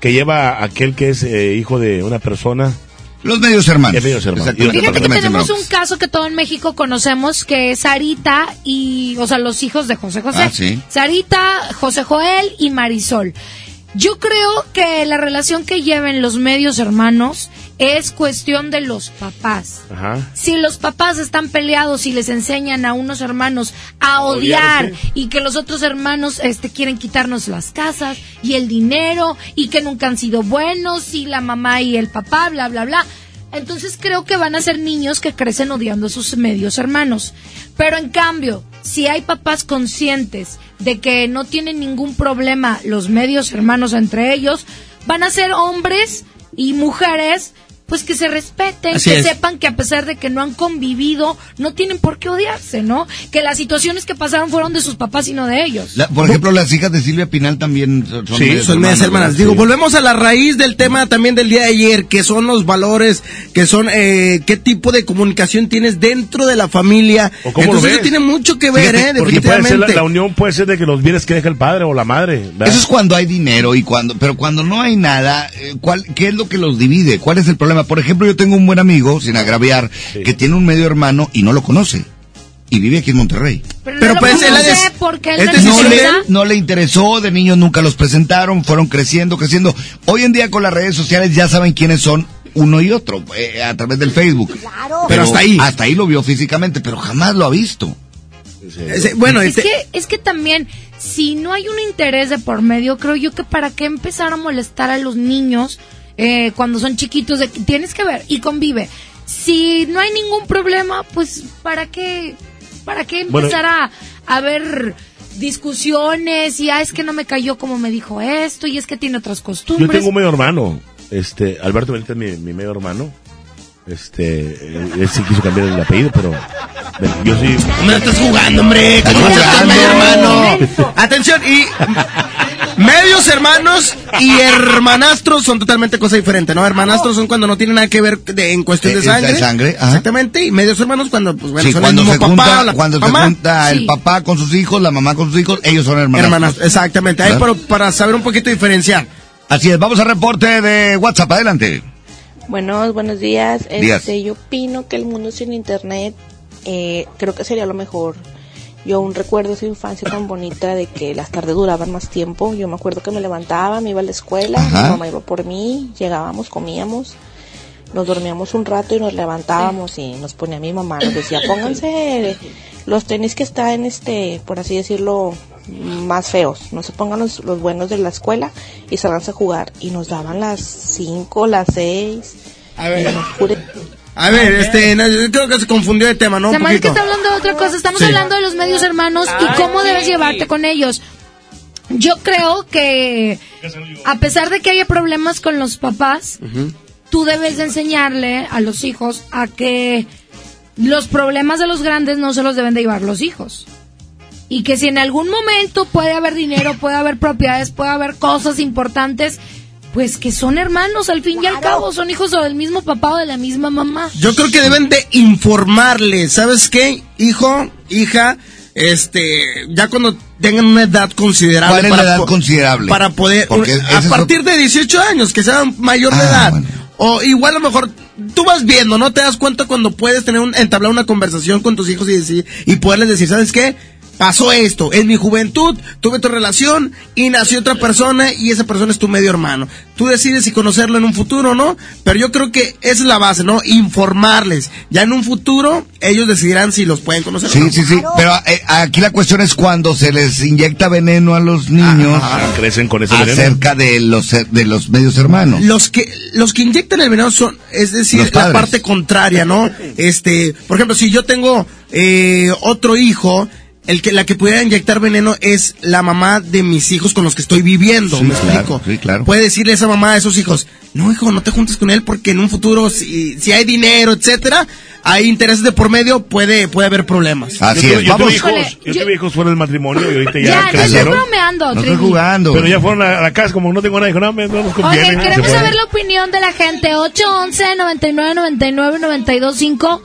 que lleva aquel que es eh, hijo de una persona. Los medios hermanos. Medios hermanos. Fíjate que tenemos un caso que todo en México conocemos que es Sarita y, o sea, los hijos de José José. Ah, sí. Sarita, José Joel y Marisol. Yo creo que la relación que lleven los medios hermanos es cuestión de los papás. Ajá. Si los papás están peleados y les enseñan a unos hermanos a odiar Odiarse. y que los otros hermanos este quieren quitarnos las casas y el dinero y que nunca han sido buenos y la mamá y el papá bla bla bla. Entonces creo que van a ser niños que crecen odiando a sus medios hermanos. Pero en cambio, si hay papás conscientes de que no tienen ningún problema los medios hermanos entre ellos, van a ser hombres y mujeres pues que se respeten, Así que es. sepan que a pesar de que no han convivido, no tienen por qué odiarse, ¿no? Que las situaciones que pasaron fueron de sus papás y no de ellos. La- por ejemplo, las hijas de Silvia Pinal también son, son Sí, medias son medias hermanas. Digo, Sí. volvemos a la raíz del tema también del día de ayer, que son los valores, que son eh, qué tipo de comunicación tienes dentro de la familia. ¿O cómo lo Entonces ves? eso tiene mucho que ver, Fíjate, ¿eh? Porque puede ser la, Definitivamente. la unión puede ser de que los bienes que deja el padre o la madre. ¿verdad? Eso es cuando hay dinero y cuando, pero cuando no hay nada, eh, ¿cuál, ¿qué es lo que los divide? ¿Cuál es el problema? Por ejemplo, yo tengo un buen amigo, sin agraviar, que tiene un medio hermano y no lo conoce. Y vive aquí en Monterrey. Pero, Pero no pues, lo él conoce es- porque él este no es le, no le interesó, de niños nunca los presentaron, fueron creciendo, creciendo. Hoy en día con las redes sociales ya saben quiénes son uno y otro, eh, a través del Facebook. Pero hasta ahí. Hasta ahí lo vio físicamente, pero jamás lo ha visto. Ese- bueno, es este- que es que también si no hay un interés de por medio creo yo que para qué empezar a molestar a los niños eh, cuando son chiquitos de que tienes que ver y convive si no hay ningún problema, pues ¿para qué, para qué Bueno. empezar a, a ver discusiones y ah, es que no me cayó como me dijo esto y es que tiene otras Yo costumbres? tengo un medio hermano, este, Alberto Benítez es mi, mi medio hermano. Este, él, él sí quiso cambiar el apellido, pero yo sí. Me la estás jugando, hombre. ¿Cómo estás medio hermano? Atención, y medios hermanos y hermanastros son totalmente cosa diferente, ¿no? Hermanastros son cuando no tienen nada que ver de- en cuestión de Eh, de sangre. sangre, ajá. Exactamente. Y medios hermanos cuando, pues bueno, Sí, son cuando el se mismo junta, papá o la cuando se junta el Sí. papá con sus hijos, la mamá con sus hijos, ellos son hermanos. Hermanas, exactamente. Ahí para saber un poquito diferenciar. Así es, vamos al reporte de WhatsApp, adelante. Buenos, buenos días. Días. Este, yo opino que el mundo sin internet eh, creo que sería lo mejor. Yo aún recuerdo esa infancia tan bonita de que las tardes duraban más tiempo. Yo me acuerdo que me levantaba, me iba a la escuela, Ajá. mi mamá iba por mí, llegábamos, comíamos, nos dormíamos un rato y nos levantábamos y nos ponía mi mamá, nos decía, pónganse los tenis que están, este, por así decirlo, más feos. No se pongan los, los buenos de la escuela y salganse a jugar. Y nos daban las 5, las 6. A ver. A ver, este, creo que se confundió de tema, ¿no? Hace que está hablando de otra cosa. Estamos Sí. hablando de los medios hermanos y cómo debes llevarte con ellos. Yo creo que a pesar de que haya problemas con los papás, tú debes de enseñarle a los hijos a que los problemas de los grandes no se los deben de llevar los hijos. Y que si en algún momento puede haber dinero, puede haber propiedades, puede haber cosas importantes, pues que son hermanos al fin y al cabo, son hijos o del mismo papá o de la misma mamá. Yo creo que deben de informarle, ¿sabes qué? Hijo, hija, este, ya cuando tengan una edad considerable. ¿Cuál es la para edad po- considerable? Para poder, Porque a partir de 18 años, que sean mayor de Ah, edad. bueno. O igual a lo mejor tú vas viendo, ¿no? Te das cuenta cuando puedes tener un, entablar una conversación con tus hijos y decir, y poderles decir, ¿sabes qué? Pasó esto, en mi juventud tuve tu relación y nació otra persona y esa persona es tu medio hermano. Tú decides si conocerlo en un futuro o no, pero yo creo que esa es la base, ¿no? Informarles. Ya en un futuro ellos decidirán si los pueden conocer o Sí, no. sí, sí. Pero eh, aquí la cuestión es cuando se les inyecta veneno a los niños crecen con ese veneno. acerca de los de los medios hermanos. Los que los que inyectan el veneno son, es decir, la parte contraria, ¿no? Este, por ejemplo, si yo tengo eh, otro hijo, el que la que pudiera inyectar veneno es la mamá de mis hijos con los que estoy viviendo, Sí, ¿me claro, explico? sí, claro. Puede decirle esa mamá a esos hijos, no hijo, no te juntes con él porque en un futuro si, si hay dinero, etcétera, hay intereses de por medio, puede puede haber problemas. yo tuve, yo tuve hijos, yo tuve hijos fuera del matrimonio y ahorita ya, Ya, no estoy bromeando, Trivi. Pero ya fueron a la casa, como no tengo nada, dijo, no, me- no nos conviene. Oye, queremos saber la opinión de la gente. 811 99 99 925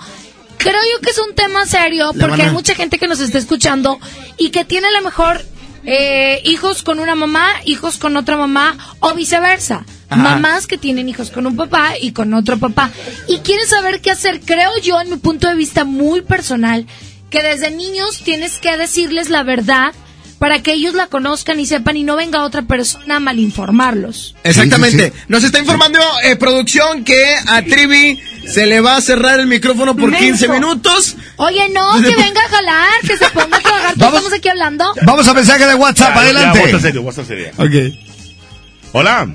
Creo yo que es un tema serio porque a- hay mucha gente que nos está escuchando y que tiene a lo mejor eh, hijos con una mamá, hijos con otra mamá o viceversa. Ajá. Mamás que tienen hijos con un papá y con otro papá. Y quieren saber qué hacer. Creo yo, en mi punto de vista muy personal, que desde niños tienes que decirles la verdad para que ellos la conozcan y sepan y no venga otra persona a malinformarlos. Exactamente. Nos está informando eh, producción que a Trivi se le va a cerrar el micrófono por 15 Menso. minutos. Oye, no, que venga a jalar, que se ponga a trabajar. Todos estamos aquí hablando. Vamos a mensaje de WhatsApp, Ya, adelante. Ya, WhatsApp serio, WhatsApp serio. Ok. Hola.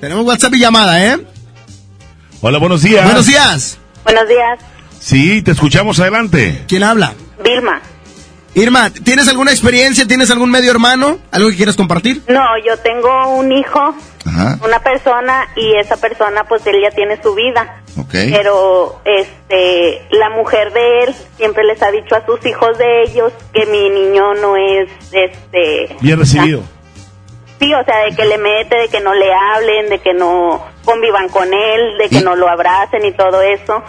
Tenemos WhatsApp y llamada, ¿eh? Hola, buenos días. Buenos días. Buenos días, Sí, te escuchamos adelante. ¿Quién habla? Vilma. Irma, ¿tienes alguna experiencia? ¿Tienes algún medio hermano? ¿Algo que quieras compartir? No, yo tengo un hijo, una persona, y esa persona, pues él ya tiene su vida. Pero, este, la mujer de él siempre les ha dicho a sus hijos de ellos que mi niño no es, este. Bien recibido. Sí, o sea, de que le mete, de que no le hablen, de que no convivan con él, de que no lo abracen y todo eso.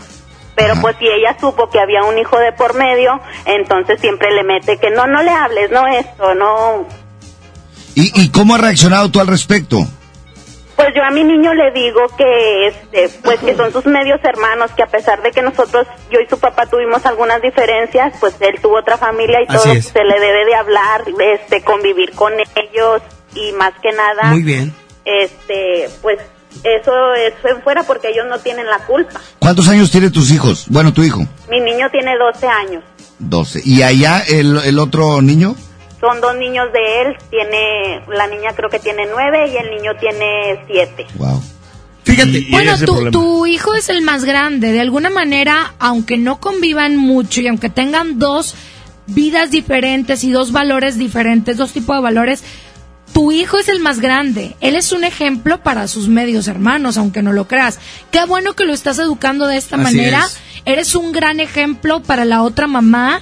Pero pues si ella supo que había un hijo de por medio, entonces siempre le mete que no, no le hables, no esto, no. ¿Y, ¿Y cómo has reaccionado tú al respecto? Pues yo a mi niño le digo que, este, pues que son sus medios hermanos, que a pesar de que nosotros, yo y su papá tuvimos algunas diferencias, pues él tuvo otra familia y Así todo, es. se le debe de hablar, este, convivir con ellos y más que nada, Muy bien. este, pues eso es en fuera porque ellos no tienen la culpa. ¿Cuántos años tienen tus hijos? Bueno, tu hijo. Mi niño tiene 12 años. 12. ¿Y allá el, el otro niño? Son dos niños de él, tiene, la niña creo que tiene 9 y el niño tiene 7. Fíjate. Y- y Bueno, tu, tu hijo es el más grande. De alguna manera, aunque no convivan mucho y aunque tengan dos vidas diferentes y dos valores diferentes, dos tipos de valores, tu hijo es el más grande. Él es un ejemplo para sus medios hermanos, aunque no lo creas. Qué bueno que lo estás educando de esta Así manera. es. Eres un gran ejemplo para la otra mamá,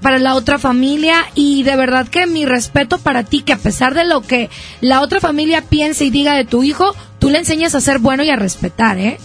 para la otra familia y de verdad que mi respeto para ti, que a pesar de lo que la otra familia piense y diga de tu hijo, tú le enseñas a ser bueno y a respetar, ¿eh?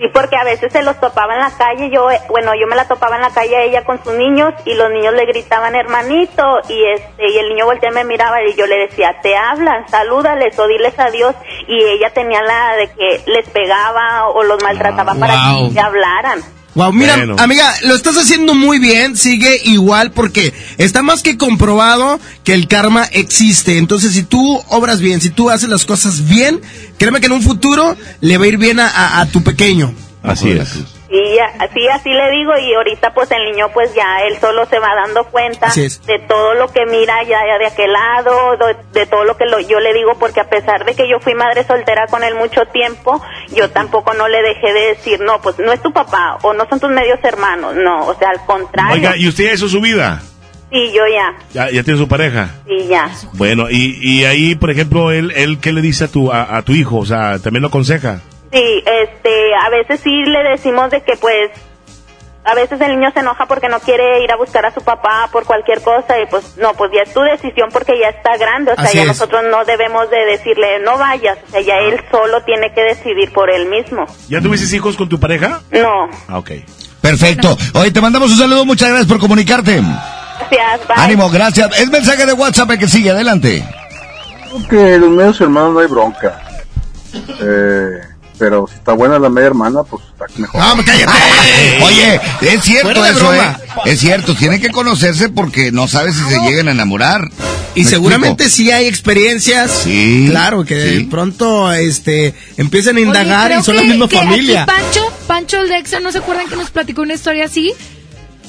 Sí, porque a veces se los topaba en la calle, yo, eh, bueno, yo me la topaba en la calle a ella con sus niños y los niños le gritaban hermanito y este y el niño volteaba y me miraba y yo le decía, te hablan, salúdales o diles adiós y ella tenía la de que les pegaba o los maltrataba para Wow. que se hablaran. Wow, mira, Bueno. amiga, lo estás haciendo muy bien, sigue igual porque está más que comprobado que el karma existe. Entonces, si tú obras bien, si tú haces las cosas bien, créeme que en un futuro le va a ir bien a, a- a tu pequeño. Así es. Y ya, así, así le digo y ahorita pues el niño pues ya él solo se va dando cuenta de todo lo que mira ya, ya de aquel lado, de, de todo lo que lo- yo le digo porque a pesar de que yo fui madre soltera con él mucho tiempo, yo tampoco no le dejé de decir, no, pues no es tu papá o no son tus medios hermanos, no, o sea, al contrario. Oiga, ¿y usted ya hizo su vida? Sí, yo ya, ¿Ya, ya tiene su pareja? sí, ya. Bueno, y, y ahí, por ejemplo, él, él ¿qué le dice a tu, a, a tu hijo? O sea, ¿también lo aconseja? Sí, este, a veces sí le decimos de que pues a veces el niño se enoja porque no quiere ir a buscar a su papá por cualquier cosa y pues no, pues ya es tu decisión porque ya está grande, o sea, Así ya es. nosotros no debemos de decirle no vayas, o sea, ya él solo tiene que decidir por él mismo. ¿Ya tuviste hijos con tu pareja? No, Ah, ok. Perfecto. Oye, te mandamos un saludo, muchas gracias por comunicarte. gracias, bye. Ánimo, gracias. Es mensaje de WhatsApp el que sigue, adelante. Creo que los medios hermanos no hay bronca. Eh, pero si está buena la media hermana, pues está mejor. ¡Vamos, cállate! Oye, es cierto de eso, ¿eh? Es cierto, tienen que conocerse porque no sabes si se llegan a enamorar. Y ¿Me seguramente explico? sí hay experiencias. Sí, Claro, que de sí. pronto este empiezan a Oye, indagar creo y son la que- misma que familia. aquí Pancho, Pancho el de Exa, ¿no se acuerdan que nos platicó una historia así?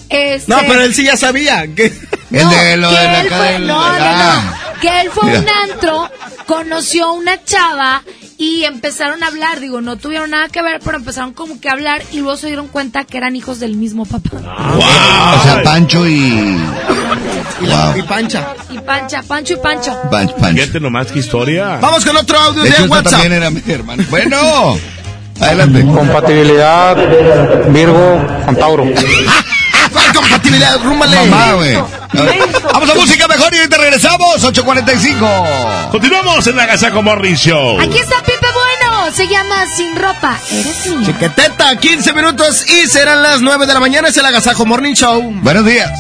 Este, No, pero él sí ya sabía. Que... El de lo que de la fue, no, no, Ah. no, que él fue un antro, conoció a una chava y empezaron a hablar, digo, no tuvieron nada que ver, pero empezaron como que a hablar y luego se dieron cuenta que eran hijos del mismo papá. O sea, Pancho y... Y, la- Wow. y Pancha. Y Pancha, Pancho y Pancho. Pancho, Pancho. Fíjate nomás qué historia. Vamos con otro audio De de, hecho, WhatsApp. también era mi hermano. Bueno, adelante. Compatibilidad Virgo con Tauro. ¿Cuál compatibilidad? Rúmbale. Mamá, güey. Vamos a música mejor y ahorita regresamos, 8.45. Continuamos en la Gazaco Morning Show. Aquí está Pipe Bueno, se llama Sin Ropa, eres mía. Chiqueteta, 15 minutos y serán las 9 de la mañana. Es el Agasajo Morning Show. Buenos días.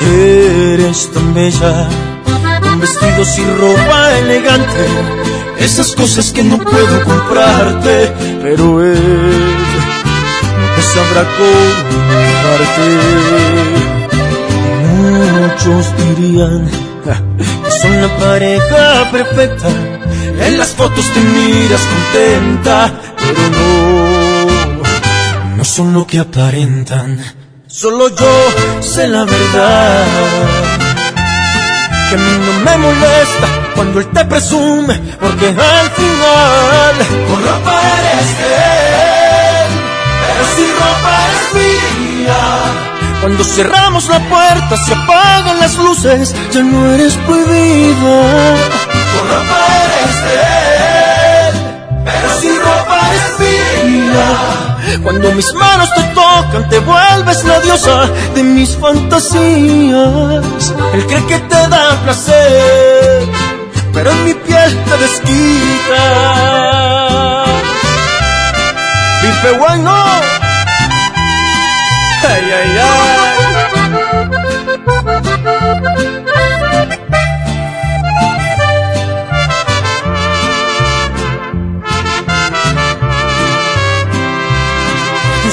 Eres tan bella, con vestidos y ropa elegante, esas cosas que no puedo comprarte, pero él nunca sabrá comprarte. Muchos dirían que son la pareja perfecta, en las fotos te miras contenta, pero no, no son lo que aparentan. Solo yo sé la verdad. Que a mí no me molesta cuando él te presume, porque al final con ropa eres él, pero si ropa es mía. Cuando cerramos la puerta, se apagan las luces, ya no eres prohibida. Con ropa eres él, pero si ropa es mía. Cuando mis manos te tocan, te vuelves la diosa de mis fantasías. Él cree que te da placer, pero en mi piel te desquita. Pipe bueno. Ay, ay, ay.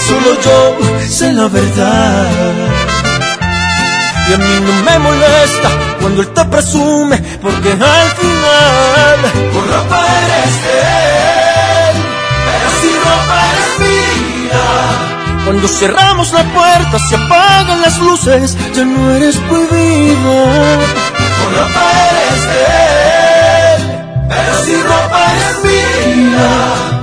Solo yo sé la verdad. Y a mí no me molesta cuando él te presume, porque al final con ropa eres de él, pero si ropa eres mía. Cuando cerramos la puerta, se apagan las luces, ya no eres prohibida. Con ropa eres de él, pero si ropa es mía.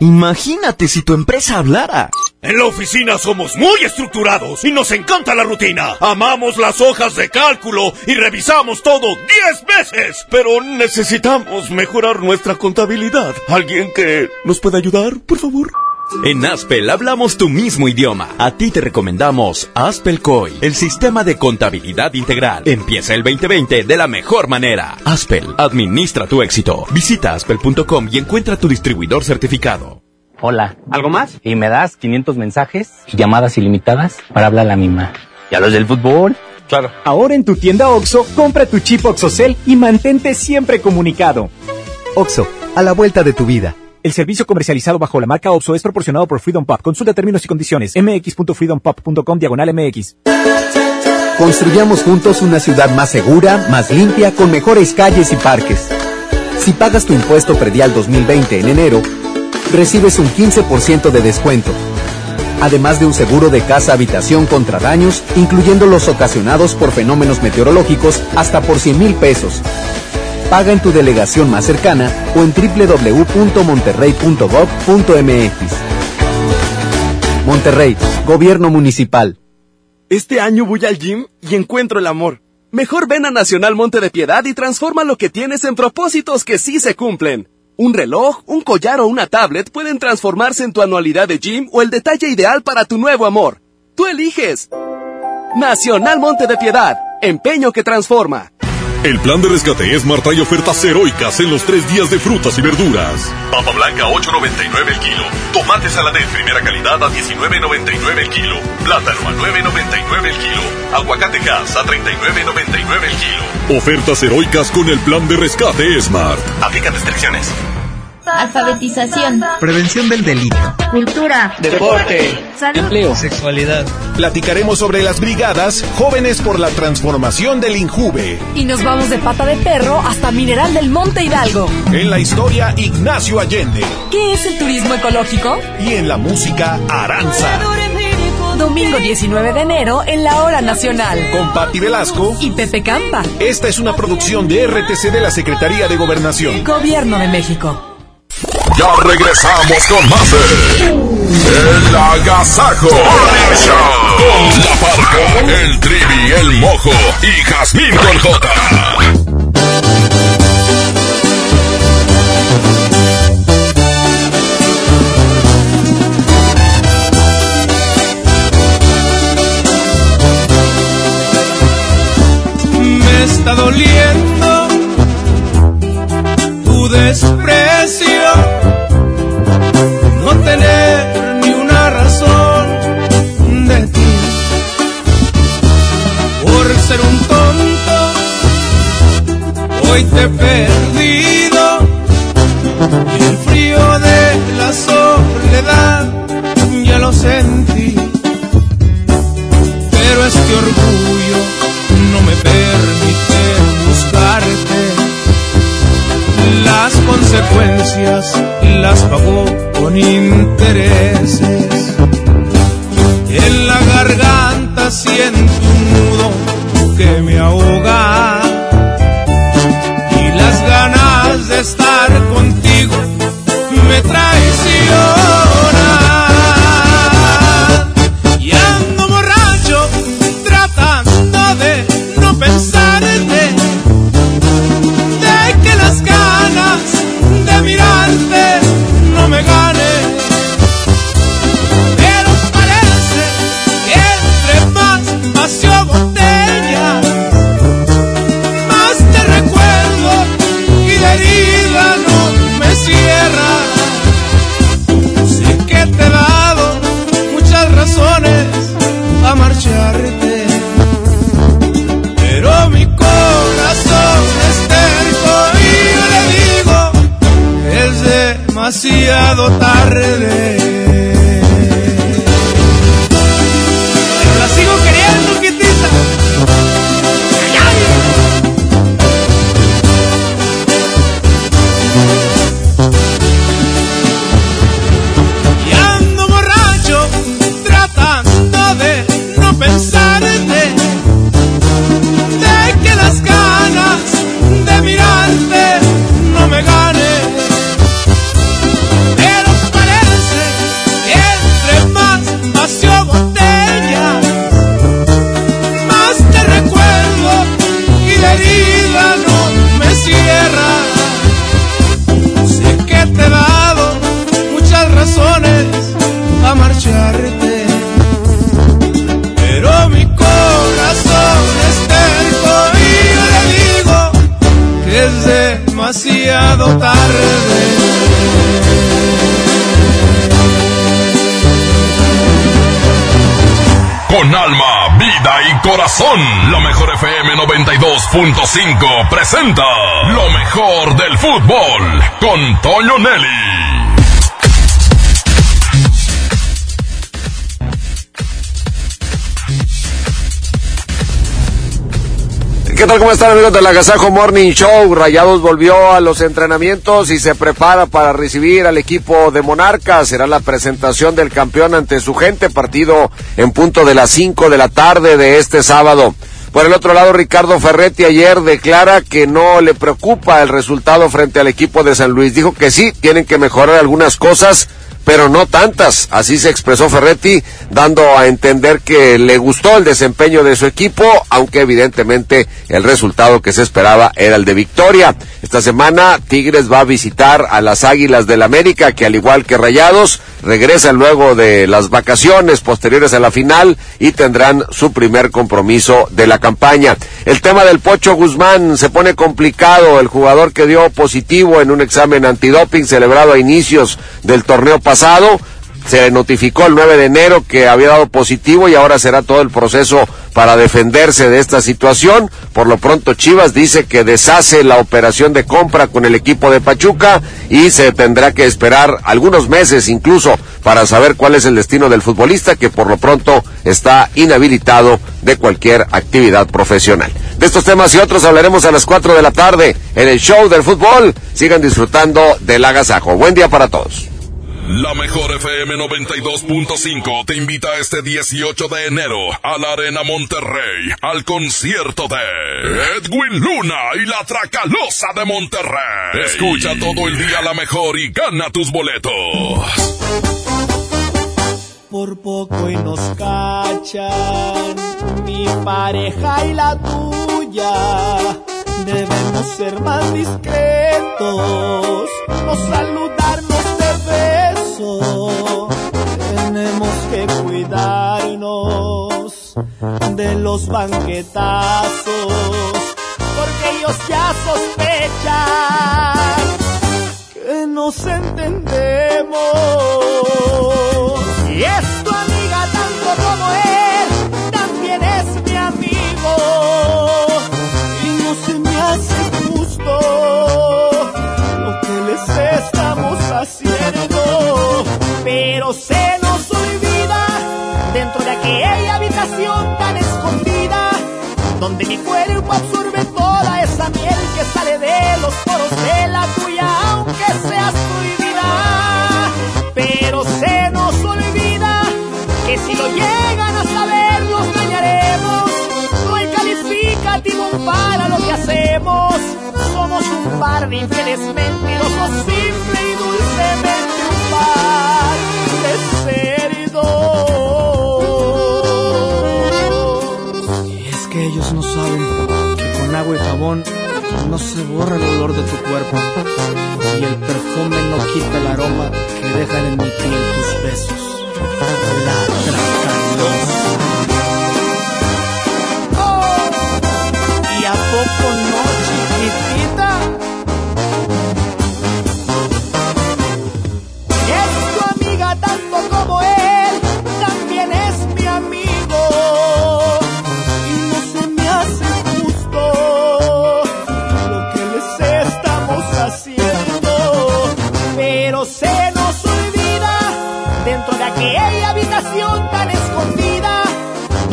Imagínate si tu empresa hablara. En la oficina somos muy estructurados y nos encanta la rutina. Amamos las hojas de cálculo y revisamos todo 10 veces. Pero necesitamos mejorar nuestra contabilidad. ¿Alguien que nos pueda ayudar, por favor? En Aspel hablamos tu mismo idioma. A ti te recomendamos Aspel COI, el sistema de contabilidad integral. Empieza el 2020 de la mejor manera. Aspel, administra tu éxito. Visita aspel.com y encuentra tu distribuidor certificado. Hola. ¿Algo más? Y me das 500 mensajes y llamadas ilimitadas para hablar a la misma. ¿Y a los del fútbol? Claro. Ahora en tu tienda OXO, compra tu chip OXOCEL y mantente siempre comunicado. OXO, a la vuelta de tu vida. El servicio comercializado bajo la marca OXO es proporcionado por Freedom Pop. Consulta términos y condiciones. mx.freedompop.com diagonal mx. Construyamos juntos una ciudad más segura, más limpia, con mejores calles y parques. Si pagas tu impuesto predial 2020 en enero, recibes un 15% de descuento. Además de un seguro de casa habitación contra daños, incluyendo los ocasionados por fenómenos meteorológicos, hasta por 100 mil pesos. Paga en tu delegación más cercana o en www.monterrey.gov.mx. Monterrey, Gobierno Municipal. Este año voy al gym y encuentro el amor. Mejor ven a Nacional Monte de Piedad y transforma lo que tienes en propósitos que sí se cumplen. Un reloj, un collar o una tablet pueden transformarse en tu anualidad de gym o el detalle ideal para tu nuevo amor. Tú eliges. Nacional Monte de Piedad, empeño que transforma. El plan de rescate Smart trae ofertas heroicas en los tres días de frutas y verduras. Papa blanca 8.99 el kilo. Tomate saladet primera calidad a 19.99 el kilo. Plátano a 9.99 el kilo. Aguacate gas a 39.99 el kilo. Ofertas heroicas con el plan de rescate Smart. Aplican restricciones. Alfabetización. Prevención del delito. Cultura. Deporte. Salud. Empleo. Sexualidad. Platicaremos sobre las brigadas Jóvenes por la Transformación del Injuve. Y nos vamos de pata de perro hasta Mineral del Monte Hidalgo. En la historia, Ignacio Allende. ¿Qué es el turismo ecológico? Y en la música, Aranza. Domingo 19 de enero en la Hora Nacional. Con Patti Velasco y Pepe Campa. Esta es una producción de RTC de la Secretaría de Gobernación. Gobierno de México. Ya regresamos con más El Agasajo con la parca, el trivi, el mojo y Jazmín con J. te he perdido, y el frío de la soledad ya lo sentí, pero este orgullo no me permite buscarte. Las consecuencias las pagó 92.5 presenta lo mejor del fútbol con Toño Nelly. ¿Qué tal? ¿Cómo están amigos del Agasajo Morning Show? Rayados volvió a los entrenamientos y se prepara para recibir al equipo de Monarcas. Será la presentación del campeón ante su gente, partido en punto de las 5 de la tarde de este sábado. Por el otro lado, Ricardo Ferretti ayer declara que no le preocupa el resultado frente al equipo de San Luis. Dijo que sí, tienen que mejorar algunas cosas, pero no tantas. Así se expresó Ferretti, dando a entender que le gustó el desempeño de su equipo, aunque evidentemente el resultado que se esperaba era el de victoria. Esta semana Tigres va a visitar a las Águilas del América, que al igual que Rayados, regresan luego de las vacaciones posteriores a la final y tendrán su primer compromiso de la campaña. El tema del Pocho Guzmán se pone complicado. El jugador que dio positivo en un examen antidoping celebrado a inicios del torneo pasado se le notificó el 9 de enero que había dado positivo y ahora será todo el proceso para defenderse de esta situación. Por lo pronto Chivas dice que deshace la operación de compra con el equipo de Pachuca y se tendrá que esperar algunos meses incluso para saber cuál es el destino del futbolista que por lo pronto está inhabilitado de cualquier actividad profesional. De estos temas y otros hablaremos a las 4 de la tarde en el show del fútbol. Sigan disfrutando del agasajo. Buen día para todos. La mejor FM 92.5 te invita este 18 de enero a la Arena Monterrey al concierto de Edwin Luna y la Tracalosa de Monterrey. Escucha todo el día la mejor y gana tus boletos. Por poco y nos cachan, mi pareja y la tuya. Debemos ser más discretos, no saludarnos Tenemos que cuidarnos de los banquetazos, porque ellos ya sospechan que nos entendemos. Pero se nos olvida dentro de aquella habitación tan escondida, donde mi cuerpo absorbe toda esa miel que sale de los poros de la tuya, aunque seas prohibida. Pero se nos olvida que si lo llegan a saber los dañaremos. No hay calificativo para lo que hacemos. Somos un par de infieles no se borra el olor de tu cuerpo. Y el perfume no quita el aroma que dejan en mi piel tus besos. La.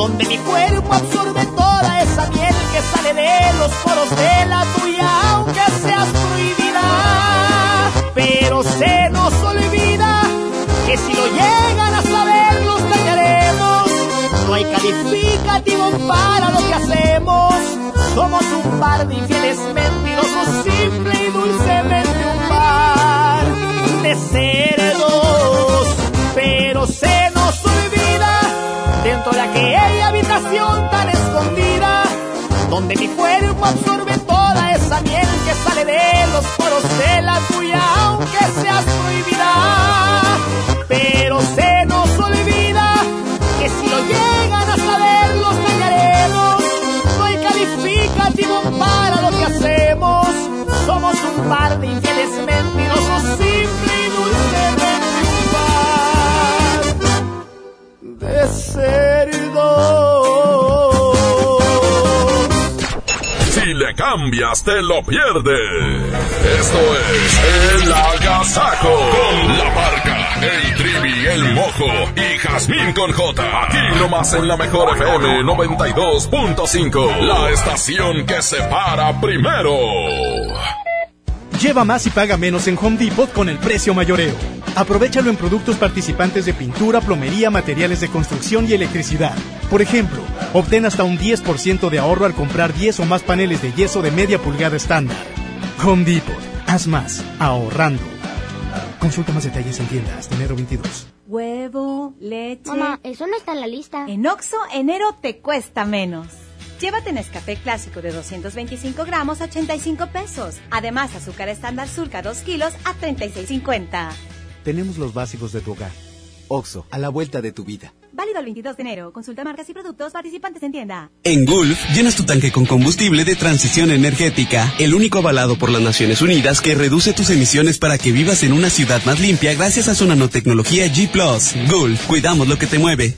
donde mi cuerpo absorbe toda esa miel que sale de los poros de la tuya, aunque seas prohibida. Pero se nos olvida que si lo llegan a saber, los dañaremos. No hay calificativo para lo que hacemos, somos un par de infieles donde mi cuerpo absorbe cambias, te lo pierdes. Esto es El Agasajo. Con la barca, el trivi, el mojo y Jazmín con J. Aquí nomás en la mejor FM 92.5. La estación que se para primero. Lleva más y paga menos en Home Depot con el precio mayoreo. Aprovechalo en productos participantes de pintura, plomería, materiales de construcción y electricidad. Por ejemplo, obtén hasta un 10% de ahorro al comprar 10 o más paneles de yeso de media pulgada estándar. Home Depot. Haz más, ahorrando. Consulta más detalles en tiendas de enero 22. Huevo, leche. Mamá, eso no está en la lista. En Oxo, enero te cuesta menos. Llévate Nescafé clásico de 225 gramos a 85 pesos. Además, azúcar estándar Sulca 2 kilos a 36.50. Tenemos los básicos de tu hogar. Oxo, a la vuelta de tu vida. Válido el 22 de enero. Consulta marcas y productos participantes en tienda. En Gulf, llenas tu tanque con combustible de transición energética, el único avalado por las Naciones Unidas que reduce tus emisiones para que vivas en una ciudad más limpia gracias a su nanotecnología G ⁇ Gulf, cuidamos lo que te mueve.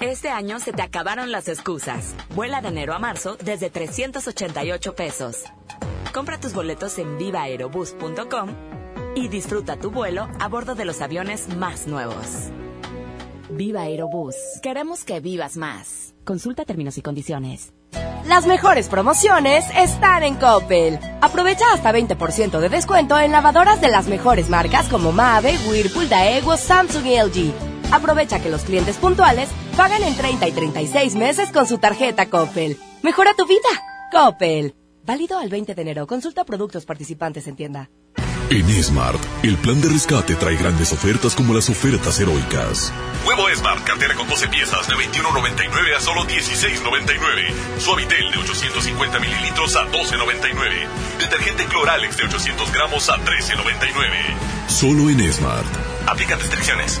Este año se te acabaron las excusas. Vuela de enero a marzo desde 388 pesos. Compra tus boletos en vivaerobus.com y disfruta tu vuelo a bordo de los aviones más nuevos. Viva Aerobús. Queremos que vivas más. Consulta términos y condiciones. Las mejores promociones están en Coppel. Aprovecha hasta 20% de descuento en lavadoras de las mejores marcas como Mave, Whirlpool, Daewoo, Samsung y LG. Aprovecha que los clientes puntuales pagan en 30 y 36 meses con su tarjeta Coppel. Mejora tu vida. Coppel. Válido al 20 de enero. Consulta productos participantes en tienda. En Smart, el plan de rescate trae grandes ofertas como las ofertas heroicas. Huevo Smart, cartera con 12 piezas de 21.99 a solo 16.99. Suavitel de 850 mililitros a 12.99. Detergente Cloralex de 800 gramos a 13.99. Solo en Smart. Aplican restricciones.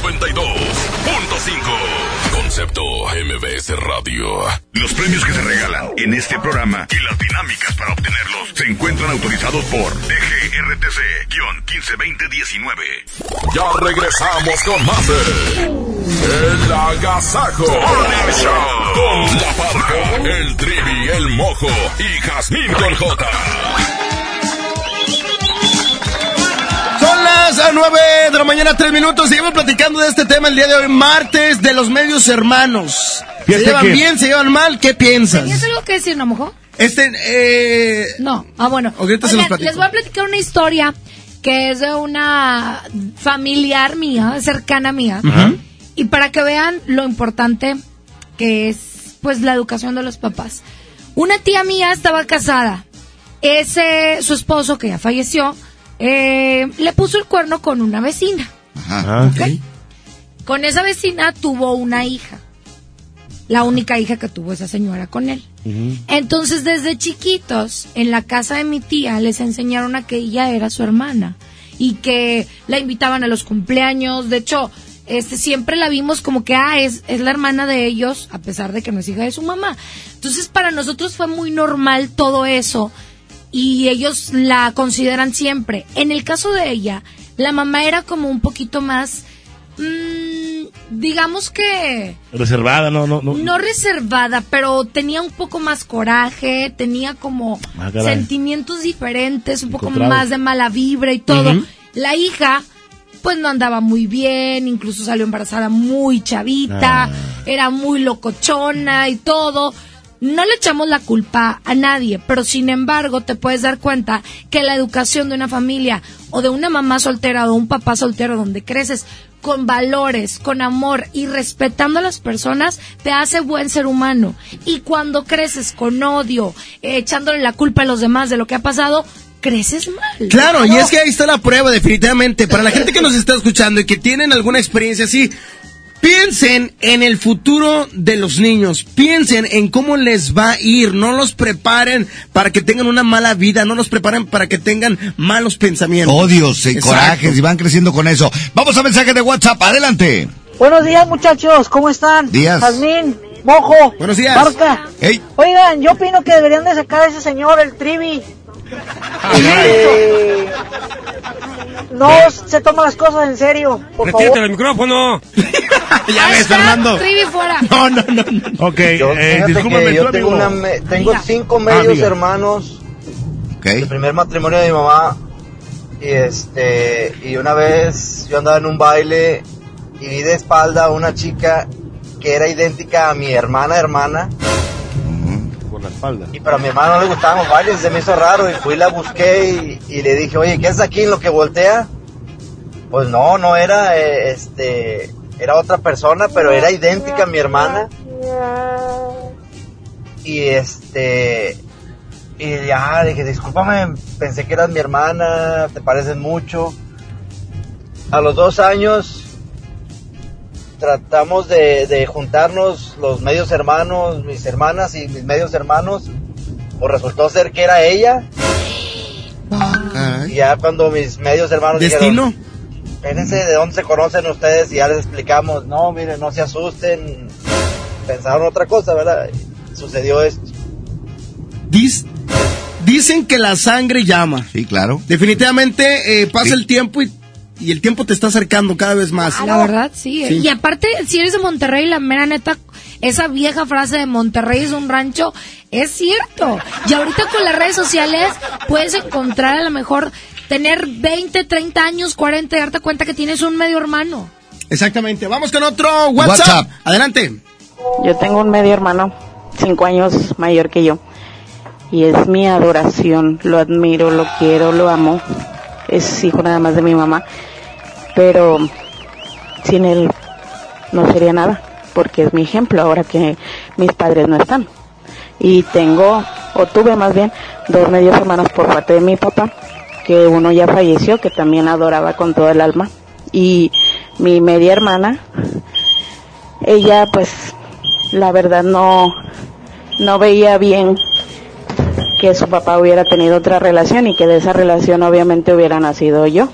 92.5. Concepto MBS Radio. Los premios que se regalan en este programa y las dinámicas para obtenerlos se encuentran autorizados por DGRTC-152019. Ya regresamos con más El Agasajo. Con la parca, el trivi, el mojo y Jazmín con J. Las ah, 9 de la mañana, 3 minutos. Seguimos platicando de este tema el día de hoy, martes de los medios hermanos. ¿Se llevan que- bien, se llevan mal? ¿Qué piensas? ¿Tenías algo que decir, no, mojo? Este, eh... No, ah, bueno. Ahorita se los Oigan, les voy a platicar una historia que es de una familiar mía, cercana mía. Y para que vean lo importante que es, pues, la educación de los papás. Una tía mía estaba casada. Ese, su esposo, que ya falleció, eh, le puso el cuerno con una vecina. Ah, ok. Con esa vecina tuvo una hija. La única hija que tuvo esa señora con él. Entonces, desde chiquitos, en la casa de mi tía, les enseñaron a que ella era su hermana y que la invitaban a los cumpleaños. De hecho, este, siempre la vimos como que, ah, es, es la hermana de ellos, a pesar de que no es hija de su mamá. Entonces, para nosotros fue muy normal todo eso y ellos la consideran siempre. En el caso de ella, la mamá era como un poquito más, mm, digamos que Reservada, no, no, no. no reservada, pero tenía un poco más coraje, tenía como Ah, sentimientos diferentes, un poco más de mala vibra y todo. La hija, pues no andaba muy bien, incluso salió embarazada muy chavita, Ah. era muy locochona y todo. No le echamos la culpa a nadie, pero sin embargo te puedes dar cuenta que la educación de una familia o de una mamá soltera o de un papá soltero donde creces con valores, con amor y respetando a las personas te hace buen ser humano. Y cuando creces con odio, eh, echándole la culpa a los demás de lo que ha pasado, creces mal. Claro, y es que ahí está la prueba, definitivamente. Para la gente que nos está escuchando y que tienen alguna experiencia así, piensen en el futuro de los niños. Piensen en cómo les va a ir. No los preparen para que tengan una mala vida. No los preparen para que tengan malos pensamientos. Odios y Exacto. corajes y van creciendo con eso. Vamos a mensaje de WhatsApp, adelante. Buenos días, muchachos. ¿Cómo están? Días. Jazmín, Mojo. Buenos días. Barca. Hey. Oigan, yo opino que deberían de sacar a ese señor, el Trivi. Eh, no se toma las cosas en serio, por Retírate favor. del micrófono. ya ves, Fernando. Trivi fuera. No, no, no. no. Ok, Yo, eh, fíjate discúlpame, que tú, yo tengo, amigo. una me- tengo Diga. cinco Ah, medios diga. hermanos del primer matrimonio de mi mamá y este y una vez yo andaba en un baile y vi de espalda a una chica que era idéntica a mi hermana hermana La espalda. y pero a mi hermana no le gustaban los se me hizo raro y fui la busqué y, y le dije oye ¿qué es aquí en lo que voltea? pues no no era eh, este era otra persona pero era idéntica a mi hermana y este y ya dije discúlpame pensé que eras mi hermana te pareces mucho a los dos años tratamos de, de juntarnos los medios hermanos mis hermanas y mis medios hermanos pues resultó ser que era ella y ya cuando mis medios hermanos ¿Destino? dijeron Fíjense de dónde se conocen ustedes y ya les explicamos, no, miren, no se asusten, pensaron otra cosa, ¿verdad? Y sucedió esto. Dis- dicen que la sangre llama. Sí, claro. Definitivamente eh, pasa el tiempo y, y el tiempo te está acercando cada vez más. La verdad, sí. Sí. Y aparte, si eres de Monterrey, la mera neta, esa vieja frase de Monterrey es un rancho, es cierto. Y ahorita con las redes sociales puedes encontrar a lo mejor tener 20, 30 años, 40 y darte cuenta que tienes un medio hermano. Exactamente. Vamos con otro WhatsApp. WhatsApp. Adelante. Yo tengo un medio hermano, cinco años mayor que yo, y es mi adoración. Lo admiro, lo quiero, lo amo. Es hijo nada más de mi mamá, pero sin él no sería nada, porque es mi ejemplo ahora que mis padres no están. Y tengo, o tuve más bien, dos medios hermanos por parte de mi papá, que uno ya falleció, que también adoraba con todo el alma. Y mi media hermana, ella pues la verdad no, no veía bien que su papá hubiera tenido otra relación y que de esa relación obviamente hubiera nacido yo.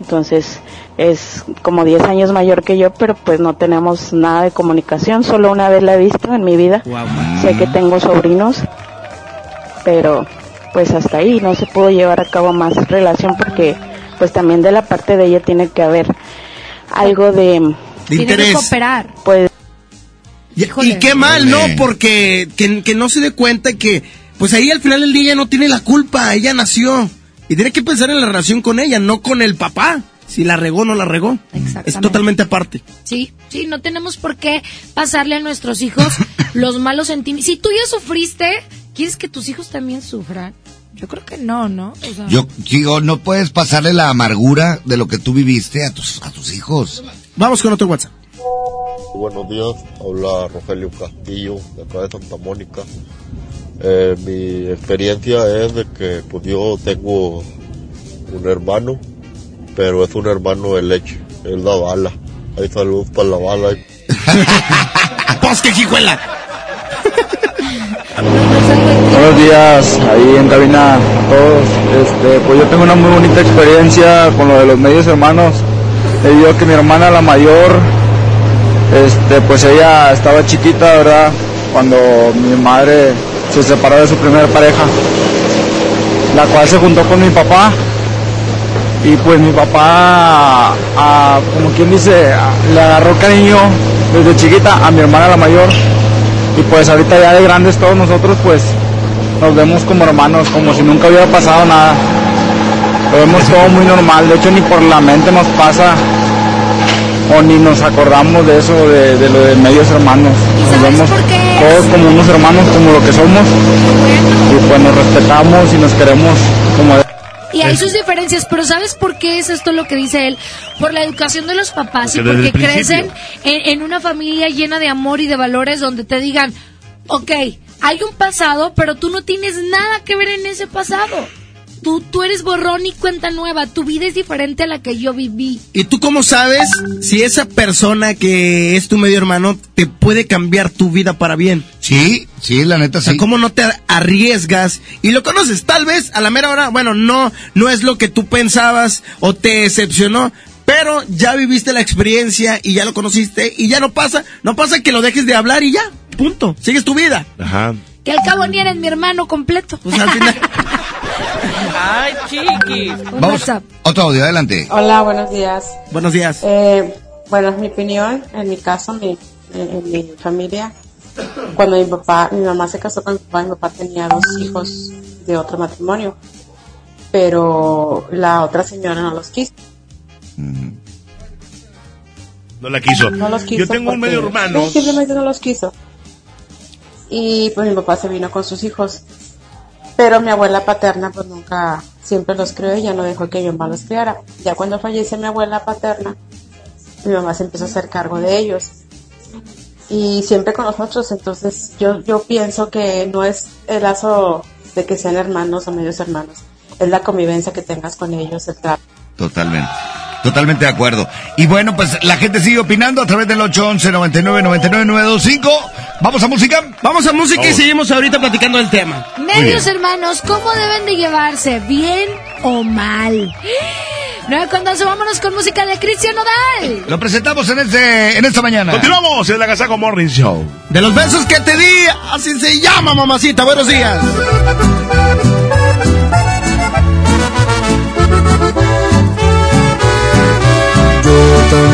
Entonces es como 10 años mayor que yo, pero pues no tenemos nada de comunicación, solo una vez la he visto en mi vida. Sé que tengo sobrinos, pero pues hasta ahí no se pudo llevar a cabo más relación porque pues también de la parte de ella tiene que haber algo de, Tiene que cooperar. pues Y, y qué mal, ¿no? Porque que, que no se dé cuenta que, pues ahí al final del día ella no tiene la culpa, ella nació. Y tiene que pensar en la relación con ella, no con el papá. Si la regó o no la regó. Es totalmente aparte. Sí, sí, no tenemos por qué pasarle a nuestros hijos los malos sentimientos. Si tú ya sufriste, ¿quieres que tus hijos también sufran? Yo creo que no, ¿no? O sea, Yo digo, no puedes pasarle la amargura de lo que tú viviste a tus, a tus hijos. Vamos con otro WhatsApp. Buenos días, habla Rogelio Castillo, de acá de Santa Mónica. Eh, mi experiencia es de que pues yo tengo un hermano, pero es un hermano de leche, es la bala. Hay salud para la bala. ¡Pues que jijuela! Buenos días, ahí en cabina todos. Este, pues yo tengo una muy bonita experiencia con lo de los medios hermanos. Debido a que mi hermana la mayor, este, pues ella estaba chiquita, ¿verdad? Cuando mi madre se separó de su primera pareja, la cual se juntó con mi papá. Y pues mi papá, como quien dice, le agarró cariño desde chiquita a mi hermana la mayor. Y pues ahorita ya de grandes todos nosotros pues nos vemos como hermanos, como si nunca hubiera pasado nada. Lo vemos todo muy normal, de hecho ni por la mente nos pasa o ni nos acordamos de eso, de, de lo de medios hermanos. Nos vemos todos como unos hermanos, como lo que somos. Y pues nos respetamos y nos queremos como de... Y hay sus diferencias, pero ¿sabes por qué es esto lo que dice él? Por la educación de los papás y Porque crecen en, en una familia llena de amor y de valores donde te digan, ok, hay un pasado, pero tú no tienes nada que ver en ese pasado. Tú, tú eres borrón y cuenta nueva, tu vida es diferente a la que yo viví. ¿Y tú cómo sabes si esa persona que es tu medio hermano te puede cambiar tu vida para bien? Sí, sí, la neta O sea, sí. ¿cómo no te arriesgas? Y lo conoces, tal vez a la mera hora, bueno, no, no es lo que tú pensabas o te decepcionó, pero ya viviste la experiencia y ya lo conociste y ya no pasa, no pasa que lo dejes de hablar y ya, punto, sigues tu vida. Ajá. Que al cabo ni eres mi hermano completo. Pues al final. Ay, chiquis. Vamos, otro audio, adelante. Hola, buenos días. Buenos días. Eh, bueno, mi opinión, en mi caso, mi, en, mi familia, cuando mi papá, mi mamá se casó con mi papá, mi papá tenía dos hijos de otro matrimonio, pero la otra señora no los quiso. No la quiso. No los quiso Yo tengo un medio hermano. No, simplemente no los quiso. Y pues mi papá se vino con sus hijos. Pero mi abuela paterna pues nunca, siempre los crió y ya no dejó que mi mamá los criara. Ya cuando fallece mi abuela paterna, mi mamá se empezó a hacer cargo de ellos. Y siempre con nosotros, entonces yo, yo pienso que no es el lazo de que sean hermanos o medios hermanos, es la convivencia que tengas con ellos, el trato. Totalmente. Totalmente de acuerdo. Y bueno, pues la gente sigue opinando a través del 811 99 99 925. Vamos a música. Vamos a música y seguimos ahorita platicando del tema. Medios hermanos, ¿cómo deben de llevarse? ¿Bien o mal? 9 con 12, vámonos con música de Cristian Nodal. Lo presentamos en este en esta mañana. Continuamos en la Gazaco Morning Show. De los besos que te di, así se llama, mamacita. Buenos días.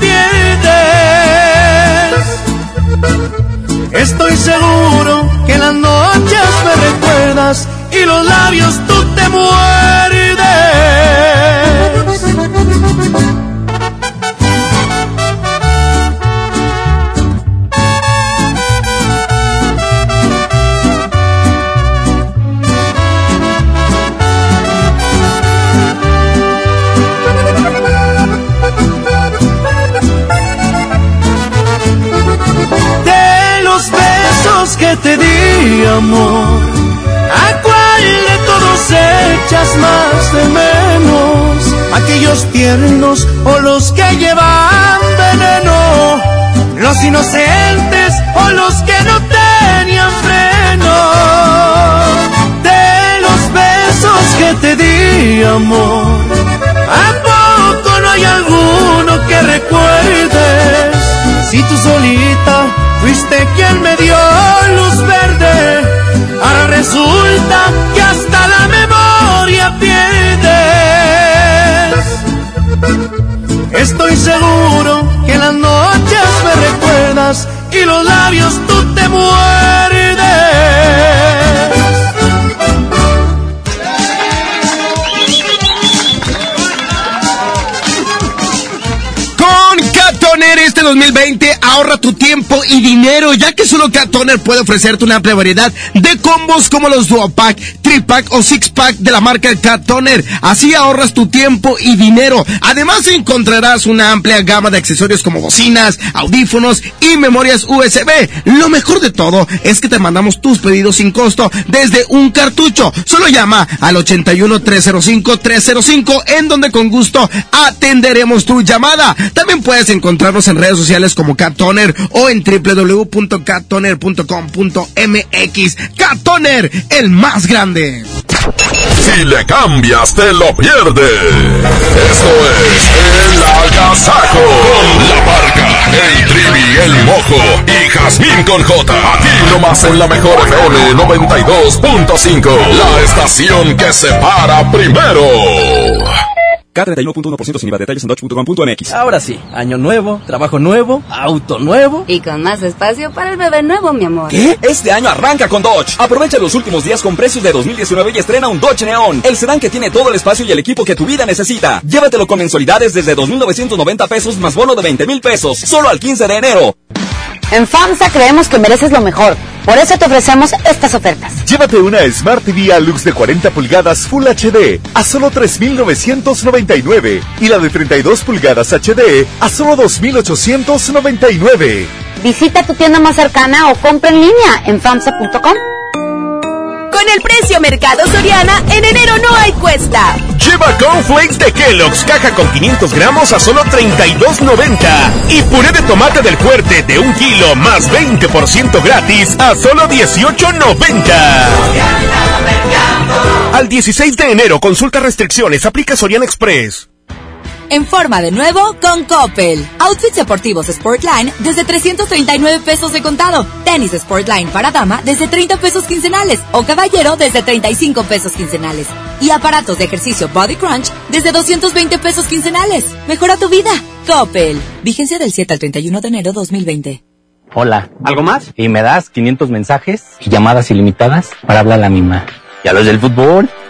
pierdes. Estoy seguro que las noches me recuerdas y los labios tú te mueres. Cuál de todos echas más de menos? ¿Aquellos tiernos o los que llevan veneno? ¿Los inocentes o los que no tenían freno? De los besos que te di, amor. ¿A poco no hay alguno que recuerdes? Si tú solita fuiste quien me dio luz verde, ahora resulta que hasta la memoria pierdes. Estoy seguro que las noches me recuerdas y los labios tú te muerdes. 2020 ahorra tu tiempo y dinero, ya que solo Cat Toner puede ofrecerte una amplia variedad de combos como los Duo Pack, Tripack o Six Pack de la marca Cat Toner. Así ahorras tu tiempo y dinero. Además encontrarás una amplia gama de accesorios como bocinas, audífonos y memorias USB. Lo mejor de todo es que te mandamos tus pedidos sin costo desde un cartucho. Solo llama al 81 305 305 en donde con gusto atenderemos tu llamada. También puedes encontrarnos en redes sociales como Cat Toner o en www.cattoner.com.mx. Cat Toner, el más grande. Si le cambias, te lo pierdes. Esto es El Agasajo. Con la barca, el trivi, el mojo y Jazmín con J. Aquí nomás en la mejor FM 92.5. La estación que se para primero. K31.1% sin IVA. Detalles en dodge.com.mx. Ahora sí, año nuevo, trabajo nuevo, auto nuevo. Y con más espacio para el bebé nuevo, mi amor. ¿Qué? Este año arranca con Dodge. Aprovecha los últimos días con precios de 2019 y estrena un Dodge Neon, el sedán que tiene todo el espacio y el equipo que tu vida necesita. Llévatelo con mensualidades desde 2.990 pesos más bono de 20 mil pesos, solo al 15 de enero. En FAMSA creemos que mereces lo mejor. Por eso te ofrecemos estas ofertas. Llévate una Smart TV Alux de 40 pulgadas Full HD a solo 3.999 y la de 32 pulgadas HD a solo 2.899. Visita tu tienda más cercana o compra en línea en FAMSA.com. El precio Mercado Soriana, en enero no hay cuesta. Lleva cornflakes de Kellogg's, caja con 500 gramos a solo 32.90. Y puré de tomate del fuerte de un kilo más 20% gratis a solo 18.90. Al 16 de enero, consulta restricciones, aplica Soriana Express. En forma de nuevo con Coppel. Outfits deportivos Sportline desde 339 pesos de contado. Tenis Sportline para dama desde 30 pesos quincenales. O caballero desde 35 pesos quincenales. Y aparatos de ejercicio Body Crunch desde 220 pesos quincenales. Mejora tu vida. Coppel. Vigencia del 7 al 31 de enero 2020. Hola. ¿Algo más? Y me das 500 mensajes y llamadas ilimitadas para hablar a la misma. ¿Y a los del fútbol?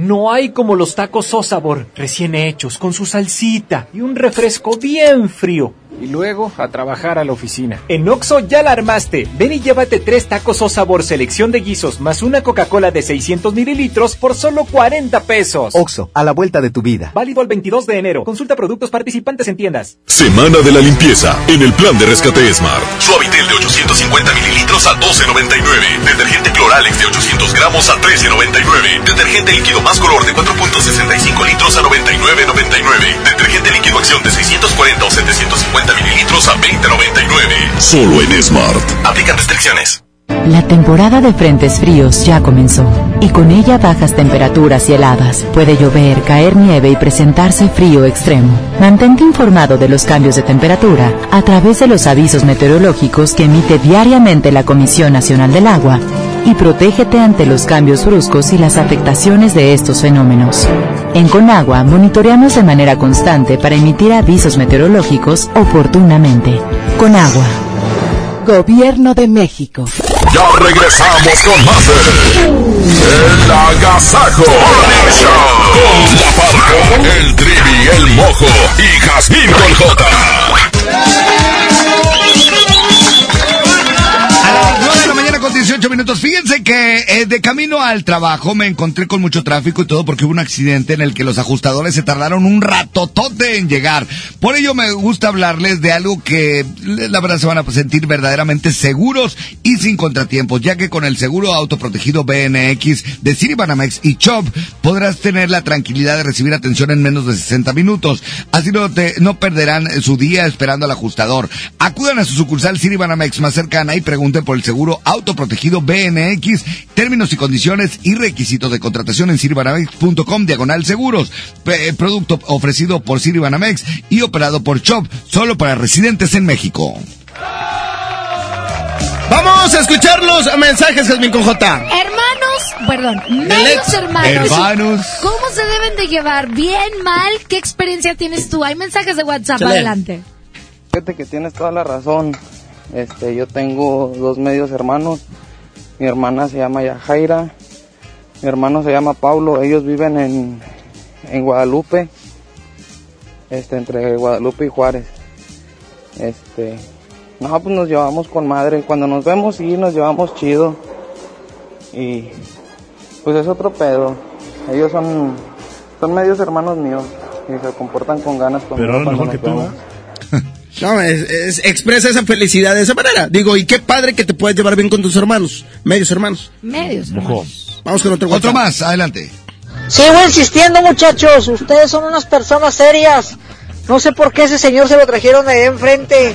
No hay como los tacos o sabor recién hechos, con su salsita y un refresco bien frío. Y luego a trabajar a la oficina. En Oxo ya la armaste. Ven y llévate tres tacos o sabor selección de guisos más una Coca-Cola de 600 mililitros por solo 40 pesos. Oxo, a la vuelta de tu vida. Válido el 22 de enero. Consulta productos participantes en tiendas. Semana de la limpieza en el plan de rescate Smart. Suavitel de 850 mililitros a 12.99. Detergente Cloralex de 800 gramos a 13.99. Detergente líquido más color de 4.65 litros a 99.99. Detergente líquido acción de 640 o 750 mililitros a 20.99. Solo en Smart. Aplican restricciones. La temporada de frentes fríos ya comenzó y con ella bajas temperaturas y heladas. Puede llover, caer nieve y presentarse frío extremo. Mantente informado de los cambios de temperatura a través de los avisos meteorológicos que emite diariamente la Comisión Nacional del Agua y protégete ante los cambios bruscos y las afectaciones de estos fenómenos. En Conagua monitoreamos de manera constante para emitir avisos meteorológicos oportunamente. Conagua. Gobierno de México. Ya regresamos con más de El Agasajo. Con la parca, el trivi, el mojo y Jazmín con J. con 18 minutos. Fíjense que eh, de camino al trabajo me encontré con mucho tráfico y todo porque hubo un accidente en el que los ajustadores se tardaron un ratotote en llegar. Por ello me gusta hablarles de algo que la verdad se van a sentir verdaderamente seguros y sin contratiempos, ya que con el seguro autoprotegido BNX de Citibanamex y Chop podrás tener la tranquilidad de recibir atención en menos de 60 minutos. Así no, te, no perderán su día esperando al ajustador. Acudan a su sucursal Citibanamex más cercana y pregunten por el seguro autoprotegido BNX, términos y condiciones y requisitos de contratación en citibanamex.com diagonal seguros. P- producto ofrecido por Citibanamex y operado por Chop, solo para residentes en México. Vamos a escuchar los mensajes, Jasmine con J. Hermanos, perdón, medios hermanos. Hermanos. ¿Cómo se deben de llevar? ¿Bien, mal? ¿Qué experiencia tienes tú? Hay mensajes de WhatsApp, Chale. adelante. Fíjate que tienes toda la razón. Este, yo tengo dos medios hermanos. Mi hermana se llama Yajaira. Mi hermano se llama Paulo. Ellos viven en, en Guadalupe. Este, entre Guadalupe y Juárez. Este, no, pues nos llevamos con madre. Cuando nos vemos, sí, nos llevamos chido. Y pues es otro pedo. Ellos son, son medios hermanos míos. Y se comportan con ganas Pero cuando mejor que tú. No, es, es- expresa esa felicidad de esa manera. Digo, y qué padre que te puedes llevar bien con tus hermanos, medios hermanos. Medios. Vamos con otro Otro WhatsApp. más, adelante. Sigo insistiendo, muchachos. Ustedes son unas personas serias. No sé por qué ese señor se lo trajeron de ahí enfrente.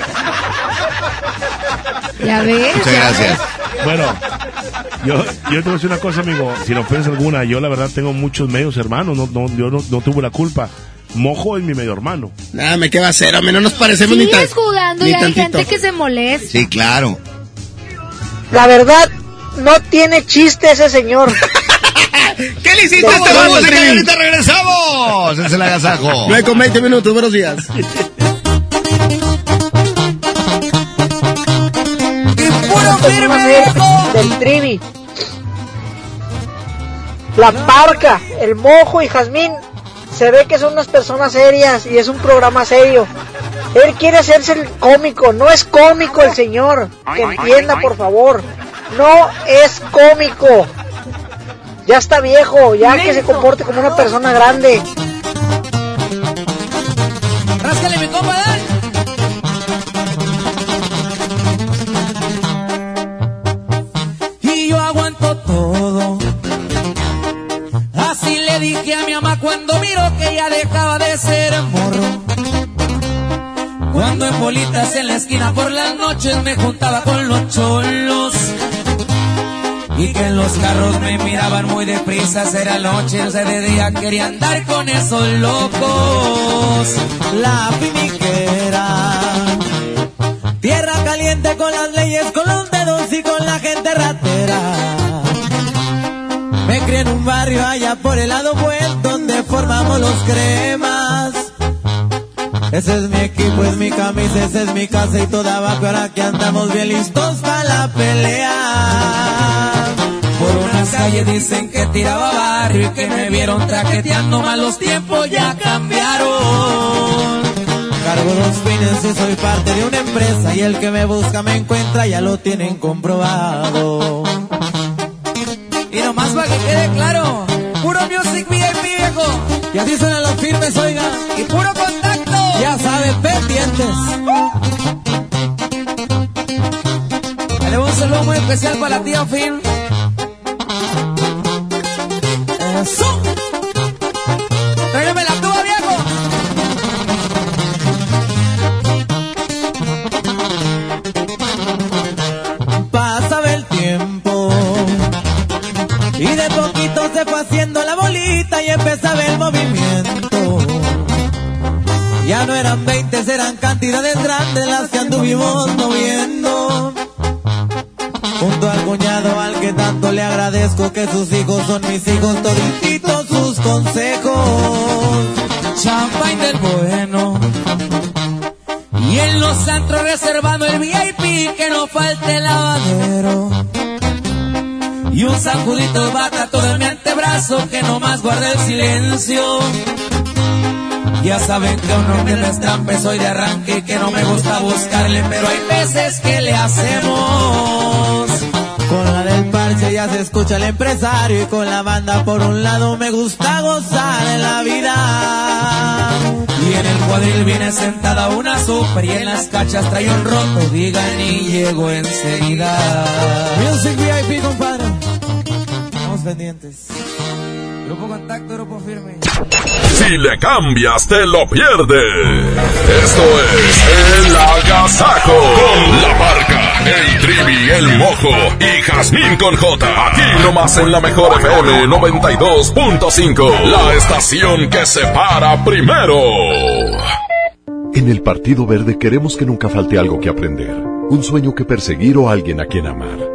Ya ves. Muchas gracias. Bueno, yo, yo te voy a decir una cosa, amigo, sin ofensa alguna, yo la verdad tengo muchos medios hermanos, no, no, yo no, no tuve la culpa. Mojo es mi medio hermano. Nada, me qué va a hacer, hombre, no nos parecemos ni tan. Sigues jugando ni y hay tantito. gente que se molesta. Sí, claro. La verdad, no tiene chiste ese señor. ¿Qué le hiciste a este vato, Música y Trivi? ahorita regresamos. Es el agasajo. 9 con 20 minutos, buenos días. Del Trivi. La parca, el mojo y Jazmín se ve que son unas personas serias y es un programa serio. Él quiere hacerse el cómico, no es cómico el señor. Que entienda, por favor. No es cómico. Ya está viejo, ya que se comporte como una persona grande. Le dije a mi mamá cuando miró que ya dejaba de ser morro. Cuando en bolitas en la esquina por las noches me juntaba con los cholos. Y que en los carros me miraban muy deprisa, era noche, o sea, de día quería andar con esos locos. La piniquera, tierra caliente con las leyes, con los dedos y con la gente ratera. En un barrio allá por el lado buen, donde formamos los cremas. Ese es mi equipo, es mi camisa, esa es mi casa y toda abajo. Ahora que andamos bien listos para la pelea. Por unas calles dicen que tiraba barrio y que me vieron traqueteando mal los tiempos ya cambiaron. Cargo dos fines y soy parte de una empresa y el que me busca me encuentra, ya lo tienen comprobado. Y nomás para que quede claro, puro music VIP viejo. Y así suenan los firmes, oiga. Y puro contacto. Ya sabes, pendientes. Dale un saludo muy especial para la tía Film. La bolita y empezaba el movimiento. Ya no eran 20, eran cantidades grandes las que anduvimos moviendo. Junto al cuñado al que tanto le agradezco que sus hijos son mis hijos, todititos sus consejos. Champagne del bueno. Y en los antros reservando el VIP que no falte el lavadero. Y un sacudito bata todo mi antebrazo que no más guarde el silencio. Ya saben que uno que no es trampe soy de arranque que no me gusta buscarle, pero hay veces que le hacemos. Con la del parche ya se escucha el empresario y con la banda por un lado me gusta gozar de la vida. Y en el cuadril viene sentada una super y en las cachas trae un roto, digan y llego enseguida. Music VIP, compadre. Estamos pendientes. Grupo Contacto, Grupo Firme. Si le cambias, te lo pierdes. Esto es El Agasajo. Con la barca, el trivi, el mojo y Jazmín con J. Aquí nomás en la mejor FM 92.5. La estación que se para primero. En el Partido Verde queremos que nunca falte algo que aprender, un sueño que perseguir o alguien a quien amar.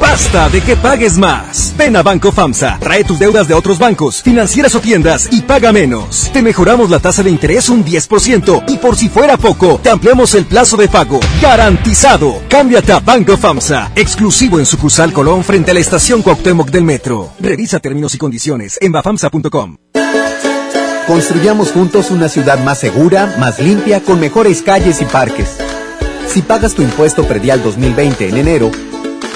Basta de que pagues más. Ven a Banco FAMSA, trae tus deudas de otros bancos, financieras o tiendas y paga menos. Te mejoramos la tasa de interés un 10% y por si fuera poco, te ampliamos el plazo de pago. Garantizado. Cámbiate a Banco FAMSA, exclusivo en sucursal Colón frente a la estación Cuauhtémoc del Metro. Revisa términos y condiciones en bafamsa.com. Construyamos juntos una ciudad más segura, más limpia, con mejores calles y parques. Si pagas tu impuesto predial 2020 en enero,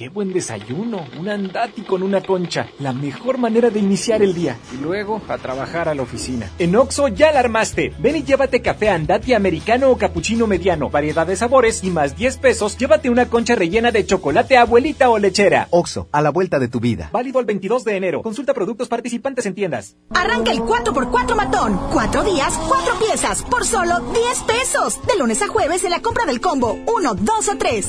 Qué buen desayuno, un andati con una concha, la mejor manera de iniciar el día. Y luego a trabajar a la oficina. En Oxo ya la armaste. Ven y llévate café andati americano o capuchino mediano, variedad de sabores y más 10 pesos, llévate una concha rellena de chocolate abuelita o lechera. Oxo, a la vuelta de tu vida. Válido el 22 de enero. Consulta productos participantes en tiendas. Arranca el 4x4 matón. Cuatro días, cuatro piezas, por solo 10 pesos. De lunes a jueves en la compra del combo 1, 2 o 3.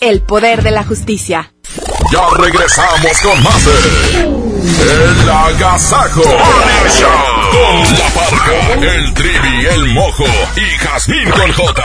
El poder de la justicia. Ya regresamos con más de El Agasajo. Con la parca, el trivi, el mojo y Jazmín con J.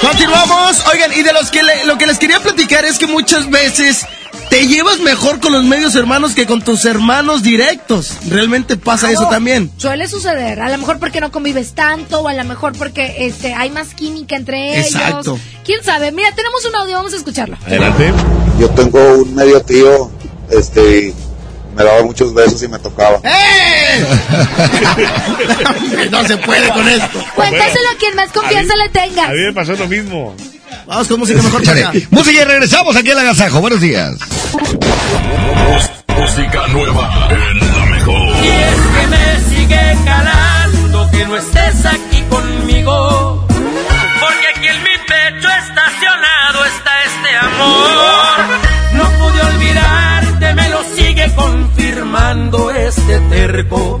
Continuamos. Oigan, y de los que le- lo que les quería platicar es que muchas veces te llevas mejor con los medios hermanos que con tus hermanos directos. Realmente pasa eso también. Suele suceder, a lo mejor porque no convives tanto, o a lo mejor porque este hay más química entre Exacto. ellos. ¿Quién sabe? Mira, tenemos un audio, vamos a escucharlo. Adelante. Yo tengo un medio tío, este, y me daba muchos besos y me tocaba. ¡Eh! no se puede con esto. Cuéntaselo a quien más confianza le tengas. A mí me pasó lo mismo. Vamos con música mejor Chale. para. Música y regresamos aquí al Agasajo. Buenos días. Música nueva en la mejor. Y es que me sigue calando que no estés aquí conmigo. Porque aquí en mi pecho estacionado está este amor. No pude olvidarte, me lo sigue confirmando este terco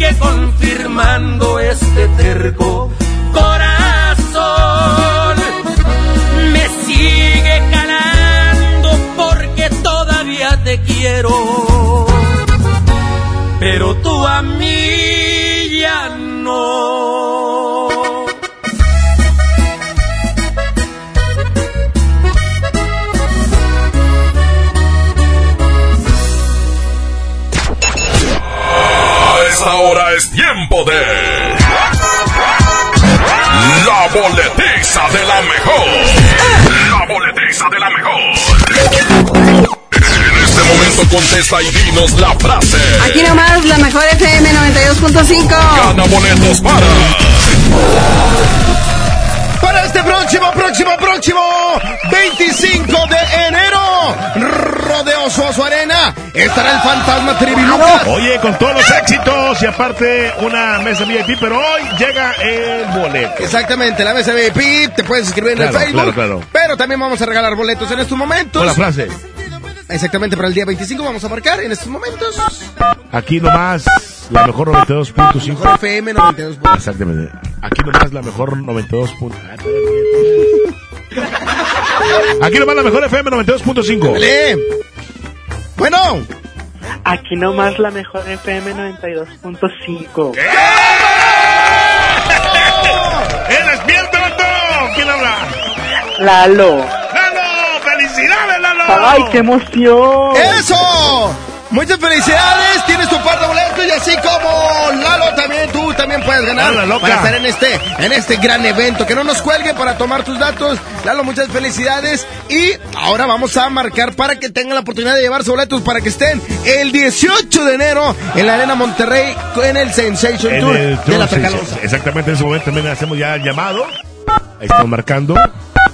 Sigue confirmando este terco corazón. Me sigue calando porque todavía te quiero. Boletiza de la mejor. La boletiza de la mejor. En este momento momento contesta y dinos la frase. Aquí nomás la mejor FM 92.5. Gana boletos para. Para este próximo, próximo, próximo 25 de enero, Rodeo Suazo Arena, estará el fantasma Triviluca. Oye, con todos los éxitos y aparte una mesa VIP, pero hoy llega el boleto. Exactamente, la mesa VIP, te puedes inscribir en Claro, el Facebook. claro, claro. Pero también vamos a regalar boletos en estos momentos. Con la frase. Exactamente, para el día 25 vamos a marcar en estos momentos. Aquí nomás la mejor 92.5. Mejor FM 92. Exactamente. Aquí nomás la mejor 92. Aquí nomás la mejor FM 92.5. Dale. Bueno. Aquí nomás la mejor FM 92.5. ¡Eres bien, tonto! ¿Quién habla? Lalo. ¡Lalo! ¡Felicidades, Lalo! ¡Ay, qué emoción! ¡Eso! Muchas felicidades, tienes tu par de boletos y así como Lalo también, tú también puedes ganar Lalo, para estar en este, en este gran evento. Que no nos cuelgue para tomar tus datos. Lalo, muchas felicidades. Y ahora vamos a marcar para que tengan la oportunidad de llevarse boletos para que estén el 18 de enero en la Arena Monterrey en el Sensation En Tour el de la Tracalosa. Exactamente, en ese momento también hacemos ya el llamado. Ahí estamos marcando.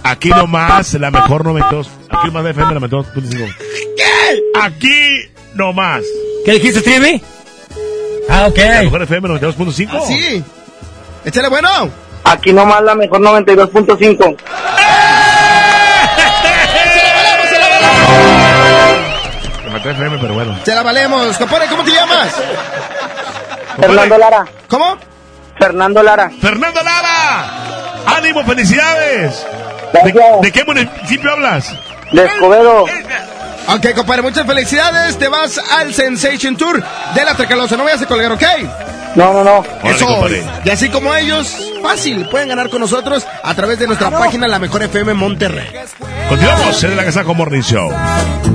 Aquí nomás la mejor 92. Aquí nomás la FM 92.5. ¿Qué? Aquí nomás. ¿Qué dijiste, Trivi? Ah, ok. La mejor FM 92.5. Ah, sí. Échale bueno. Aquí nomás la mejor 92.5. Me maté FM, pero bueno. Se la valemos. Compadre, ¿cómo te llamas? Fernando Lara. ¿Cómo? Fernando Lara. Fernando Lara. ¡Ánimo, felicidades! ¿De, de qué municipio hablas? De Escobedo. Ok, compadre, muchas felicidades. Te vas al Sensation Tour de la Tracalosa. No vayas a colgar, ¿ok? No, no, no. Eso. compadre. Y así como ellos, fácil, pueden ganar con nosotros a través de nuestra página La Mejor FM Monterrey. Continuamos en la Casa con Morning Show.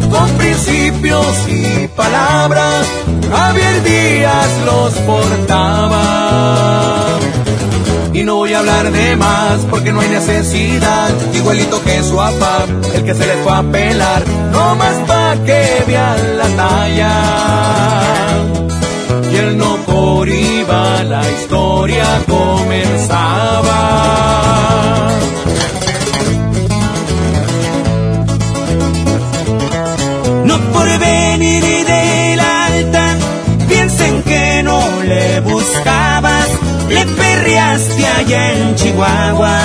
Con principios y palabras, Javier Díaz los portaba. Y no voy a hablar de más porque no hay necesidad. Igualito que su papá, el que se le fue a pelar, no más pa' que vean la talla. Y él no por la historia comenzaba. No por venir del alta, piensen que no le buscabas, allá en Chihuahua.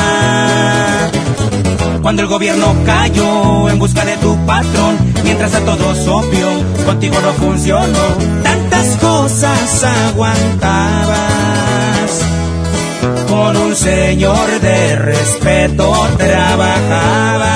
Cuando el gobierno cayó en busca de tu patrón, mientras a todos obvio, contigo no funcionó, tantas cosas aguantabas. Con un señor de respeto trabajabas.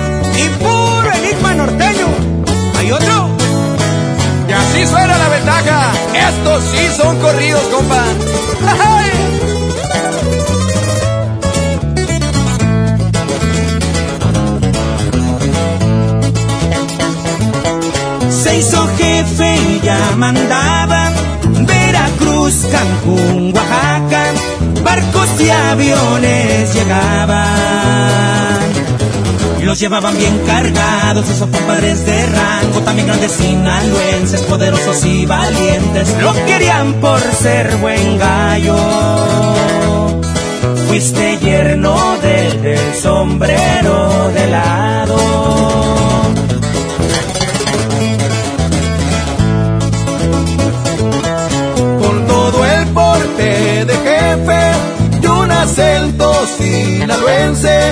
norteño. ¿Hay otro? Y así suena la ventaja. Estos sí son corridos, compa. ¡Ay! Se hizo jefe y ya mandaba Veracruz, Cancún, Oaxaca, barcos y aviones llegaban. Los llevaban bien cargados, esos compadres de rango, también grandes sinaloenses, poderosos y valientes, lo querían por ser buen gallo. Fuiste yerno del, del sombrero de lado. Con todo el porte de jefe y un acento sinaloense,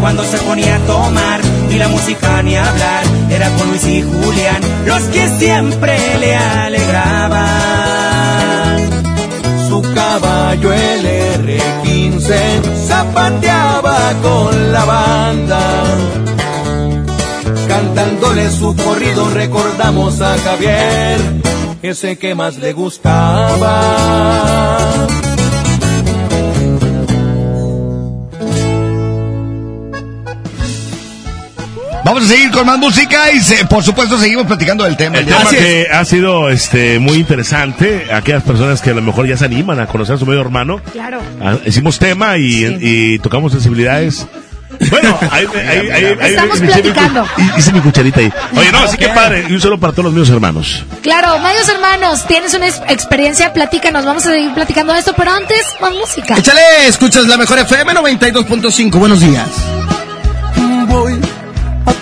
cuando se ponía a tomar, ni la música ni hablar, era con Luis y Julián, los que siempre le alegraban. Su caballo el R15 zapateaba con la banda. Cantándole su corrido recordamos a Javier, ese que más le gustaba. Vamos a seguir con más música y se- por supuesto seguimos platicando del tema. El tema que ha sido este muy interesante, aquellas personas que a lo mejor ya se animan a conocer a su medio hermano. Claro. Ah, Hicimos tema y, y tocamos sensibilidades. Bueno, ahí, ahí, ahí, ahí- Estamos hice platicando. hice mi cucharita ahí. Oye, no, así que padre. Y un saludo para todos los míos hermanos. Claro, medios hermanos, tienes una ex- experiencia, platícanos, vamos a seguir platicando de esto, pero antes, más música. Échale, escuchas la mejor FM 92.5. Buenos días.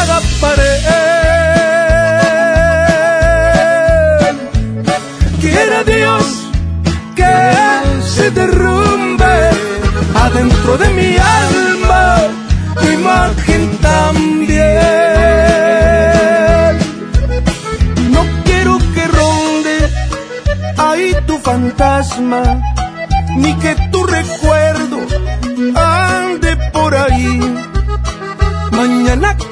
cada pared. Quiera Dios que se derrumbe adentro de mi alma tu imagen también. No quiero que ronde ahí tu fantasma, ni que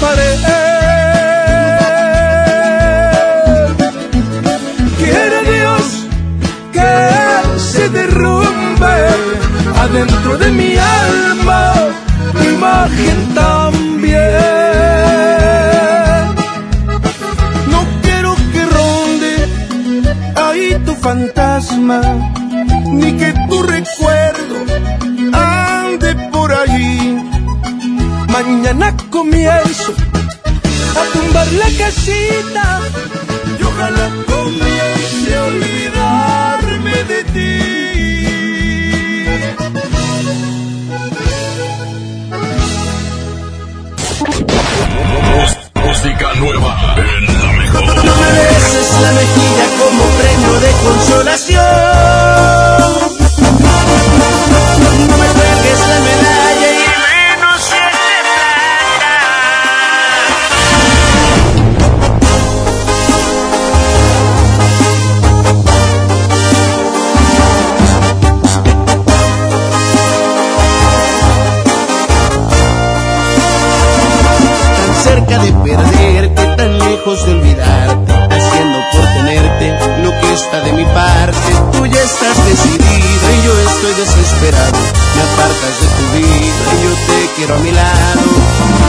pared. Quiere Dios que se derrumbe adentro de mi alma tu imagen también. No quiero que ronde ahí tu fantasma, ni que tu recuerdo ande por ahí. Mañana comienzo a tumbar la casita y ojalá comience a olvidarme de ti. Música nueva en la mejor. No me beses la mejilla como premio de consolación.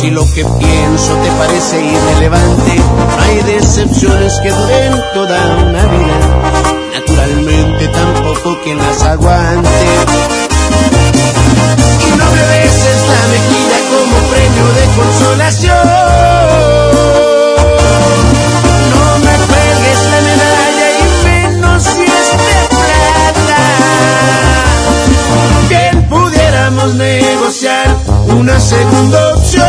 si lo que pienso te parece irrelevante, hay decepciones que duren toda una vida. Naturalmente tampoco quien las aguante. Y no me beses la mejilla como premio de consolación. Una segunda opción.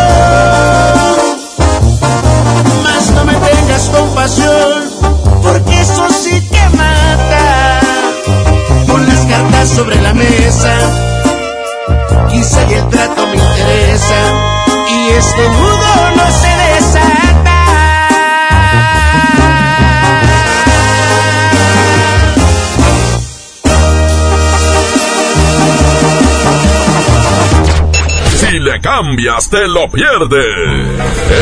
Más no me tengas compasión, porque eso sí que mata. Pon las cartas sobre la mesa, quizá y el trato me interesa, y este nudo no se desata. Cambias, te lo pierdes.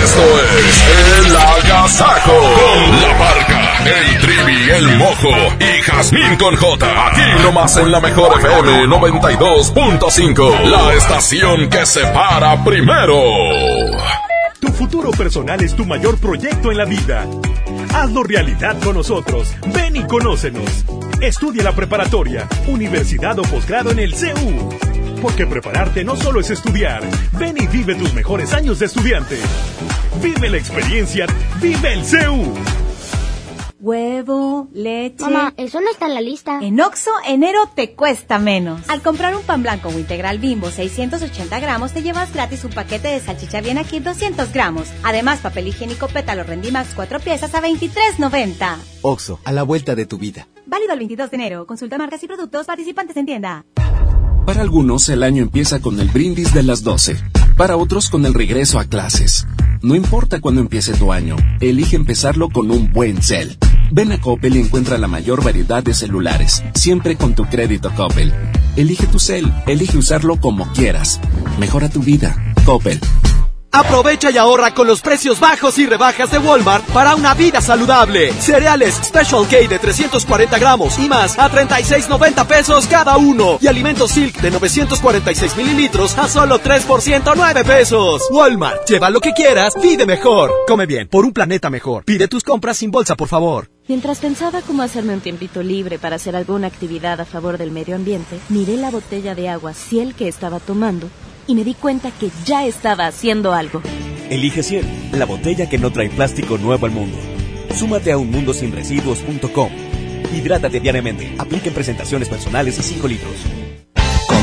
Esto es El Agasajo. Con la parca, el trivi, el mojo y Jazmín con J. Aquí nomás en la mejor FM 92.5. La estación que se para primero. Tu futuro personal es tu mayor proyecto en la vida. Hazlo realidad con nosotros. Ven y conócenos. Estudia la preparatoria, universidad o posgrado en el CEU. Porque prepararte no solo es estudiar. Ven y vive tus mejores años de estudiante. Vive la experiencia. Vive el CEU. Huevo, leche. Mamá, eso no está en la lista. En Oxo, enero te cuesta menos. Al comprar un pan blanco o integral bimbo 680 gramos, te llevas gratis un paquete de salchicha bien aquí 200 gramos. Además, papel higiénico pétalo Rendimax 4 piezas a 23.90. Oxo, a la vuelta de tu vida. Válido el 22 de enero. Consulta marcas y productos participantes en tienda. Para algunos el año empieza con el brindis de las 12. Para otros con el regreso a clases. No importa cuándo empiece tu año, elige empezarlo con un buen cel. Ven a Coppel y encuentra la mayor variedad de celulares, siempre con tu crédito Coppel. Elige tu cel, elige usarlo como quieras. Mejora tu vida. Coppel. Aprovecha y ahorra con los precios bajos y rebajas de Walmart para una vida saludable. Cereales Special K de 340 gramos y más a 36.90 pesos cada uno. Y alimentos Silk de 946 mililitros a solo 3 por 109 pesos. Walmart, lleva lo que quieras, vive mejor. Come bien, por un planeta mejor. Pide tus compras sin bolsa, por favor. Mientras pensaba cómo hacerme un tiempito libre para hacer alguna actividad a favor del medio ambiente, miré la botella de agua Ciel que estaba tomando y me di cuenta que ya estaba haciendo algo. Elige Ciel, la botella que no trae plástico nuevo al mundo. Súmate a unmundosinresiduos.com. Hidrátate diariamente. Apliquen presentaciones personales y 5 litros.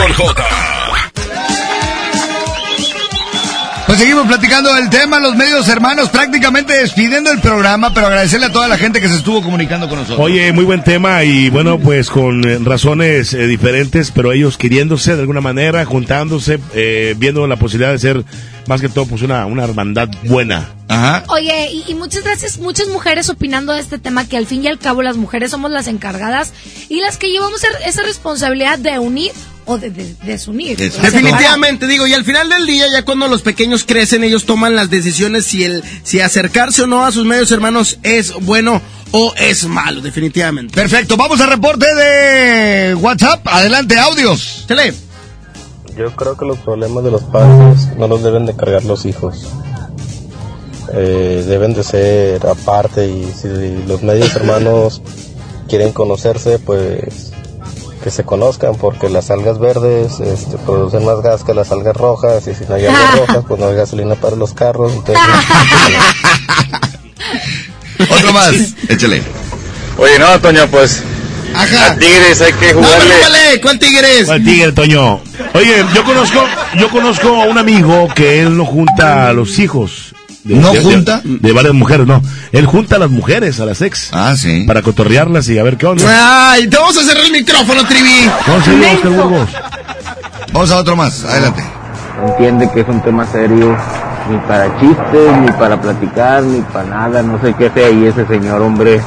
con J. Pues seguimos platicando del tema, los medios hermanos prácticamente despidiendo el programa, pero agradecerle a toda la gente que se estuvo comunicando con nosotros. Oye, muy buen tema y bueno, pues con eh, razones eh, diferentes, pero ellos queriéndose de alguna manera, juntándose, eh, viendo la posibilidad de ser más que todo pues una, una hermandad buena. Ajá. Oye, y, y muchas gracias, muchas mujeres opinando de este tema, que al fin y al cabo las mujeres somos las encargadas y las que llevamos er- esa responsabilidad de unir o de, de- desunir. Definitivamente, digo, y al final del día, ya cuando los pequeños crecen, ellos toman las decisiones si el, si acercarse o no a sus medios hermanos es bueno o es malo, definitivamente. Perfecto, vamos al reporte de WhatsApp. Adelante, audios. Tele. Yo creo que los problemas de los padres no los deben de cargar los hijos. Eh, deben de ser aparte y si los medios hermanos quieren conocerse, pues que se conozcan porque las algas verdes este, producen más gas que las algas rojas y si no hay algas rojas, pues no hay gasolina para los carros. Entonces, Otro más, échale. Oye, no, Toño, pues. A Tigres hay que jugarle. ¿Cuál Tigres? ¿Cuál tigre, Toño? Oye, yo conozco, yo conozco a un amigo que él no junta a los hijos. De, ¿No de- junta? De, de varias mujeres, no. Él junta a las mujeres, a las ex. Ah, sí. Para cotorrearlas y a ver qué onda. Ay, te vamos a cerrar el micrófono, Trivi. ¿Cómo se llama Oscar Burgos? Vamos a otro más, adelante. Entiende que es un tema serio, ni para chistes, ni para platicar, ni para nada, no sé qué sea ahí ese señor, hombre.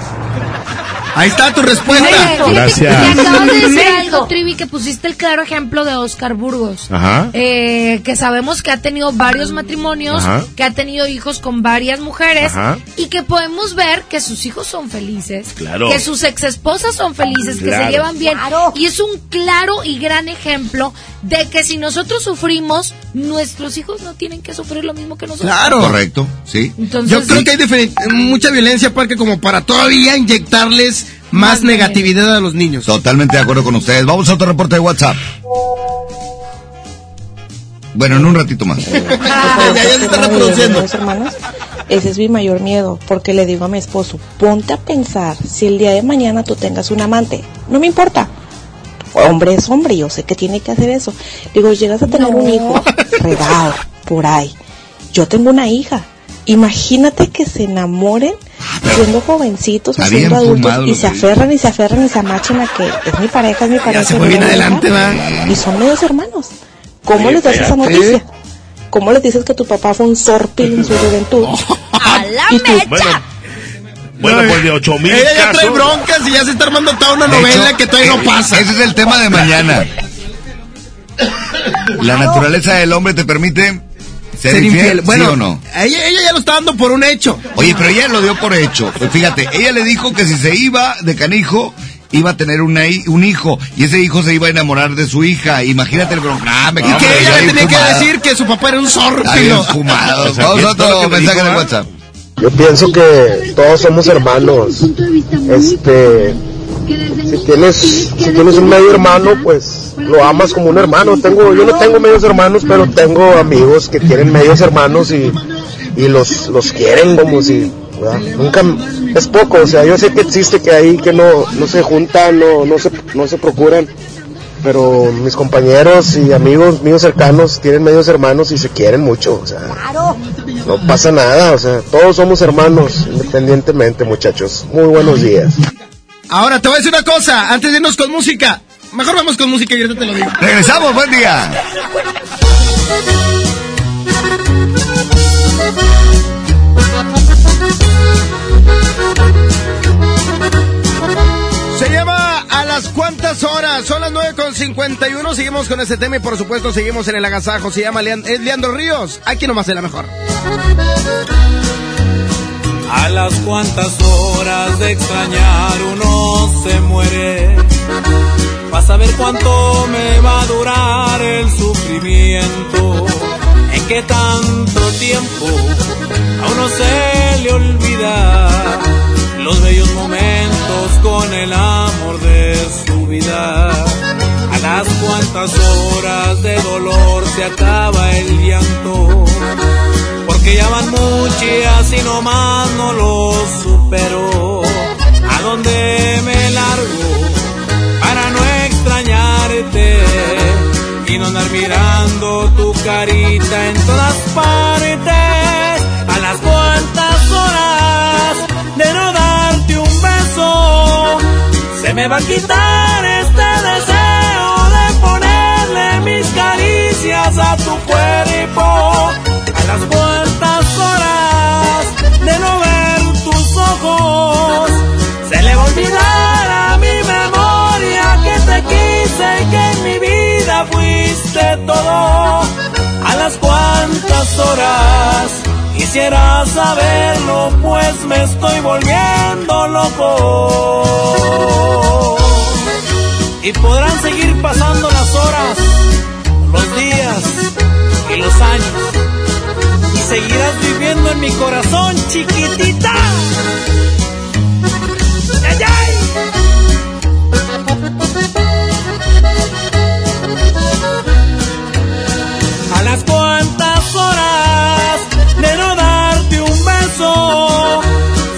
Ahí está tu respuesta. Oye, Trivi, que pusiste el claro ejemplo de Oscar Burgos. Ajá. Eh, que sabemos que ha tenido varios matrimonios, Ajá. que ha tenido hijos con varias mujeres Ajá. y que podemos ver que sus hijos son felices, Claro. que sus ex esposas son felices, que Claro. se llevan bien. Y es un claro y gran ejemplo de que si nosotros sufrimos, nuestros hijos no tienen que sufrir lo mismo que nosotros. Claro. Correcto, sí. Entonces, Yo creo que hay mucha violencia porque como para todavía inyectarles más negatividad a los niños. Totalmente de acuerdo con ustedes. Vamos a otro reporte de WhatsApp. Bueno, en un ratito más. ya, ya se está reproduciendo. Hermanos, ese es mi mayor miedo, porque le digo a mi esposo, ponte a pensar si el día de mañana tú tengas un amante, no me importa. Hombre es hombre, yo sé que tiene que hacer eso. Digo, llegas a tener un hijo regado por ahí. Yo tengo una hija. Imagínate que se enamoren siendo jovencitos o siendo adultos y se aferran y se aferran y se amachan a que es mi pareja, es mi pareja. se y son medios hermanos. ¿Cómo Oye, les das esa noticia? ¿Cómo les dices que tu papá fue un sorpil en su juventud? ¡A la Y tú, Bueno, bueno, pues de ocho mil Ella ya trae broncas y ya se está armando toda una De novela hecho, que todavía no eh, pasa. Ese es el tema de mañana. La naturaleza del hombre te permite ser, infiel, Bueno, ¿sí o no? Ella, ella ya lo está dando por un hecho. Oye, pero ella lo dio por hecho. Pues Fíjate, ella le dijo que si se iba de canijo, iba a tener una un hijo. Y ese hijo se iba a enamorar de su hija. Imagínate el bronca. Ah, me Y que ella le tenía que decir que su papá era un Está bien zórpilo. fumado. O sea, Vamos ¿qué a otro mensaje dijo, de? WhatsApp. yo pienso que todos somos hermanos. Este, si tienes, si tienes un medio hermano, pues lo amas como un hermano. Tengo, yo no tengo medios hermanos, pero tengo amigos que tienen medios hermanos y, y los, los quieren como si, ¿verdad? nunca, es poco, o sea, yo sé que existe que ahí que no, no se juntan, no, no se, no se procuran. Pero mis compañeros y amigos míos cercanos tienen medios hermanos y se quieren mucho, o sea, no pasa nada, o sea, todos somos hermanos, independientemente, muchachos. Muy buenos días. Ahora te voy a decir una cosa, antes de irnos con música. Mejor vamos con música y ahorita te lo digo. Regresamos, buen día. Se llama A las cuantas horas. Son las 9 con 51. Seguimos con este tema y por supuesto seguimos en el agasajo. Se llama es Leandro Ríos. Aquí nomás es la mejor. A las cuantas horas de extrañar uno se muere. Vas a ver cuánto me va a durar el sufrimiento. En qué tanto tiempo a uno se le olvida los bellos momentos con el amor de su vida. A las cuantas horas de dolor se acaba el llanto porque ya van muchas y nomás no lo supero. ¿A dónde me largo para no extrañarte y no andar mirando tu carita en todas partes? A las cuantas horas de no darte un beso, se me va a quitar este deseo de ponerle mis caricias a tu cuerpo a las cuantas horas de no ver tus ojos. Se le va a olvidar a mi memoria que te quise y que en mi vida fuiste todo. A las cuantas horas quisiera saberlo, pues me estoy volviendo loco. Y podrán seguir pasando las horas, los días y los años. Seguirás viviendo en mi corazón, chiquitita. A las cuantas horas de no darte un beso,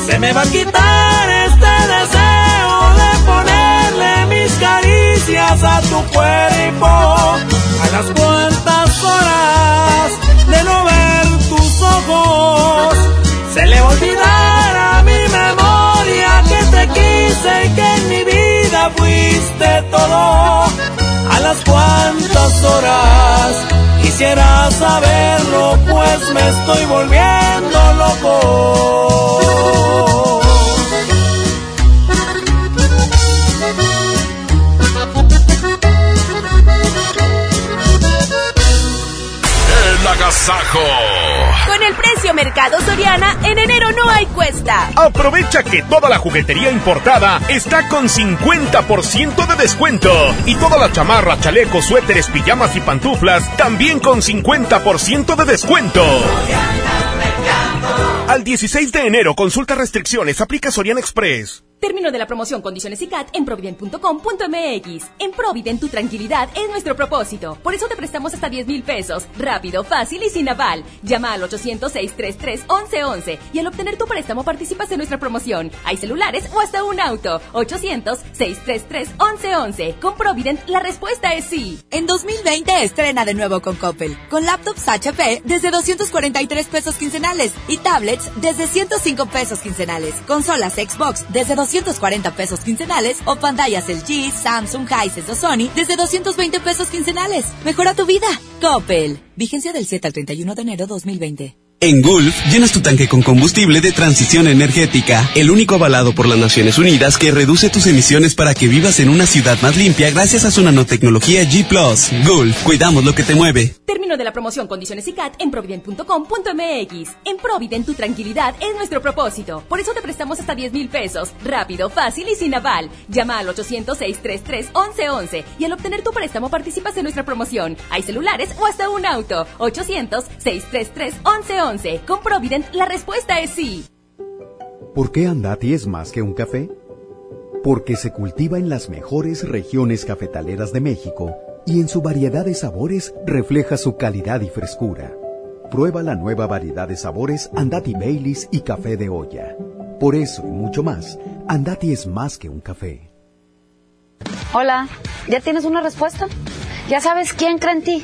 se me va a quitar este deseo de ponerle mis caricias a tu cuerpo. A las cuantas horas se le va a olvidar a mi memoria que te quise y que en mi vida fuiste todo. A las cuantas horas quisiera saberlo, pues me estoy volviendo loco. Agasajo. Con el precio Mercado Soriana, en enero no hay cuesta. Aprovecha que toda la juguetería importada está con 50% de descuento. Y todas las chamarras, chalecos, suéteres, pijamas y pantuflas también con 50% de descuento. Al 16 de enero, consulta restricciones, aplica Soriana Express. Término de la promoción Condiciones y CAT en provident.com.mx. En Provident tu tranquilidad es nuestro propósito. Por eso te prestamos hasta 10 mil pesos. Rápido, fácil y sin aval. Llama al 800-633-1111 y al obtener tu préstamo participas en nuestra promoción. Hay celulares o hasta un auto. 800-633-1111. Con Provident la respuesta es sí. En 2020 estrena de nuevo con Coppel. Con laptops HP desde 243 pesos quincenales y desde 105 pesos quincenales. Consolas Xbox desde 240 pesos quincenales o pantallas LG, Samsung, Hisense o Sony desde 220 pesos quincenales. Mejora tu vida. Coppel. Vigencia del 7 al 31 de enero 2020. En Gulf, llenas tu tanque con combustible de transición energética, el único avalado por las Naciones Unidas que reduce tus emisiones para que vivas en una ciudad más limpia gracias a su nanotecnología G ⁇ Gulf, cuidamos lo que te mueve. Término de la promoción Condiciones y CAT en provident.com.mx. En Provident tu tranquilidad es nuestro propósito. Por eso te prestamos hasta 10 mil pesos. Rápido, fácil y sin aval. Llama al 800-633-1111 y al obtener tu préstamo participas en nuestra promoción. Hay celulares o hasta un auto. 800-633-1111. Con Provident la respuesta es sí. ¿Por qué Andati es más que un café? Porque se cultiva en las mejores regiones cafetaleras de México y en su variedad de sabores refleja su calidad y frescura. Prueba la nueva variedad de sabores Andati Baileys y café de olla. Por eso y mucho más, Andati es más que un café. Hola, ¿ya tienes una respuesta? ¿Ya sabes quién cree en ti?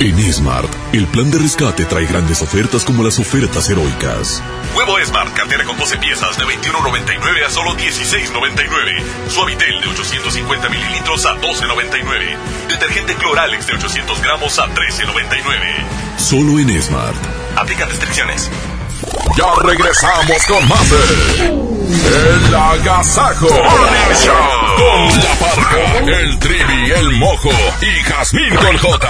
En Smart, el plan de rescate trae grandes ofertas como las ofertas heroicas. Huevo Smart, cartera con 12 piezas de 21.99 a solo 16.99. Suavitel de 850 mililitros a 12.99. Detergente Cloralex de 800 gramos a 13.99. Solo en Smart. Aplica restricciones. Ya regresamos con más de El Agasajo con la parca, el trivi, el mojo y Jazmín con J.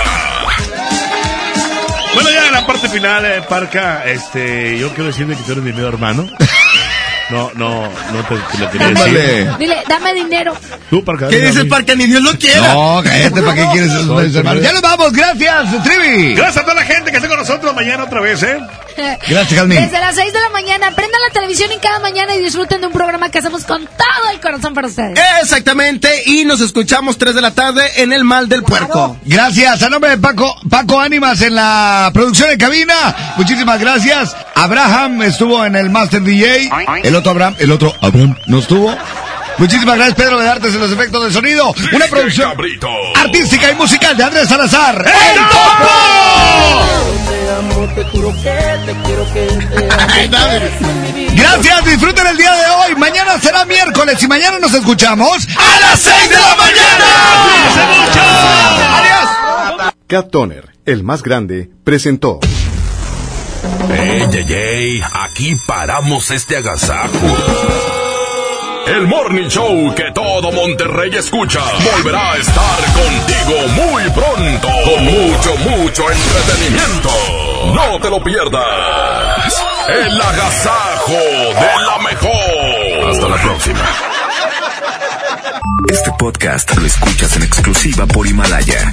Bueno, ya en la parte final, eh, Parca, este, yo quiero decirle que tú eres mi medio hermano. No, no, no te, te lo quería decir. Dile, dame dinero. Tú, Parca. ¿Qué dices, a mí. Parca? Ni Dios lo quiera. No, cállate, ¿para qué quieres esos medios hermanos? Ya nos vamos, gracias, Trivi. Gracias a toda la gente que está con nosotros mañana otra vez, ¿eh? Gracias, Jazmín. Desde las 6 de la mañana, prendan la televisión y cada mañana y disfruten de un programa que hacemos con todo el corazón para ustedes. Exactamente, y nos escuchamos 3 de la tarde en el Mal del Puerco. Gracias, a nombre de Paco, Paco Ánimas en la producción de cabina. Muchísimas gracias. Abraham estuvo en el Master DJ. El otro Abraham, el otro Abraham no estuvo. Muchísimas gracias, Pedro de Artes en los efectos de sonido. Una producción artística y musical de Andrés Salazar. ¡El Te amo, te juro que te quiero que te amo. Gracias, disfruten el día de hoy. Mañana será miércoles y mañana nos escuchamos a las 6 de la mañana. Cat Toner, el más grande, presentó. Ey, ey, ey, aquí paramos este agasajo. El Morning Show que todo Monterrey escucha volverá a estar contigo muy pronto con mucho, mucho entretenimiento. No te lo pierdas. El agasajo de la mejor. Hasta la próxima. Este podcast lo escuchas en exclusiva por Himalaya.